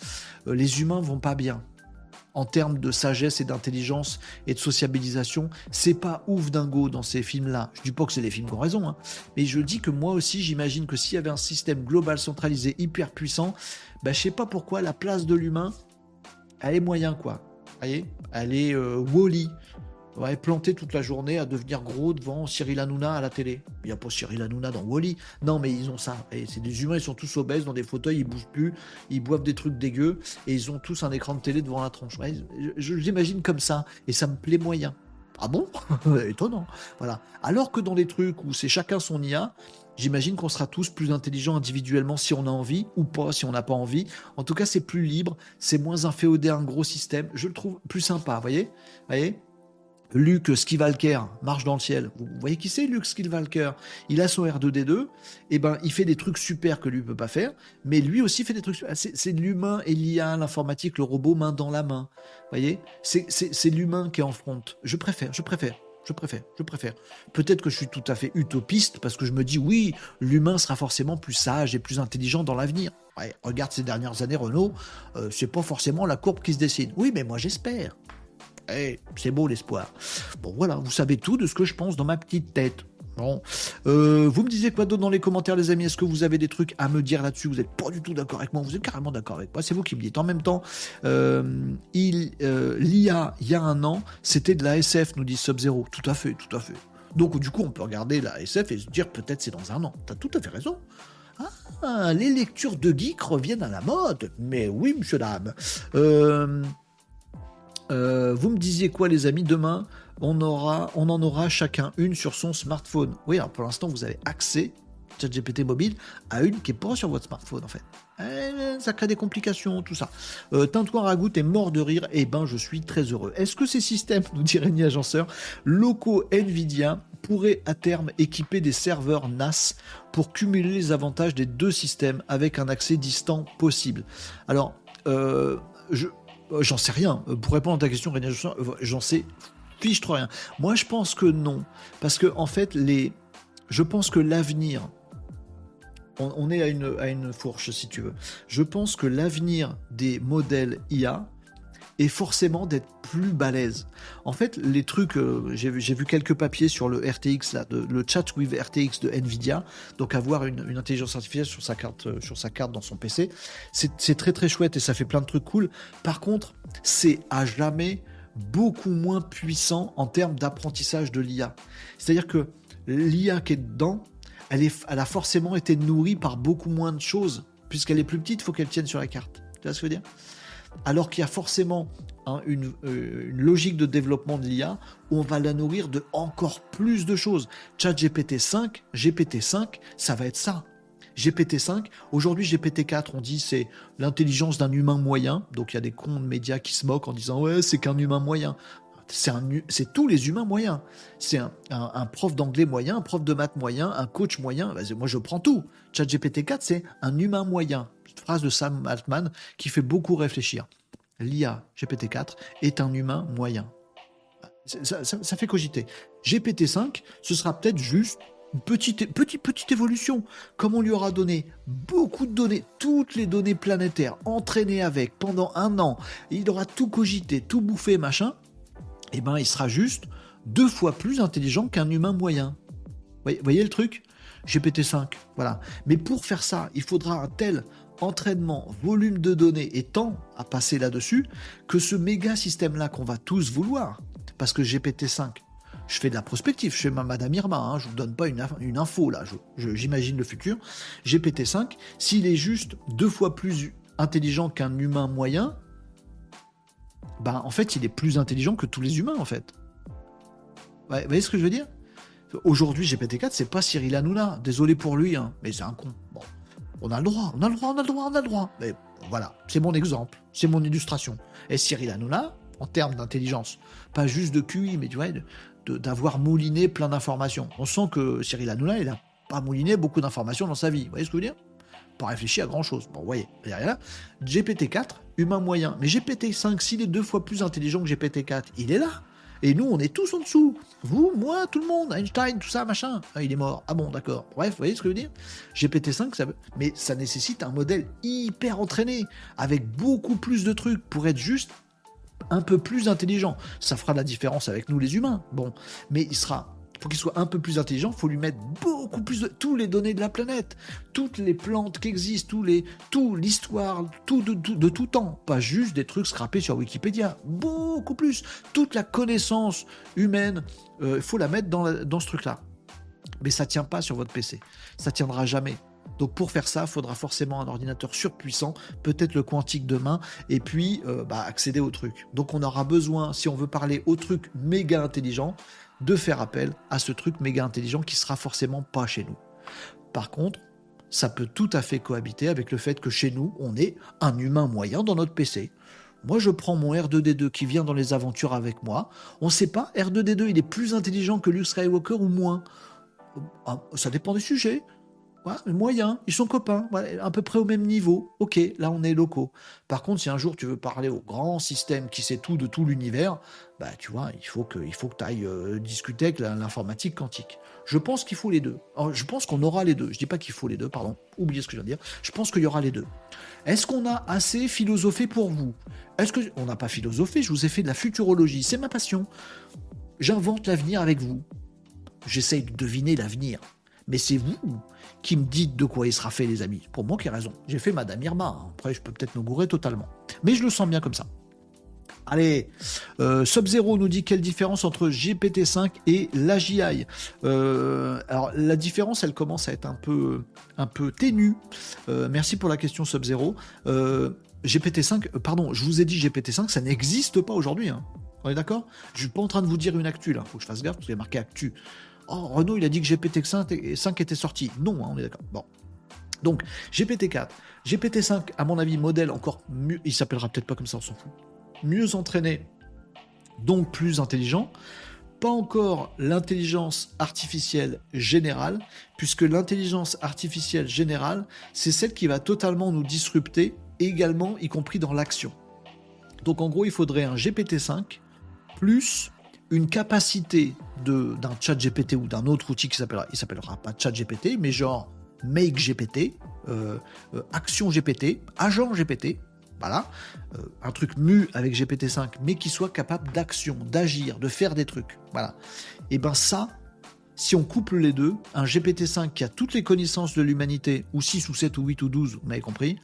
euh, les humains vont pas bien en termes de sagesse et d'intelligence et de sociabilisation, c'est pas ouf dingo dans ces films-là. Je dis pas que c'est des films qui ont raison, hein. mais je dis que moi aussi, j'imagine que s'il y avait un système global centralisé hyper puissant, bah, je sais pas pourquoi la place de l'humain, elle est moyen, quoi. Vous voyez? Elle est euh, Wally ouais, planté toute la journée à devenir gros devant Cyril Hanouna à la télé. Il n'y a pas Cyril Hanouna dans Wally. Non, mais ils ont ça. Et c'est des humains, ils sont tous obèses dans des fauteuils, ils bougent plus, ils boivent des trucs dégueux et ils ont tous un écran de télé devant la tronche. je, j'imagine comme ça et ça me plaît moyen. Ah bon? Étonnant. Voilà. Alors que dans les trucs où c'est chacun son IA, J'imagine qu'on sera tous plus intelligents individuellement si on a envie ou pas si on n'a pas envie. En tout cas, c'est plus libre, c'est moins inféodé à un gros système. Je le trouve plus sympa, voyez? Voyez? Luke Skywalker marche dans le ciel. Vous voyez qui c'est Luke Skywalker? Il a son R2D2, et eh ben il fait des trucs super que lui peut pas faire, mais lui aussi fait des trucs. C'est l'humain et l'IA, l'informatique, le robot main dans la main. Vous voyez? C'est l'humain qui est en front. Je préfère, je préfère. Je préfère, je préfère. Peut-être que je suis tout à fait utopiste parce que je me dis oui, l'humain sera forcément plus sage et plus intelligent dans l'avenir. regarde ces dernières années, Renault, euh, c'est pas forcément la courbe qui se dessine. Oui, mais moi j'espère. Eh, c'est beau l'espoir. Bon voilà, vous savez tout de ce que je pense dans ma petite tête. Bon. Euh, vous me disiez quoi d'autre dans les commentaires, les amis? Est-ce que vous avez des trucs à me dire là-dessus? Vous n'êtes pas du tout d'accord avec moi Vous êtes carrément d'accord avec moi C'est vous qui me dites. En même temps, euh, il, euh, l'IA, il y a un an, c'était de la SF, nous dit Sub-Zero. Tout à fait, tout à fait. Donc, du coup, on peut regarder la SF et se dire peut-être c'est dans un an. T'as tout à fait raison. Ah, les lectures de geek reviennent à la mode. Mais oui, monsieur, dame. Vous me disiez quoi, les amis Demain, on, en aura chacun une sur son smartphone. Oui, alors pour l'instant, vous avez accès, ChatGPT mobile, à une qui est pas sur votre smartphone en fait. Ça crée des complications, tout ça. Euh, Tintouin Ragout est mort de rire. Eh ben, je suis très heureux. Est-ce que ces systèmes, nous dit Rémi Agenceur, locaux Nvidia pourraient à terme équiper des serveurs NAS pour cumuler les avantages des deux systèmes avec un accès distant possible? Alors, euh, je, j'en sais rien. Pour répondre à ta question, Rémi Agenceur, j'en sais fiche trop rien. Moi, je pense que non. Parce que, en fait, les... je pense que l'avenir. On, est à une, à une fourche, si tu veux. Je pense que l'avenir des modèles IA est forcément d'être plus balèze. En fait, les trucs, euh, j'ai vu quelques papiers sur le RTX, là, le chat with RTX de Nvidia, donc avoir une, intelligence artificielle sur sa carte, euh, sur sa carte dans son PC, c'est très très chouette et ça fait plein de trucs cool. Par contre, c'est à jamais beaucoup moins puissant en termes d'apprentissage de l'IA. C'est-à-dire que l'IA qui est dedans, elle a forcément été nourrie par beaucoup moins de choses. Puisqu'elle est plus petite, il faut qu'elle tienne sur la carte. Tu vois ce que je veux dire? Alors qu'il y a forcément hein, une, euh, une, logique de développement de l'IA où on va la nourrir de encore plus de choses. Chat GPT-5, GPT-5, ça va être ça. GPT-5. Aujourd'hui, GPT-4, on dit c'est l'intelligence d'un humain moyen. Donc il y a des cons de médias qui se moquent en disant ouais, c'est qu'un humain moyen. C'est tous les humains moyens. C'est un, prof d'anglais moyen, un prof de maths moyen, un coach moyen. Moi, je prends tout. Chat GPT-4, c'est un humain moyen. Une phrase de Sam Altman qui fait beaucoup réfléchir. L'IA GPT-4 est un humain moyen. ça fait cogiter. GPT-5, ce sera peut-être juste petite, petite, petite évolution. Comme on lui aura donné beaucoup de données, toutes les données planétaires, entraînées avec pendant un an, il aura tout cogité, tout bouffé, machin, eh ben il sera juste deux fois plus intelligent qu'un humain moyen. Vous voyez, le truc? GPT-5, voilà. Mais pour faire ça, il faudra un tel entraînement, volume de données et temps à passer là-dessus que ce méga système-là qu'on va tous vouloir, parce que GPT-5, je fais de la prospective, je fais ma Madame Irma, hein, je vous donne pas une, une info là, j'imagine le futur. GPT-5, s'il est juste deux fois plus intelligent qu'un humain moyen, ben en fait il est plus intelligent que tous les humains en fait. vous voyez ce que je veux dire? Aujourd'hui GPT-4 c'est pas Cyril Hanouna, désolé pour lui, hein, mais c'est un con. Bon, on a le droit, on a le droit, on a le droit, on a le droit. Mais voilà, c'est mon exemple, c'est mon illustration. Et Cyril Hanouna, en termes d'intelligence, pas juste de QI, mais tu vois, d'avoir mouliné plein d'informations. On sent que Cyril Hanouna, il n'a pas mouliné beaucoup d'informations dans sa vie. Vous voyez ce que je veux dire? Pas réfléchi à grand chose. Bon, vous voyez, derrière GPT-4, humain moyen. Mais GPT-5, s'il est deux fois plus intelligent que GPT-4, il est là. Et nous, on est tous en dessous. Vous, moi, tout le monde, Einstein, tout ça, machin. Ah, il est mort. Ah bon, d'accord. Bref, vous voyez ce que je veux dire? GPT-5, ça... mais ça nécessite un modèle hyper entraîné, avec beaucoup plus de trucs pour être juste un peu plus intelligent. Ça fera la différence avec nous les humains. Bon, mais il sera pour qu'il soit un peu plus intelligent, il faut lui mettre beaucoup plus de tous les données de la planète, toutes les plantes qui existent, tous les, tout l'histoire, tout de, tout temps, pas juste des trucs scrapés sur Wikipédia, beaucoup plus, toute la connaissance humaine, euh, il faut la mettre dans, dans ce truc-là. Mais ça tient pas sur votre PC, ça tiendra jamais. Donc pour faire ça, il faudra forcément un ordinateur surpuissant, peut-être le quantique demain, et puis euh, bah, accéder au truc. Donc on aura besoin, si on veut parler au truc méga intelligent, de faire appel à ce truc méga intelligent qui sera forcément pas chez nous. Par contre, ça peut tout à fait cohabiter avec le fait que chez nous, on est un humain moyen dans notre PC. Moi, je prends mon R2D2 qui vient dans les aventures avec moi. On ne sait pas, R2D2, il est plus intelligent que Luke Skywalker ou moins. Ah, ça dépend des sujets. Ouais, moyen, ils sont copains, à peu près au même niveau. Ok, là on est locaux. Par contre, si un jour tu veux parler au grand système qui sait tout de tout l'univers, bah tu vois, il faut que, tu ailles euh, discuter avec l'informatique quantique. Je pense qu'il faut les deux. je pense qu'on aura les deux. Je dis pas qu'il faut les deux, pardon. Oubliez ce que je viens de dire. Je pense qu'il y aura les deux. Est-ce qu'on a assez philosophé pour vous? Est-ce que on n'a pas philosophé Je vous ai fait de la futurologie. C'est ma passion. J'invente l'avenir avec vous j'essaye de deviner l'avenir. Mais c'est vous qui me dites de quoi il sera fait, les amis. Pour moi qui ai raison. J'ai fait Madame Irma. Après, je peux peut-être me gourer totalement. Mais je le sens bien comme ça. Allez, euh, Sub-Zero nous dit quelle différence entre GPT-5 et l'AGI. Euh, alors la différence, elle commence à être un peu, un peu ténue. Euh, merci pour la question Sub-Zero. GPT-5, pardon, je vous ai dit GPT-5, ça n'existe pas aujourd'hui. Hein. On est d'accord? Je suis pas en train de vous dire une actu là. Faut que je fasse gaffe parce qu'il y a marqué actu. Oh, Renault, il a dit que GPT-5 était sorti. Non, hein, on est d'accord. Bon. Donc, GPT-4. GPT-5, à mon avis, modèle encore mieux. Il s'appellera peut-être pas comme ça, on s'en fout mieux entraîné, donc plus intelligent. Pas encore l'intelligence artificielle générale, puisque l'intelligence artificielle générale, c'est celle qui va totalement nous disrupter, également y compris dans l'action. Donc en gros, il faudrait un GPT-5 plus une capacité d'un chat GPT ou d'un autre outil qui s'appellera, il s'appellera pas chat GPT, mais genre Make GPT, euh, euh, Action GPT, Agent GPT, voilà, euh, un truc mu avec GPT-5, mais qui soit capable d'action, d'agir, de faire des trucs. Voilà. Et ben ça, si on couple les deux, un GPT-5 qui a toutes les connaissances de l'humanité, ou 6 ou 7 ou 8 ou 12, vous m'avez compris,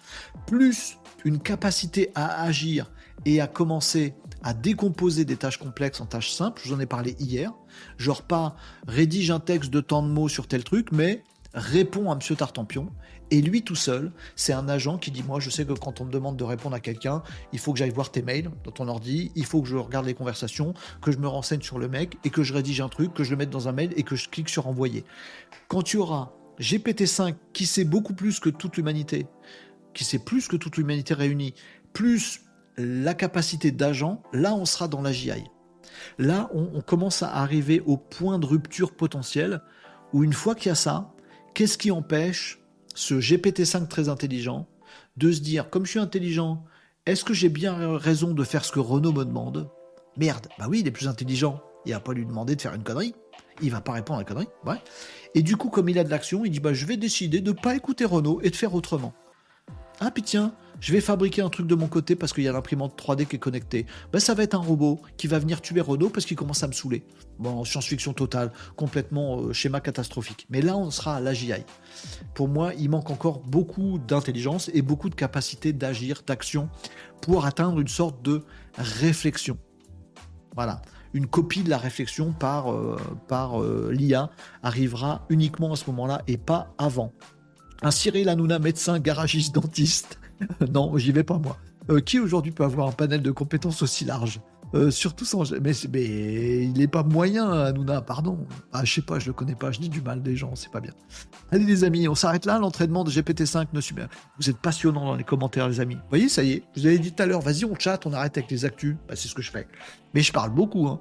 plus une capacité à agir et à commencer à décomposer des tâches complexes en tâches simples, je vous en ai parlé hier, genre pas rédige un texte de tant de mots sur tel truc, mais répond à M. Tartampion et lui tout seul, c'est un agent qui dit Moi, je sais que quand on me demande de répondre à quelqu'un, il faut que j'aille voir tes mails dans ton ordi, il faut que je regarde les conversations, que je me renseigne sur le mec et que je rédige un truc, que je le mette dans un mail et que je clique sur envoyer. Quand tu auras GPT-5 qui sait beaucoup plus que toute l'humanité, qui sait plus que toute l'humanité réunie, plus la capacité d'agent, là on sera dans la GI. Là on, commence à arriver au point de rupture potentiel où une fois qu'il y a ça, qu'est-ce qui empêche ce GPT-5 très intelligent, de se dire, comme je suis intelligent, est-ce que j'ai bien raison de faire ce que Renault me demande? Merde, bah oui, il est plus intelligent. Il va pas lui demander de faire une connerie. Il va pas répondre à la connerie. Ouais. Et du coup, comme il a de l'action, il dit bah je vais décider de ne pas écouter Renault et de faire autrement. Ah puis tiens, je vais fabriquer un truc de mon côté parce qu'il y a l'imprimante 3D qui est connectée. Ben, ça va être un robot qui va venir tuer Renault parce qu'il commence à me saouler. Bon, science-fiction totale, complètement euh, schéma catastrophique. Mais là, on sera à l'AGI. Pour moi, il manque encore beaucoup d'intelligence et beaucoup de capacité d'agir, d'action, pour atteindre une sorte de réflexion. Voilà. Une copie de la réflexion par, euh, par euh, l'IA arrivera uniquement à ce moment-là et pas avant. Un Cyril Hanouna, médecin, garagiste, dentiste, non, j'y vais pas moi. Euh, qui aujourd'hui peut avoir un panel de compétences aussi large? Euh, surtout sans. Mais, mais il n'est pas moyen, Hanouna, pardon. Ah, je sais pas, je le connais pas, je dis du mal des gens, c'est pas bien. Allez, les amis, on s'arrête là. L'entraînement de GPT-5 ne suit bien. Vous êtes passionnants dans les commentaires, les amis. Vous voyez, ça y est, vous avez dit tout à l'heure, vas-y, on chatte, on arrête avec les actus. Bah, c'est ce que je fais. Mais je parle beaucoup. Hein.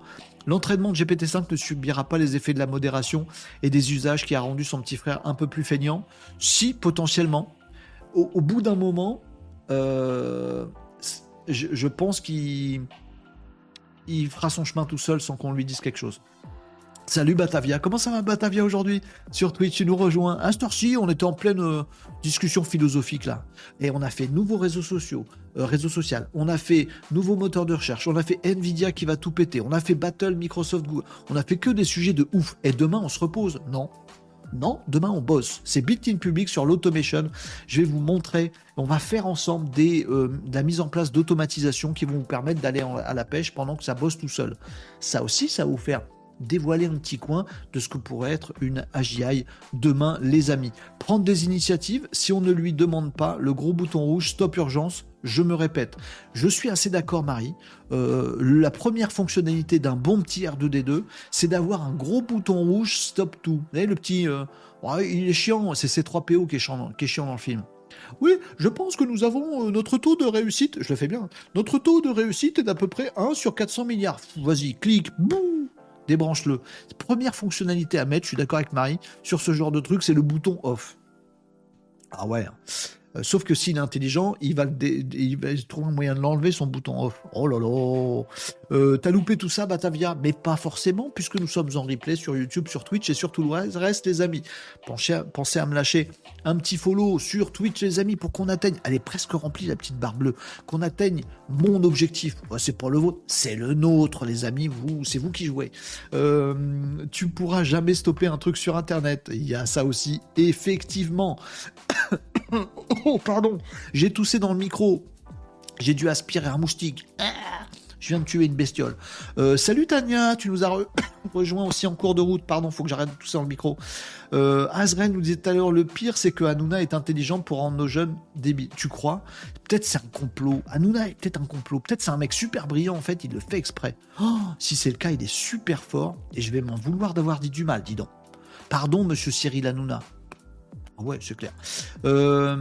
L'entraînement de GPT-5 ne subira pas les effets de la modération et des usages qui a rendu son petit frère un peu plus feignant. Si, potentiellement, au bout d'un moment, euh, je, pense qu'il il fera son chemin tout seul sans qu'on lui dise quelque chose. Salut Batavia, comment ça va Batavia aujourd'hui Sur Twitch, tu nous rejoins. À ci on était en pleine euh, discussion philosophique là. Et on a fait nouveaux réseaux sociaux, euh, sociaux. On a fait nouveaux moteurs de recherche. On a fait Nvidia qui va tout péter. On a fait Battle, Microsoft, Google. On a fait que des sujets de ouf. Et demain, on se repose Non. Non, demain on bosse. C'est Built in Public sur l'automation. Je vais vous montrer, on va faire ensemble des, euh, de la mise en place d'automatisation qui vont vous permettre d'aller à la pêche pendant que ça bosse tout seul. Ça aussi, ça va vous faire dévoiler un petit coin de ce que pourrait être une AGI demain, les amis. Prendre des initiatives, si on ne lui demande pas le gros bouton rouge, stop urgence, je me répète, je suis assez d'accord, Marie. Euh, la première fonctionnalité d'un bon petit R2D2, c'est d'avoir un gros bouton rouge stop tout. Vous voyez, le petit. Euh, il est chiant, c'est C3PO qui est, chiant, dans le film. Oui, je pense que nous avons euh, notre taux de réussite, je le fais bien, notre taux de réussite est d'à peu près 1 sur 400 milliards. Vas-y, clique, boum, débranche-le. Première fonctionnalité à mettre, je suis d'accord avec Marie, sur ce genre de truc, c'est le bouton off. Ah ouais. Euh, sauf que s'il est intelligent, il va, trouver un moyen de l'enlever, son bouton off. Oh là là euh, T'as loupé tout ça, Batavia? Mais pas forcément, puisque nous sommes en replay sur YouTube, sur Twitch et sur tout le reste, les amis. Pensez à, pensez à me lâcher un petit follow sur Twitch, les amis, pour qu'on atteigne. Elle est presque remplie, la petite barre bleue. Qu'on atteigne mon objectif. c'est pas le vôtre, c'est le nôtre, les amis. Vous, c'est vous qui jouez. Euh, tu pourras jamais stopper un truc sur Internet. Il y a ça aussi, effectivement. oh, pardon. J'ai toussé dans le micro. J'ai dû aspirer un moustique. Je viens de tuer une bestiole. Euh, salut Tania, tu nous as rejoint aussi en cours de route. Pardon, faut que j'arrête de tousser dans le micro. Euh, Azren nous disait tout à l'heure, le pire, c'est que Hanouna est intelligent pour rendre nos jeunes débiles. Tu crois? Peut-être c'est un complot. Hanouna est peut-être un complot. Peut-être c'est un mec super brillant, en fait, il le fait exprès. Oh, si c'est le cas, il est super fort et je vais m'en vouloir d'avoir dit du mal, dis donc. Pardon, monsieur Cyril Hanouna. Ouais, c'est clair. Euh,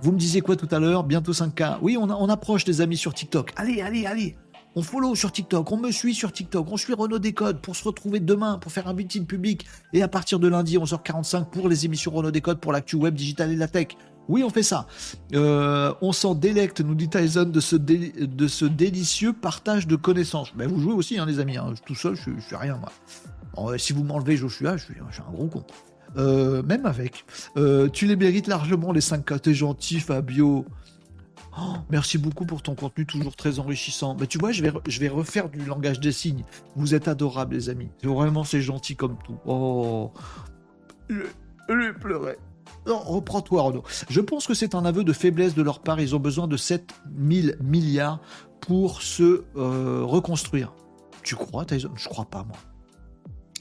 vous me disiez quoi tout à l'heure? Bientôt 5K. Oui, on, approche des amis sur TikTok. Allez, allez, allez. On follow sur TikTok, on me suit sur TikTok, on suit Renault Décode pour se retrouver demain, pour faire un meeting public. Et à partir de lundi, 11h45 pour les émissions Renault Décode pour l'actu web, digital et la tech. Oui, on fait ça. Euh, on s'en délecte, nous dit Tyson, de ce, délicieux partage de connaissances. Mais vous jouez aussi, hein, les amis. Hein. Tout seul, je, je suis rien, moi. si vous m'enlevez je suis, je suis un gros con. Euh, même avec. Euh, tu les mérites largement, les 5 K. T'es gentil, Fabio. Oh, merci beaucoup pour ton contenu toujours très enrichissant. Mais tu vois, je vais, je vais refaire du langage des signes. Vous êtes adorables, les amis. Vraiment, c'est gentil comme tout. Oh, je, pleurais. Non, reprends-toi, Renaud. Je pense que c'est un aveu de faiblesse de leur part. Ils ont besoin de 7000 milliards pour se euh, reconstruire. Tu crois, Tyson? Je crois pas, moi.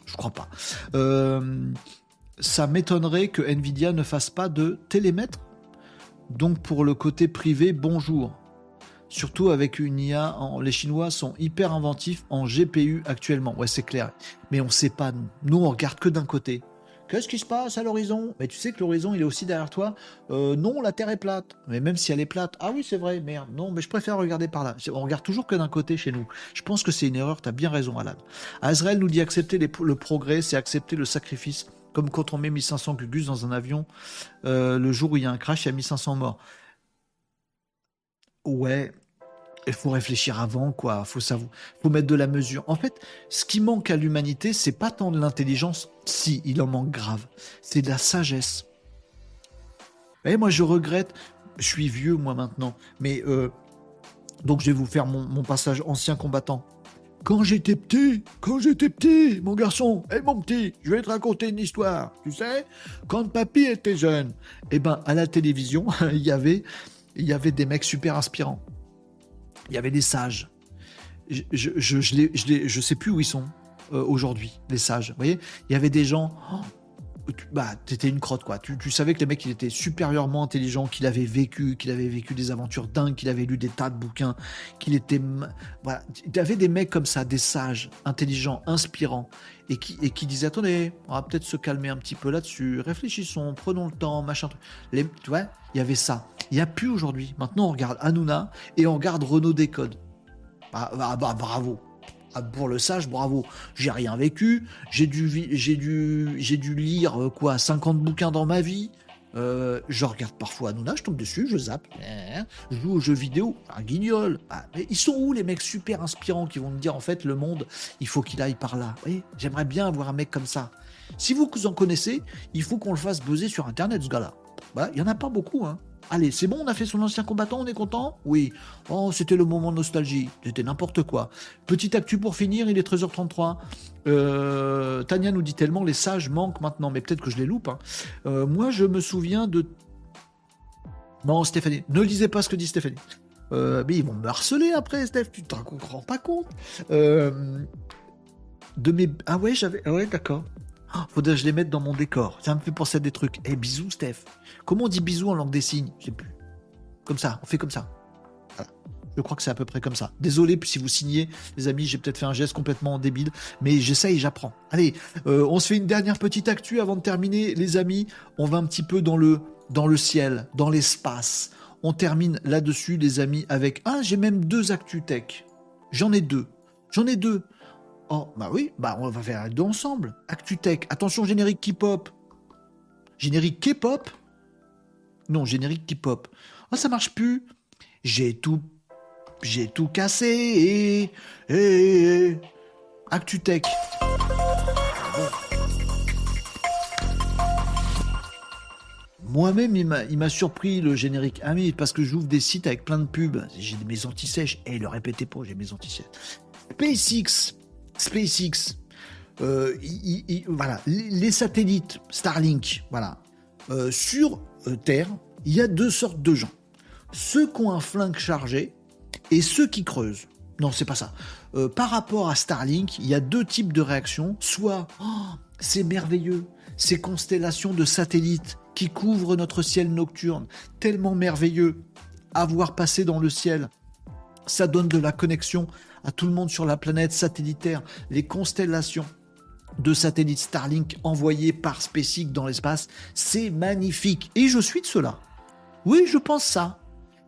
Je crois pas. Euh, ça m'étonnerait que Nvidia ne fasse pas de télémètre. Donc pour le côté privé, bonjour. Surtout avec une IA, les Chinois sont hyper inventifs en GPU actuellement. Ouais, c'est clair. Mais on ne sait pas, nous. Nous, on regarde que d'un côté. Qu'est-ce qui se passe à l'horizon? Mais tu sais que l'horizon, il est aussi derrière toi. Euh, non, la Terre est plate. Mais même si elle est plate, ah oui, c'est vrai, merde. Non, mais je préfère regarder par là. On regarde toujours que d'un côté chez nous. Je pense que c'est une erreur, tu as bien raison, Alan. Azrael nous dit accepter le progrès, c'est accepter le sacrifice comme quand on met 1500 gugus dans un avion, euh, le jour où il y a un crash, il y a 1500 morts. Ouais, il faut réfléchir avant, quoi. Faut savoir, faut mettre de la mesure. En fait, ce qui manque à l'humanité, c'est pas tant de l'intelligence, si il en manque grave, c'est de la sagesse. Et moi, je regrette. Je suis vieux, moi maintenant, mais euh, donc je vais vous faire mon passage ancien combattant. Quand j'étais petit, quand j'étais petit, mon garçon, et mon petit, je vais te raconter une histoire. Tu sais, quand papy était jeune, eh ben, à la télévision, il y avait, il y avait des mecs super inspirants. Il y avait des sages. Je, je, je, je, sais plus où ils sont euh, aujourd'hui, les sages. Vous voyez, il y avait des gens. Oh, bah, t'étais une crotte, quoi. Tu, savais que les mecs, il était supérieurement intelligent, qu'il avait vécu, qu'il avait vécu des aventures dingues, qu'il avait lu des tas de bouquins, qu'il était. Voilà. Il y avait des mecs comme ça, des sages, intelligents, inspirants, et qui, et qui disaient Attendez, on va peut-être se calmer un petit peu là-dessus, réfléchissons, prenons le temps, machin. Tu vois, il y avait ça. Il n'y a plus aujourd'hui. Maintenant, on regarde Hanouna et on regarde Renaud Décode. bah, bah, bah bravo. Ah, pour le sage, bravo. J'ai rien vécu. J'ai dû, j'ai dû, j'ai dû lire euh, quoi, 50 bouquins dans ma vie. Euh, je regarde parfois Hanouna, je tombe dessus, je zappe, je joue aux jeux vidéo, un guignol. Ah, mais ils sont où les mecs super inspirants qui vont me dire en fait le monde, il faut qu'il aille par là. J'aimerais bien avoir un mec comme ça. Si vous en connaissez, il faut qu'on le fasse buzzer sur internet ce gars-là. Bah, il y en a pas beaucoup, hein. Allez, c'est bon, on a fait son ancien combattant, on est content Oui. Oh, c'était le moment de nostalgie. C'était n'importe quoi. Petite actu pour finir, il est 13h33. Euh, Tania nous dit tellement les sages manquent maintenant, mais peut-être que je les loupe. Hein. Euh, moi, je me souviens de. Non, Stéphanie, ne lisez pas ce que dit Stéphanie. Euh, mais ils vont me harceler après, Steph, tu t'en rends pas compte. de mes. Ah ouais, j'avais. Ah ouais, d'accord. Oh, faudrait que je les mette dans mon décor. Ça me fait penser à des trucs. Eh, bisous, Steph. Comment on dit bisous en langue des signes? Je sais plus. Comme ça, on fait comme ça. Je crois que c'est à peu près comme ça. Désolé si vous signez, les amis, j'ai peut-être fait un geste complètement débile, mais j'essaye, j'apprends. Allez, euh, on se fait une dernière petite actu avant de terminer, les amis. On va un petit peu dans le, dans le ciel, dans l'espace. On termine là-dessus, les amis, avec... Ah, j'ai même deux actus tech. J'en ai deux. J'en ai deux. Oh, bah oui, bah on va faire deux ensemble. ActuTech, attention, générique K-pop. Générique K-pop? Non, générique K-pop. Oh, ça marche plus. J'ai tout. J'ai tout cassé. Et, et, ActuTech. Moi-même, il m'a surpris le générique Ami parce que j'ouvre des sites avec plein de pubs. J'ai mes anti-sèches. Et eh, le répétez pas, j'ai mes anti-sèches. SpaceX, SpaceX, euh, voilà, les satellites Starlink, voilà, euh, sur euh, Terre, il y a deux sortes de gens. Ceux qui ont un flingue chargé et ceux qui creusent. Non, c'est pas ça. par rapport à Starlink, il y a deux types de réactions. Soit, oh, c'est merveilleux, ces constellations de satellites qui couvrent notre ciel nocturne, tellement merveilleux à voir passer dans le ciel. Ça donne de la connexion à tout le monde sur la planète satellitaire, les constellations de satellites Starlink envoyés par SpaceX dans l'espace, c'est magnifique. Et je suis de cela. Oui, je pense ça.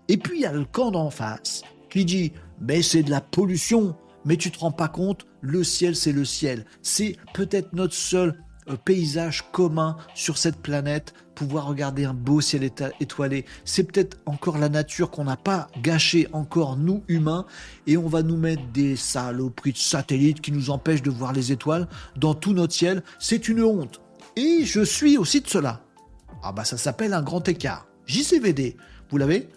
Et puis il y a le camp d'en face qui dit mais c'est de la pollution. Mais tu te rends pas compte, le ciel c'est le ciel. C'est peut-être notre seul euh, paysage commun sur cette planète, pouvoir regarder un beau ciel étoilé. C'est peut-être encore la nature qu'on n'a pas gâché encore nous humains et on va nous mettre des saloperies de satellites qui nous empêchent de voir les étoiles dans tout notre ciel. C'est une honte. Et je suis aussi de cela. Ah bah ça s'appelle un grand écart. JCVD, vous l'avez?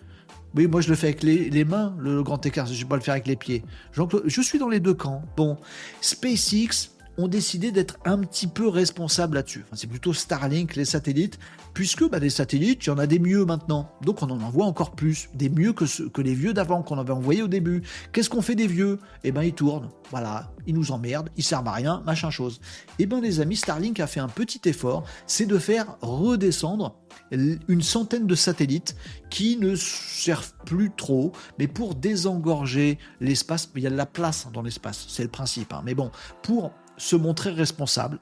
Oui, moi je le fais avec les, mains, le grand écart, je ne vais pas le faire avec les pieds. Je suis dans les deux camps. Bon, SpaceX, ont décidé d'être un petit peu responsables là-dessus. c'est plutôt Starlink, les satellites, puisque bah, des satellites, il y en a des mieux maintenant. Donc on en envoie encore plus, des mieux que, que les vieux d'avant qu'on avait envoyés au début. Qu'est-ce qu'on fait des vieux? Eh ben ils tournent, voilà, ils nous emmerdent, ils servent à rien, machin chose. Eh ben les amis, Starlink a fait un petit effort, c'est de faire redescendre une centaine de satellites qui ne servent plus trop, mais pour désengorger l'espace, il y a de la place dans l'espace, c'est le principe. Hein. Mais bon, pour se montrer responsable.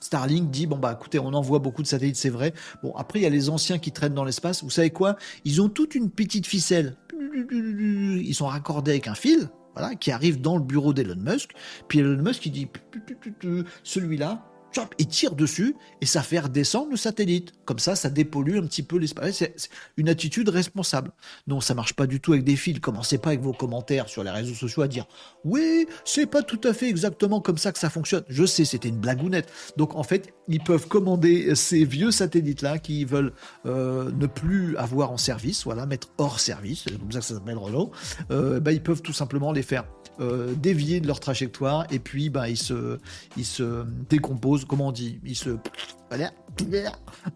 Starlink dit bon bah écoutez on envoie beaucoup de satellites c'est vrai. Bon après il y a les anciens qui traînent dans l'espace. Vous savez quoi? Ils ont toute une petite ficelle. Ils sont raccordés avec un fil voilà qui arrive dans le bureau d'Elon Musk. Puis Elon Musk il dit celui-là il tire dessus et ça fait redescendre le satellite. Comme ça, ça dépollue un petit peu l'espace. C'est une attitude responsable. Non, ça marche pas du tout avec des fils. Commencez pas avec vos commentaires sur les réseaux sociaux à dire oui, c'est pas tout à fait exactement comme ça que ça fonctionne. Je sais, c'était une blagounette. Donc en fait, ils peuvent commander ces vieux satellites-là qui veulent euh, ne plus avoir en service, voilà, mettre hors service, c'est comme ça que ça s'appelle Renault. Euh, bah, ils peuvent tout simplement les faire euh, dévier de leur trajectoire et puis bah, ils, se, ils se décomposent, comment on dit, ils se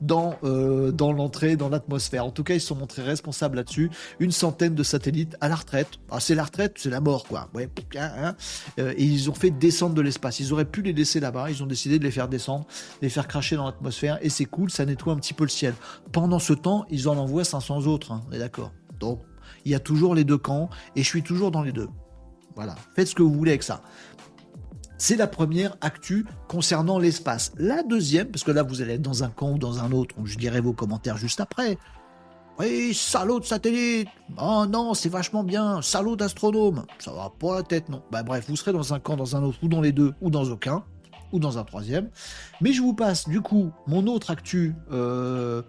dans, euh, dans l'entrée, dans l'atmosphère. En tout cas, ils se sont montrés responsables là-dessus. Une centaine de satellites à la retraite. Ah, c'est la retraite, c'est la mort, quoi. Ouais, hein, hein. Euh, et ils ont fait descendre de l'espace. Ils auraient pu les laisser là-bas. Ils ont décidé de les faire descendre, les faire cracher dans l'atmosphère. Et c'est cool, ça nettoie un petit peu le ciel. Pendant ce temps, ils en envoient 500 autres. Hein, on est d'accord. Donc, il y a toujours les deux camps. Et je suis toujours dans les deux. Voilà, faites ce que vous voulez avec ça. C'est la première actu concernant l'espace. La deuxième, parce que là vous allez être dans un camp ou dans un autre, je dirai vos commentaires juste après. Oui, salaud de satellite Oh non, c'est vachement bien Salaud d'astronome Ça va pas la tête, non. Bah bref, vous serez dans un camp, dans un autre, ou dans les deux, ou dans aucun, ou dans un troisième. Mais je vous passe, du coup, mon autre actu euh,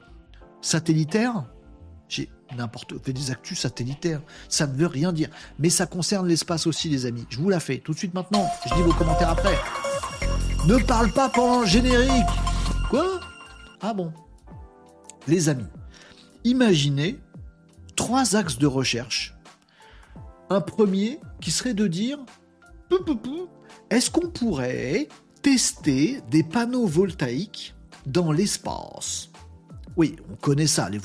satellitaire. N'importe fait des actus satellitaires. Ça ne veut rien dire. Mais ça concerne l'espace aussi, les amis. Je vous la fais tout de suite maintenant. Je dis vos commentaires après. Ne parle pas pendant le générique. Quoi? Ah bon. Les amis, imaginez trois axes de recherche. Un premier qui serait de dire est-ce qu'on pourrait tester des panneaux voltaïques dans l'espace? Oui, on connaît ça, les,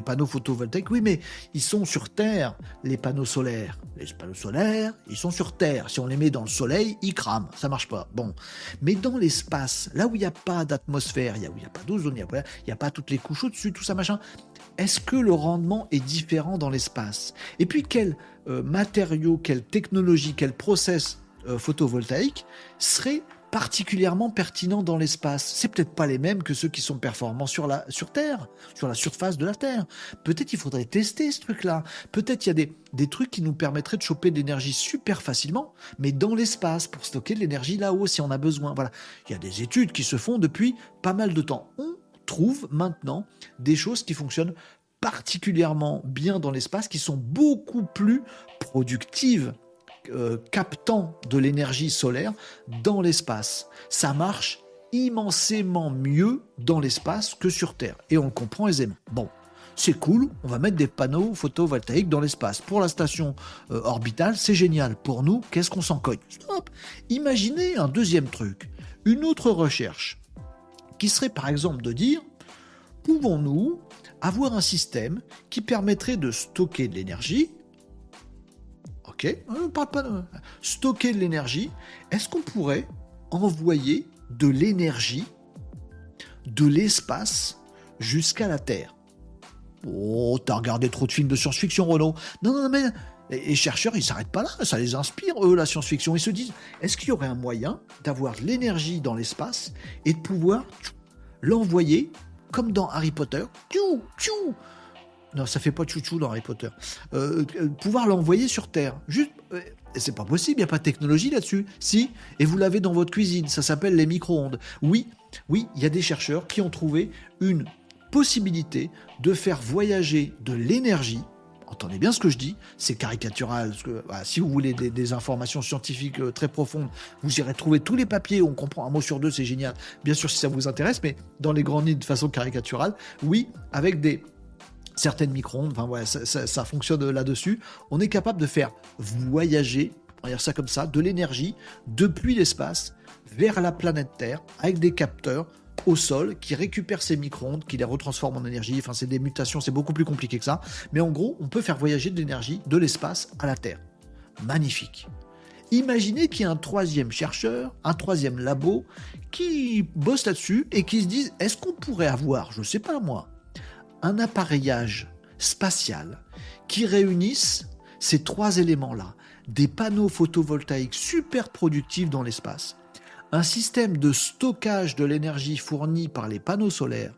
panneaux photovoltaïques, oui, mais ils sont sur Terre, les panneaux solaires. Les panneaux solaires, ils sont sur Terre. Si on les met dans le soleil, ils crament, ça marche pas. Bon, mais dans l'espace, là où il n'y a pas d'atmosphère, où il n'y a pas d'ozone, il n'y a, pas toutes les couches au-dessus, tout ça, machin, est-ce que le rendement est différent dans l'espace? Et puis, quel euh, matériau, quelle technologie, quel process euh, photovoltaïque serait particulièrement pertinent dans l'espace. C'est peut-être pas les mêmes que ceux qui sont performants sur la sur Terre, sur la surface de la Terre. Peut-être il faudrait tester ce truc-là. Peut-être il y a des, des trucs qui nous permettraient de choper de l'énergie super facilement, mais dans l'espace pour stocker de l'énergie là-haut si on a besoin. Voilà, il y a des études qui se font depuis pas mal de temps. On trouve maintenant des choses qui fonctionnent particulièrement bien dans l'espace, qui sont beaucoup plus productives euh, captant de l'énergie solaire dans l'espace. Ça marche immensément mieux dans l'espace que sur Terre. Et on le comprend aisément. Bon, c'est cool, on va mettre des panneaux photovoltaïques dans l'espace. Pour la station euh, orbitale, c'est génial. Pour nous, qu'est-ce qu'on s'en cogne? Stop Imaginez un deuxième truc, une autre recherche, qui serait par exemple de dire, pouvons-nous avoir un système qui permettrait de stocker de l'énergie Ok, on parle pas de... Stocker de l'énergie, est-ce qu'on pourrait envoyer de l'énergie de l'espace jusqu'à la Terre? Oh, t'as regardé trop de films de science-fiction, Renaud. Non, non, mais les chercheurs, ils s'arrêtent pas là, ça les inspire, eux, la science-fiction. Ils se disent, est-ce qu'il y aurait un moyen d'avoir de l'énergie dans l'espace et de pouvoir l'envoyer, comme dans Harry Potter. Non, ça fait pas chouchou dans Harry Potter. Euh, euh, pouvoir l'envoyer sur Terre. Juste, euh, c'est pas possible, il n'y a pas de technologie là-dessus. Si, et vous l'avez dans votre cuisine, ça s'appelle les micro-ondes. Oui, oui, il y a des chercheurs qui ont trouvé une possibilité de faire voyager de l'énergie. Entendez bien ce que je dis, c'est caricatural. si vous voulez des, informations scientifiques très profondes, vous irez trouver tous les papiers, on comprend un mot sur deux, c'est génial. Bien sûr, si ça vous intéresse, mais dans les grandes lignes de façon caricaturale, oui, avec des, certaines micro-ondes, enfin voilà, ça, fonctionne là-dessus, on est capable de faire voyager, on va dire ça comme ça, de l'énergie depuis l'espace vers la planète Terre avec des capteurs au sol, qui récupère ces micro-ondes, qui les retransforme en énergie. Enfin, c'est des mutations, c'est beaucoup plus compliqué que ça. Mais en gros, on peut faire voyager de l'énergie de l'espace à la Terre. Magnifique. Imaginez qu'il y a un troisième chercheur, un troisième labo, qui bosse là-dessus et qui se disent est-ce qu'on pourrait avoir, je ne sais pas moi, un appareillage spatial qui réunisse ces trois éléments-là, des panneaux photovoltaïques super productifs dans l'espace, un système de stockage de l'énergie fournie par les panneaux solaires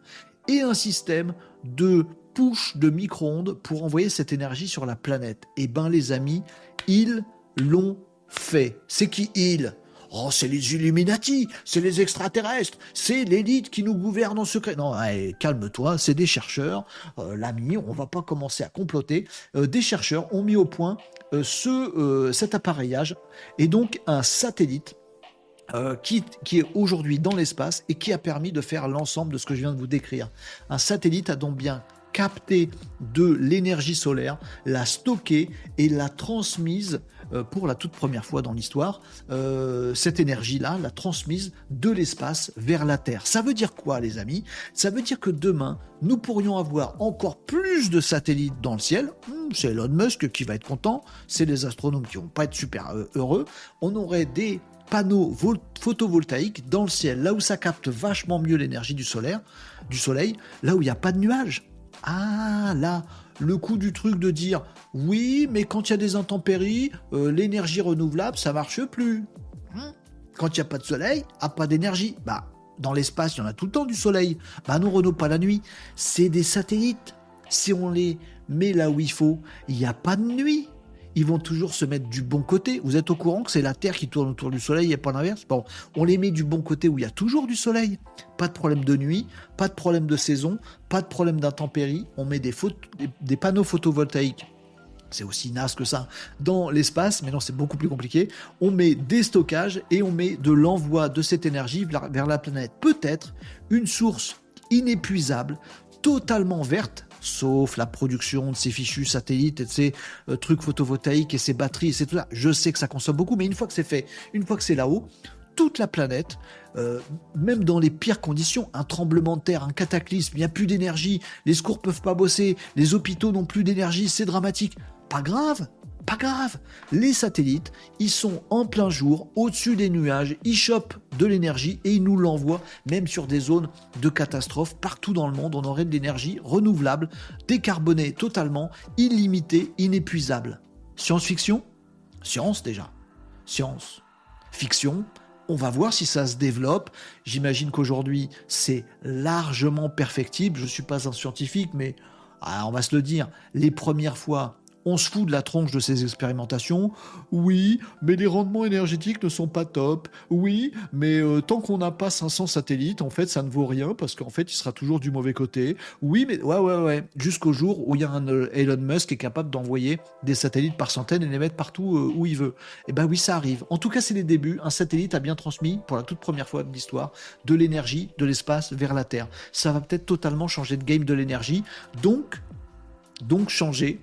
et un système de push de micro-ondes pour envoyer cette énergie sur la planète. Eh ben les amis, ils l'ont fait. C'est qui ils? Oh, c'est les Illuminati, c'est les extraterrestres, c'est l'élite qui nous gouverne en secret. Non, calme-toi, c'est des chercheurs. Euh, l'ami, on va pas commencer à comploter. Euh, des chercheurs ont mis au point euh, ce, cet appareillage et donc un satellite euh, qui, est aujourd'hui dans l'espace et qui a permis de faire l'ensemble de ce que je viens de vous décrire. Un satellite a donc bien capté de l'énergie solaire, la stocké et la transmise pour la toute première fois dans l'histoire, euh, cette énergie-là, la transmise de l'espace vers la Terre. Ça veut dire quoi, les amis? Ça veut dire que demain, nous pourrions avoir encore plus de satellites dans le ciel. Hmm, c'est Elon Musk qui va être content, c'est les astronomes qui vont pas être super heureux. On aurait des panneaux photovoltaïques dans le ciel, là où ça capte vachement mieux l'énergie du solaire, du soleil, là où il n'y a pas de nuages. Ah là, le coup du truc de dire oui, mais quand il y a des intempéries, euh, l'énergie renouvelable, ça marche plus. Hein quand il n'y a pas de soleil, a pas d'énergie. Bah, dans l'espace, il y en a tout le temps du soleil. Bah non, Renault, pas la nuit. C'est des satellites. Si on les met là où il faut, il n'y a pas de nuit ils vont toujours se mettre du bon côté. Vous êtes au courant que c'est la Terre qui tourne autour du Soleil et pas l'inverse? Bon, on les met du bon côté où il y a toujours du Soleil. Pas de problème de nuit, pas de problème de saison, pas de problème d'intempérie. On met des, des, panneaux photovoltaïques c'est aussi naze que ça, dans l'espace, mais non, c'est beaucoup plus compliqué. On met des stockages et on met de l'envoi de cette énergie vers la planète. Peut-être une source inépuisable, totalement verte, sauf la production de ces fichus satellites et de ces euh, trucs photovoltaïques et ces batteries et c'est tout ça. Je sais que ça consomme beaucoup, mais une fois que c'est fait, une fois que c'est là-haut, toute la planète, euh, même dans les pires conditions, un tremblement de terre, un cataclysme, il n'y a plus d'énergie, les secours peuvent pas bosser, les hôpitaux n'ont plus d'énergie, c'est dramatique. Pas grave, pas grave. Les satellites, ils sont en plein jour, au-dessus des nuages, ils chopent de l'énergie et ils nous l'envoient même sur des zones de catastrophe. Partout dans le monde, on aurait de l'énergie renouvelable, décarbonée totalement, illimitée, inépuisable. Science-fiction? Science déjà. Science. Fiction? On va voir si ça se développe. J'imagine qu'aujourd'hui, c'est largement perfectible. Je ne suis pas un scientifique, mais ah, on va se le dire, les premières fois On se fout de la tronche de ces expérimentations. Oui, mais les rendements énergétiques ne sont pas top. Oui, mais euh, tant qu'on n'a pas 500 satellites, en fait, ça ne vaut rien parce qu'en fait, il sera toujours du mauvais côté. Oui, mais ouais, ouais, ouais. Jusqu'au jour où il y a un euh, Elon Musk qui est capable d'envoyer des satellites par centaines et les mettre partout euh, où il veut. Et eh ben oui, ça arrive. En tout cas, c'est les débuts. Un satellite a bien transmis, pour la toute première fois de l'histoire, de l'énergie de l'espace vers la Terre. Ça va peut-être totalement changer de game de l'énergie. Donc, donc changer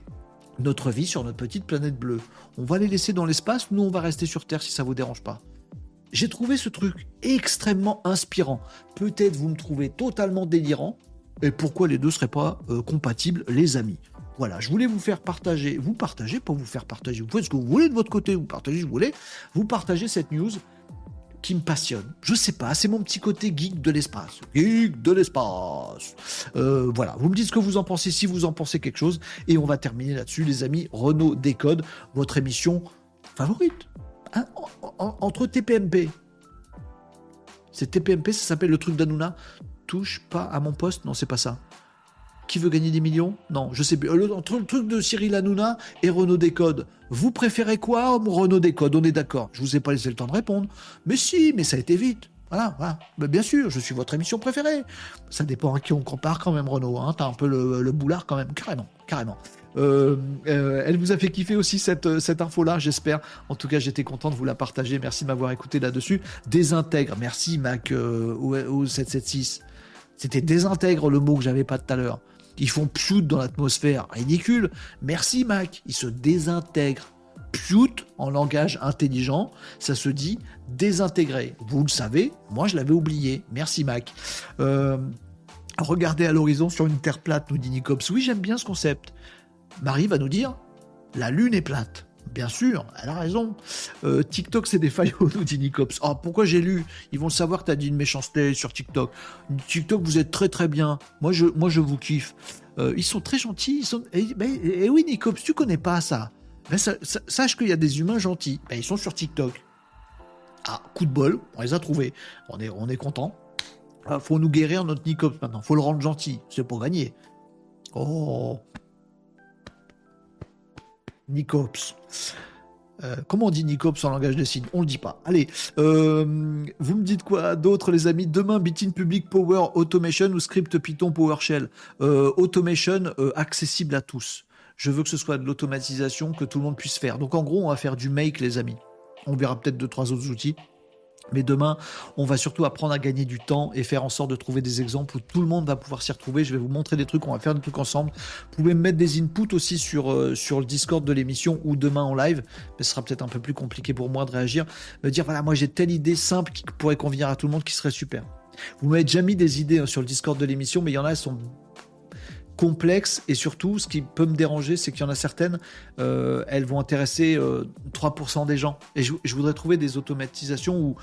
notre vie sur notre petite planète bleue. On va les laisser dans l'espace, nous on va rester sur Terre si ça vous dérange pas. J'ai trouvé ce truc extrêmement inspirant. Peut-être vous me trouvez totalement délirant, et pourquoi les deux seraient pas euh, compatibles, les amis? Voilà, je voulais vous faire partager, vous partagez, pas vous faire partager, vous faites ce que vous voulez de votre côté, vous partagez, je voulais, vous partagez cette news qui me passionne. Je sais pas, c'est mon petit côté geek de l'espace. Geek de l'espace. Euh, voilà, vous me dites ce que vous en pensez, si vous en pensez quelque chose, et on va terminer là-dessus, les amis. Renault Décode, votre émission favorite. Hein, entre TPMP. C'est TPMP, ça s'appelle le truc d'Anouna. Touche pas à mon poste, non, c'est pas ça. Qui veut gagner des millions Non, je sais plus. Entre le truc de Cyril Hanouna et Renault Décode, vous préférez quoi Renault Décode, on est d'accord. Je vous ai pas laissé le temps de répondre. Mais si, mais ça a été vite. Voilà, voilà. Mais bien sûr, je suis votre émission préférée. Ça dépend à qui on compare quand même, Renault. Hein. T'as un peu le, boulard quand même, carrément, carrément. Euh, euh, elle vous a fait kiffer aussi cette, cette info-là, j'espère. En tout cas, j'étais content de vous la partager. Merci de m'avoir écouté là-dessus. Désintègre. Merci, Mac euh, ou 776. C'était désintègre le mot que j'avais pas tout à l'heure. Ils font piout dans l'atmosphère. Ridicule. Merci Mac. Ils se désintègrent. Piout en langage intelligent, ça se dit désintégrer. Vous le savez, moi je l'avais oublié. Merci Mac. Euh, regardez à l'horizon sur une terre plate, nous dit Nicops. Oui, j'aime bien ce concept. Marie va nous dire la lune est plate. Bien sûr, elle a raison. Euh, TikTok, c'est des faillots, nous dit Nicops. Oh, pourquoi j'ai lu? Ils vont savoir que tu as dit une méchanceté sur TikTok. TikTok, vous êtes très très bien. Moi, je, moi, je vous kiffe. Euh, ils sont très gentils. Ils sont... Eh, ben, eh, oui, Nicops, tu connais pas ça. Ben, sache qu'il y a des humains gentils. Ben, ils sont sur TikTok. Ah, coup de bol, on les a trouvés. On est, on est content. Ah, faut nous guérir notre Nicops maintenant. Faut le rendre gentil. C'est pour gagner. Oh, Nicops. Euh, comment on dit Nicops en langage de signes On le dit pas. Allez, euh, vous me dites quoi d'autre, les amis? Demain, Bitin Public Power Automation ou Script Python PowerShell? Euh, Automation accessible à tous. Je veux que ce soit de l'automatisation que tout le monde puisse faire. Donc en gros, on va faire du make, les amis. On verra peut-être deux trois autres outils. Mais demain, on va surtout apprendre à gagner du temps et faire en sorte de trouver des exemples où tout le monde va pouvoir s'y retrouver. Je vais vous montrer des trucs, on va faire des trucs ensemble. Vous pouvez me mettre des inputs aussi sur, euh, sur le Discord de l'émission ou demain en live. Mais ce sera peut-être un peu plus compliqué pour moi de réagir. Me dire, voilà, moi j'ai telle idée simple qui pourrait convenir à tout le monde qui serait super. Vous m'avez déjà mis des idées hein, sur le Discord de l'émission, mais il y en a, elles sont complexes et surtout ce qui peut me déranger c'est qu'il y en a certaines euh, elles vont intéresser 3% euh, des gens et je, je, voudrais trouver des automatisations où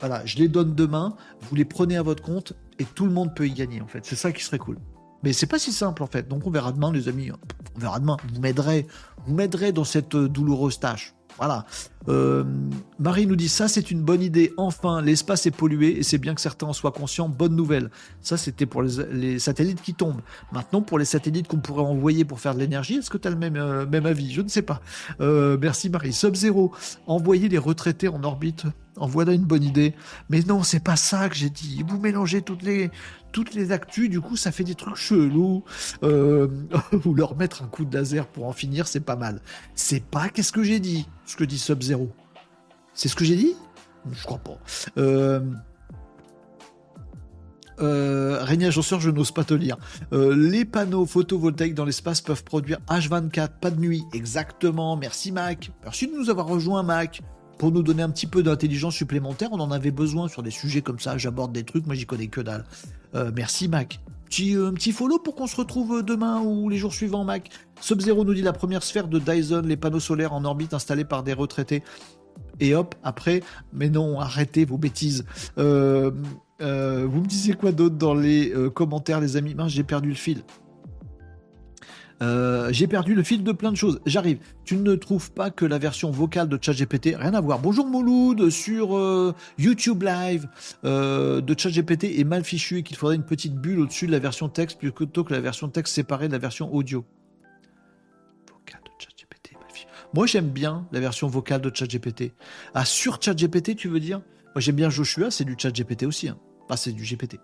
voilà, je les donne demain, vous les prenez à votre compte et tout le monde peut y gagner en fait. C'est ça qui serait cool. Mais c'est pas si simple en fait. Donc on verra demain les amis. On verra demain. Vous m'aiderez, vous m'aiderez dans cette euh, douloureuse tâche. Voilà. Euh, Marie nous dit ça, c'est une bonne idée. Enfin, l'espace est pollué et c'est bien que certains en soient conscients. Bonne nouvelle. Ça, c'était pour les, satellites qui tombent. Maintenant, pour les satellites qu'on pourrait envoyer pour faire de l'énergie, est-ce que tu as le même, euh, même avis? Je ne sais pas. Euh, merci Marie. Sub-Zero, envoyer les retraités en orbite. En voilà une bonne idée. Mais non, c'est pas ça que j'ai dit. Vous mélangez toutes les, toutes les actus, du coup, ça fait des trucs chelous. Euh, vous leur mettre un coup de laser pour en finir, c'est pas mal. C'est pas qu'est-ce que j'ai dit, ce que dit C'est ce que j'ai dit? Je crois pas. Euh... Euh, je n'ose pas te lire. Euh, les panneaux photovoltaïques dans l'espace peuvent produire H24, pas de nuit. Exactement. Merci Mac. Merci de nous avoir rejoint Mac pour nous donner un petit peu d'intelligence supplémentaire. On en avait besoin sur des sujets comme ça. J'aborde des trucs, moi j'y connais que dalle. Euh, merci Mac. Petit, euh, un petit follow pour qu'on se retrouve euh, demain ou les jours suivants, Mac. Sub-Zero nous dit la première sphère de Dyson, les panneaux solaires en orbite installés par des retraités. Et hop, après, mais non, arrêtez vos bêtises. vous me disiez quoi d'autre dans les commentaires, les amis? J'ai perdu le fil. Euh, j'ai perdu le fil de plein de choses. J'arrive. Tu ne trouves pas que la version vocale de ChatGPT, rien à voir. Bonjour Mouloud sur euh, YouTube Live euh, de ChatGPT est mal fichu et qu'il faudrait une petite bulle au-dessus de la version texte plutôt que la version texte séparée de la version audio. Moi, j'aime bien la version vocale de ChatGPT. Ah, sur ChatGPT, tu veux dire? Moi, j'aime bien Joshua, c'est du ChatGPT aussi. Hein. Ah, c'est du GPT.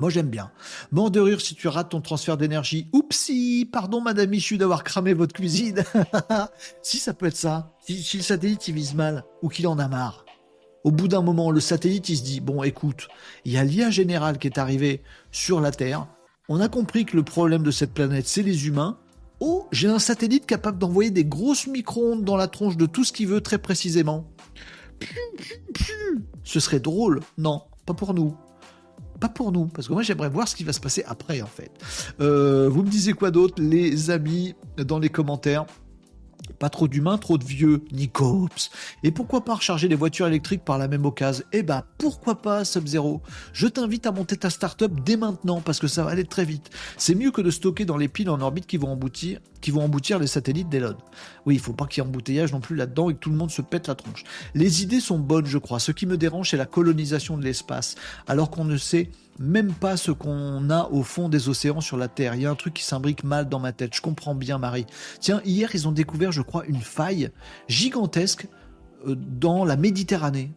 Moi, j'aime bien. Mort de rire si tu rates ton transfert d'énergie. Oupsie, pardon, madame Michu, d'avoir cramé votre cuisine. si ça peut être ça. Si, le satellite, il vise mal ou qu'il en a marre. Au bout d'un moment, le satellite, il se dit, bon, écoute, il y a l'IA général qui est arrivé sur la Terre. On a compris que le problème de cette planète, c'est les humains. Oh, j'ai un satellite capable d'envoyer des grosses micro-ondes dans la tronche de tout ce qu'il veut très précisément. Ce serait drôle. Non, pas pour nous. Pas pour nous, parce que moi j'aimerais voir ce qui va se passer après en fait. Euh, vous me disiez quoi d'autre, les amis, dans les commentaires? Pas trop d'humains, trop de vieux, ni cops. Et pourquoi pas recharger les voitures électriques par la même occasion? Eh bah pourquoi pas Sub-Zero? Je t'invite à monter ta startup dès maintenant parce que ça va aller très vite. C'est mieux que de stocker dans les piles en orbite qui vont emboutir, qui vont emboutir les satellites d'Elon. Oui, il faut pas qu'il y ait embouteillage non plus là-dedans et que tout le monde se pète la tronche. Les idées sont bonnes, je crois. Ce qui me dérange, c'est la colonisation de l'espace, alors qu'on ne sait même pas ce qu'on a au fond des océans sur la Terre. Il y a un truc qui s'imbrique mal dans ma tête. Je comprends bien, Marie. Tiens, hier, ils ont découvert, je crois, une faille gigantesque euh, dans la Méditerranée.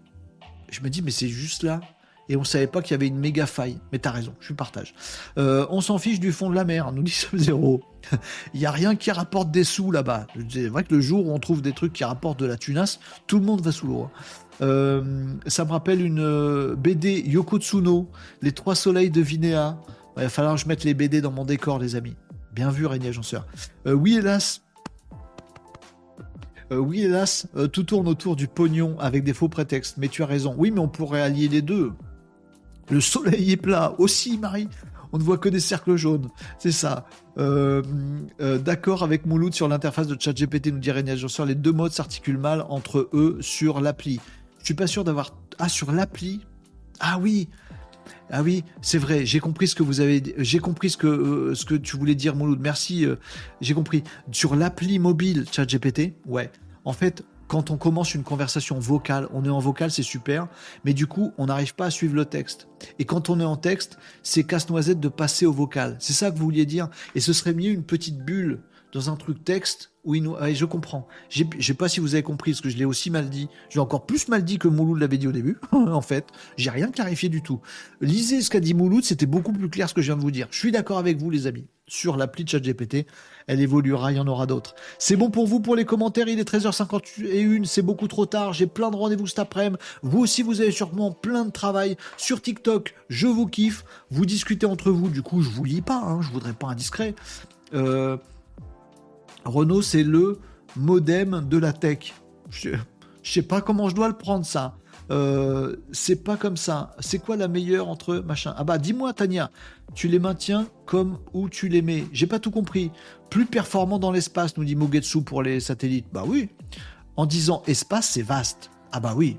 Je me dis, mais c'est juste là. Et on savait pas qu'il y avait une méga faille. Mais t'as raison, je partage. Euh, on s'en fiche du fond de la mer, nous dit Sub-Zero. Il y a rien qui rapporte des sous là-bas. C'est vrai que le jour où on trouve des trucs qui rapportent de la tunasse, tout le monde va sous l'eau. Hein. Euh, ça me rappelle une euh, BD Yoko Tsuno, Les Trois Soleils de Vinéa. Il va falloir que je mette les BD dans mon décor, les amis. Bien vu, Régnier Agenceur. Euh, oui, hélas. oui, hélas, tout tourne autour du pognon avec des faux prétextes. Mais tu as raison. Oui, mais on pourrait allier les deux. Le soleil est plat aussi, Marie. On ne voit que des cercles jaunes. C'est ça. D'accord avec Mouloud sur l'interface de ChatGPT, nous dit Régnier Agenceur. Les deux modes s'articulent mal entre eux sur l'appli. Suis pas sûr d'avoir. Ah, sur l'appli? Ah oui ah oui, c'est vrai, j'ai compris ce que vous avez j'ai compris ce que, euh, ce que tu voulais dire, Mouloud. Merci, euh, j'ai compris. Sur l'appli mobile ChatGPT, ouais. En fait, quand on commence une conversation vocale, on est en vocal, c'est super, mais du coup, on n'arrive pas à suivre le texte. Et quand on est en texte, c'est casse-noisette de passer au vocal. C'est ça que vous vouliez dire? Et ce serait mieux une petite bulle dans un truc texte oui, nous, je comprends. Je sais pas si vous avez compris, parce que je l'ai aussi mal dit. J'ai encore plus mal dit que Mouloud l'avait dit au début, en fait. J'ai rien clarifié du tout. Lisez ce qu'a dit Mouloud, c'était beaucoup plus clair ce que je viens de vous dire. Je suis d'accord avec vous, les amis. Sur l'appli de ChatGPT, elle évoluera, il y en aura d'autres. C'est bon pour vous pour les commentaires, il est 13h51, c'est beaucoup trop tard, j'ai plein de rendez-vous cet après-midi. Vous aussi, vous avez sûrement plein de travail. Sur TikTok, je vous kiffe. Vous discutez entre vous, du coup, je vous lis pas, hein, je voudrais pas indiscret. Euh, Renault, c'est le modem de la tech. Je, ne sais pas comment je dois le prendre ça. Euh, c'est pas comme ça. C'est quoi la meilleure entre machin? Ah bah dis-moi Tania, tu les maintiens comme où tu les mets? J'ai pas tout compris. Plus performant dans l'espace, nous dit Mogetsu pour les satellites. Bah oui. En disant espace, c'est vaste. Ah bah oui.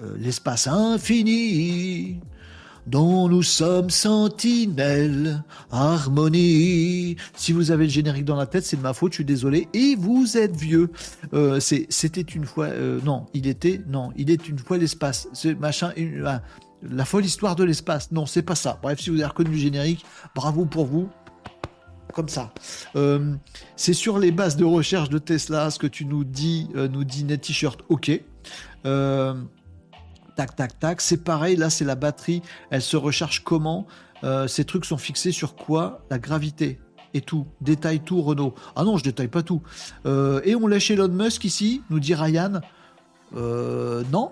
Euh, l'espace infini dont nous sommes sentinelles, harmonie. Si vous avez le générique dans la tête, c'est de ma faute, je suis désolé. Et vous êtes vieux. Euh, c'était une fois, euh, non, il était, non, il est une fois l'espace. Ce machin, ah, la folle histoire de l'espace. Non, c'est pas ça. Bref, si vous avez reconnu le générique, bravo pour vous. Comme ça. Euh, c'est sur les bases de recherche de Tesla, ce que tu nous dis, nous dit Net T-shirt, ok. Euh, tac, tac, tac. C'est pareil, là, c'est la batterie. Elle se recharge comment? Euh, Ces trucs sont fixés sur quoi? La gravité et tout. Détaille tout, Renault. Ah non, je détaille pas tout. Euh, et on lâche Elon Musk ici, nous dit Ryan. Euh, non,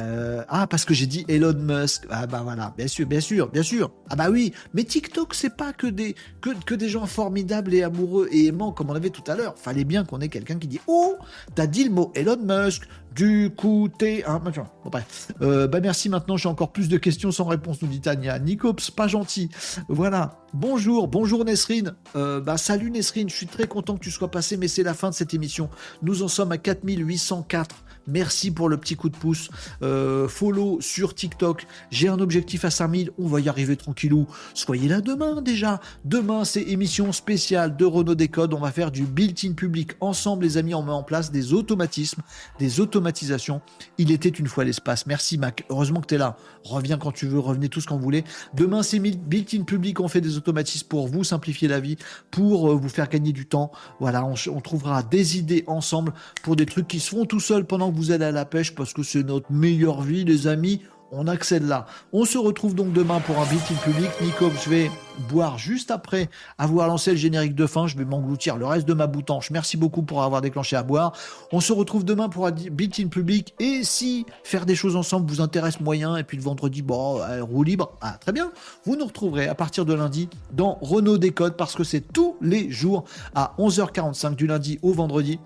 euh, ah, parce que j'ai dit Elon Musk. Ah bah voilà, bien sûr, bien sûr, bien sûr. Ah bah oui, mais TikTok, c'est pas que des, que, des gens formidables et amoureux et aimants comme on avait tout à l'heure. Fallait bien qu'on ait quelqu'un qui dit Oh, t'as dit le mot Elon Musk. Du coup, t'es un. Bon, bref. Euh, bah merci, maintenant j'ai encore plus de questions sans réponse, nous dit Tania. Nicops, pas gentil. Voilà. Bonjour, bonjour Nesrine. Euh, bah salut Nesrine, je suis très content que tu sois passé, mais c'est la fin de cette émission. Nous en sommes à 4804. Merci pour le petit coup de pouce. Euh, follow sur TikTok. J'ai un objectif à 5000. On va y arriver tranquillou. Soyez là demain déjà. Demain, c'est émission spéciale de Renault Décode. On va faire du built-in public ensemble, les amis. On met en place des automatismes, des automatisations. Il était une fois l'espace. Merci Mac. Heureusement que tu es là. Reviens quand tu veux. Revenez tous quand vous voulez. Demain, c'est built-in public. On fait des automatismes pour vous simplifier la vie, pour euh, vous faire gagner du temps. Voilà, on, on trouvera des idées ensemble pour des trucs qui se font tout seuls pendant que vous allez à la pêche parce que c'est notre meilleure vie, les amis. On accède là. On se retrouve donc demain pour un meeting public. Nico, je vais boire juste après avoir lancé le générique de fin. Je vais m'engloutir le reste de ma boutanche. Merci beaucoup pour avoir déclenché à boire. On se retrouve demain pour un meeting public. Et si faire des choses ensemble vous intéresse moyen, et puis le vendredi, bon, euh, roue libre, ah, très bien. Vous nous retrouverez à partir de lundi dans Renault Décode parce que c'est tous les jours à 11h45 du lundi au vendredi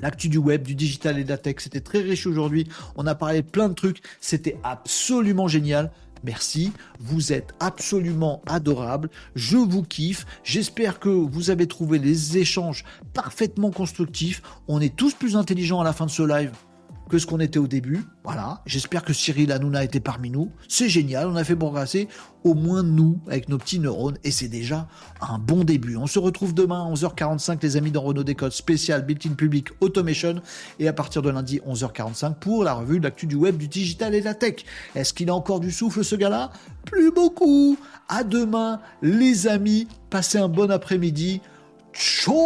l'actu du web, du digital et de la tech. C'était très riche aujourd'hui. On a parlé plein de trucs. C'était absolument génial. Merci, vous êtes absolument adorable, je vous kiffe, j'espère que vous avez trouvé les échanges parfaitement constructifs, on est tous plus intelligents à la fin de ce live que ce qu'on était au début. Voilà. J'espère que Cyril Hanouna était parmi nous. C'est génial. On a fait progresser au moins nous avec nos petits neurones et c'est déjà un bon début. On se retrouve demain à 11h45 les amis dans Renault Décode spécial Built-in Public Automation et à partir de lundi 11h45 pour la revue de l'actu du web, du digital et de la tech. Est-ce qu'il a encore du souffle ce gars-là? Plus beaucoup. À demain les amis. Passez un bon après-midi. Ciao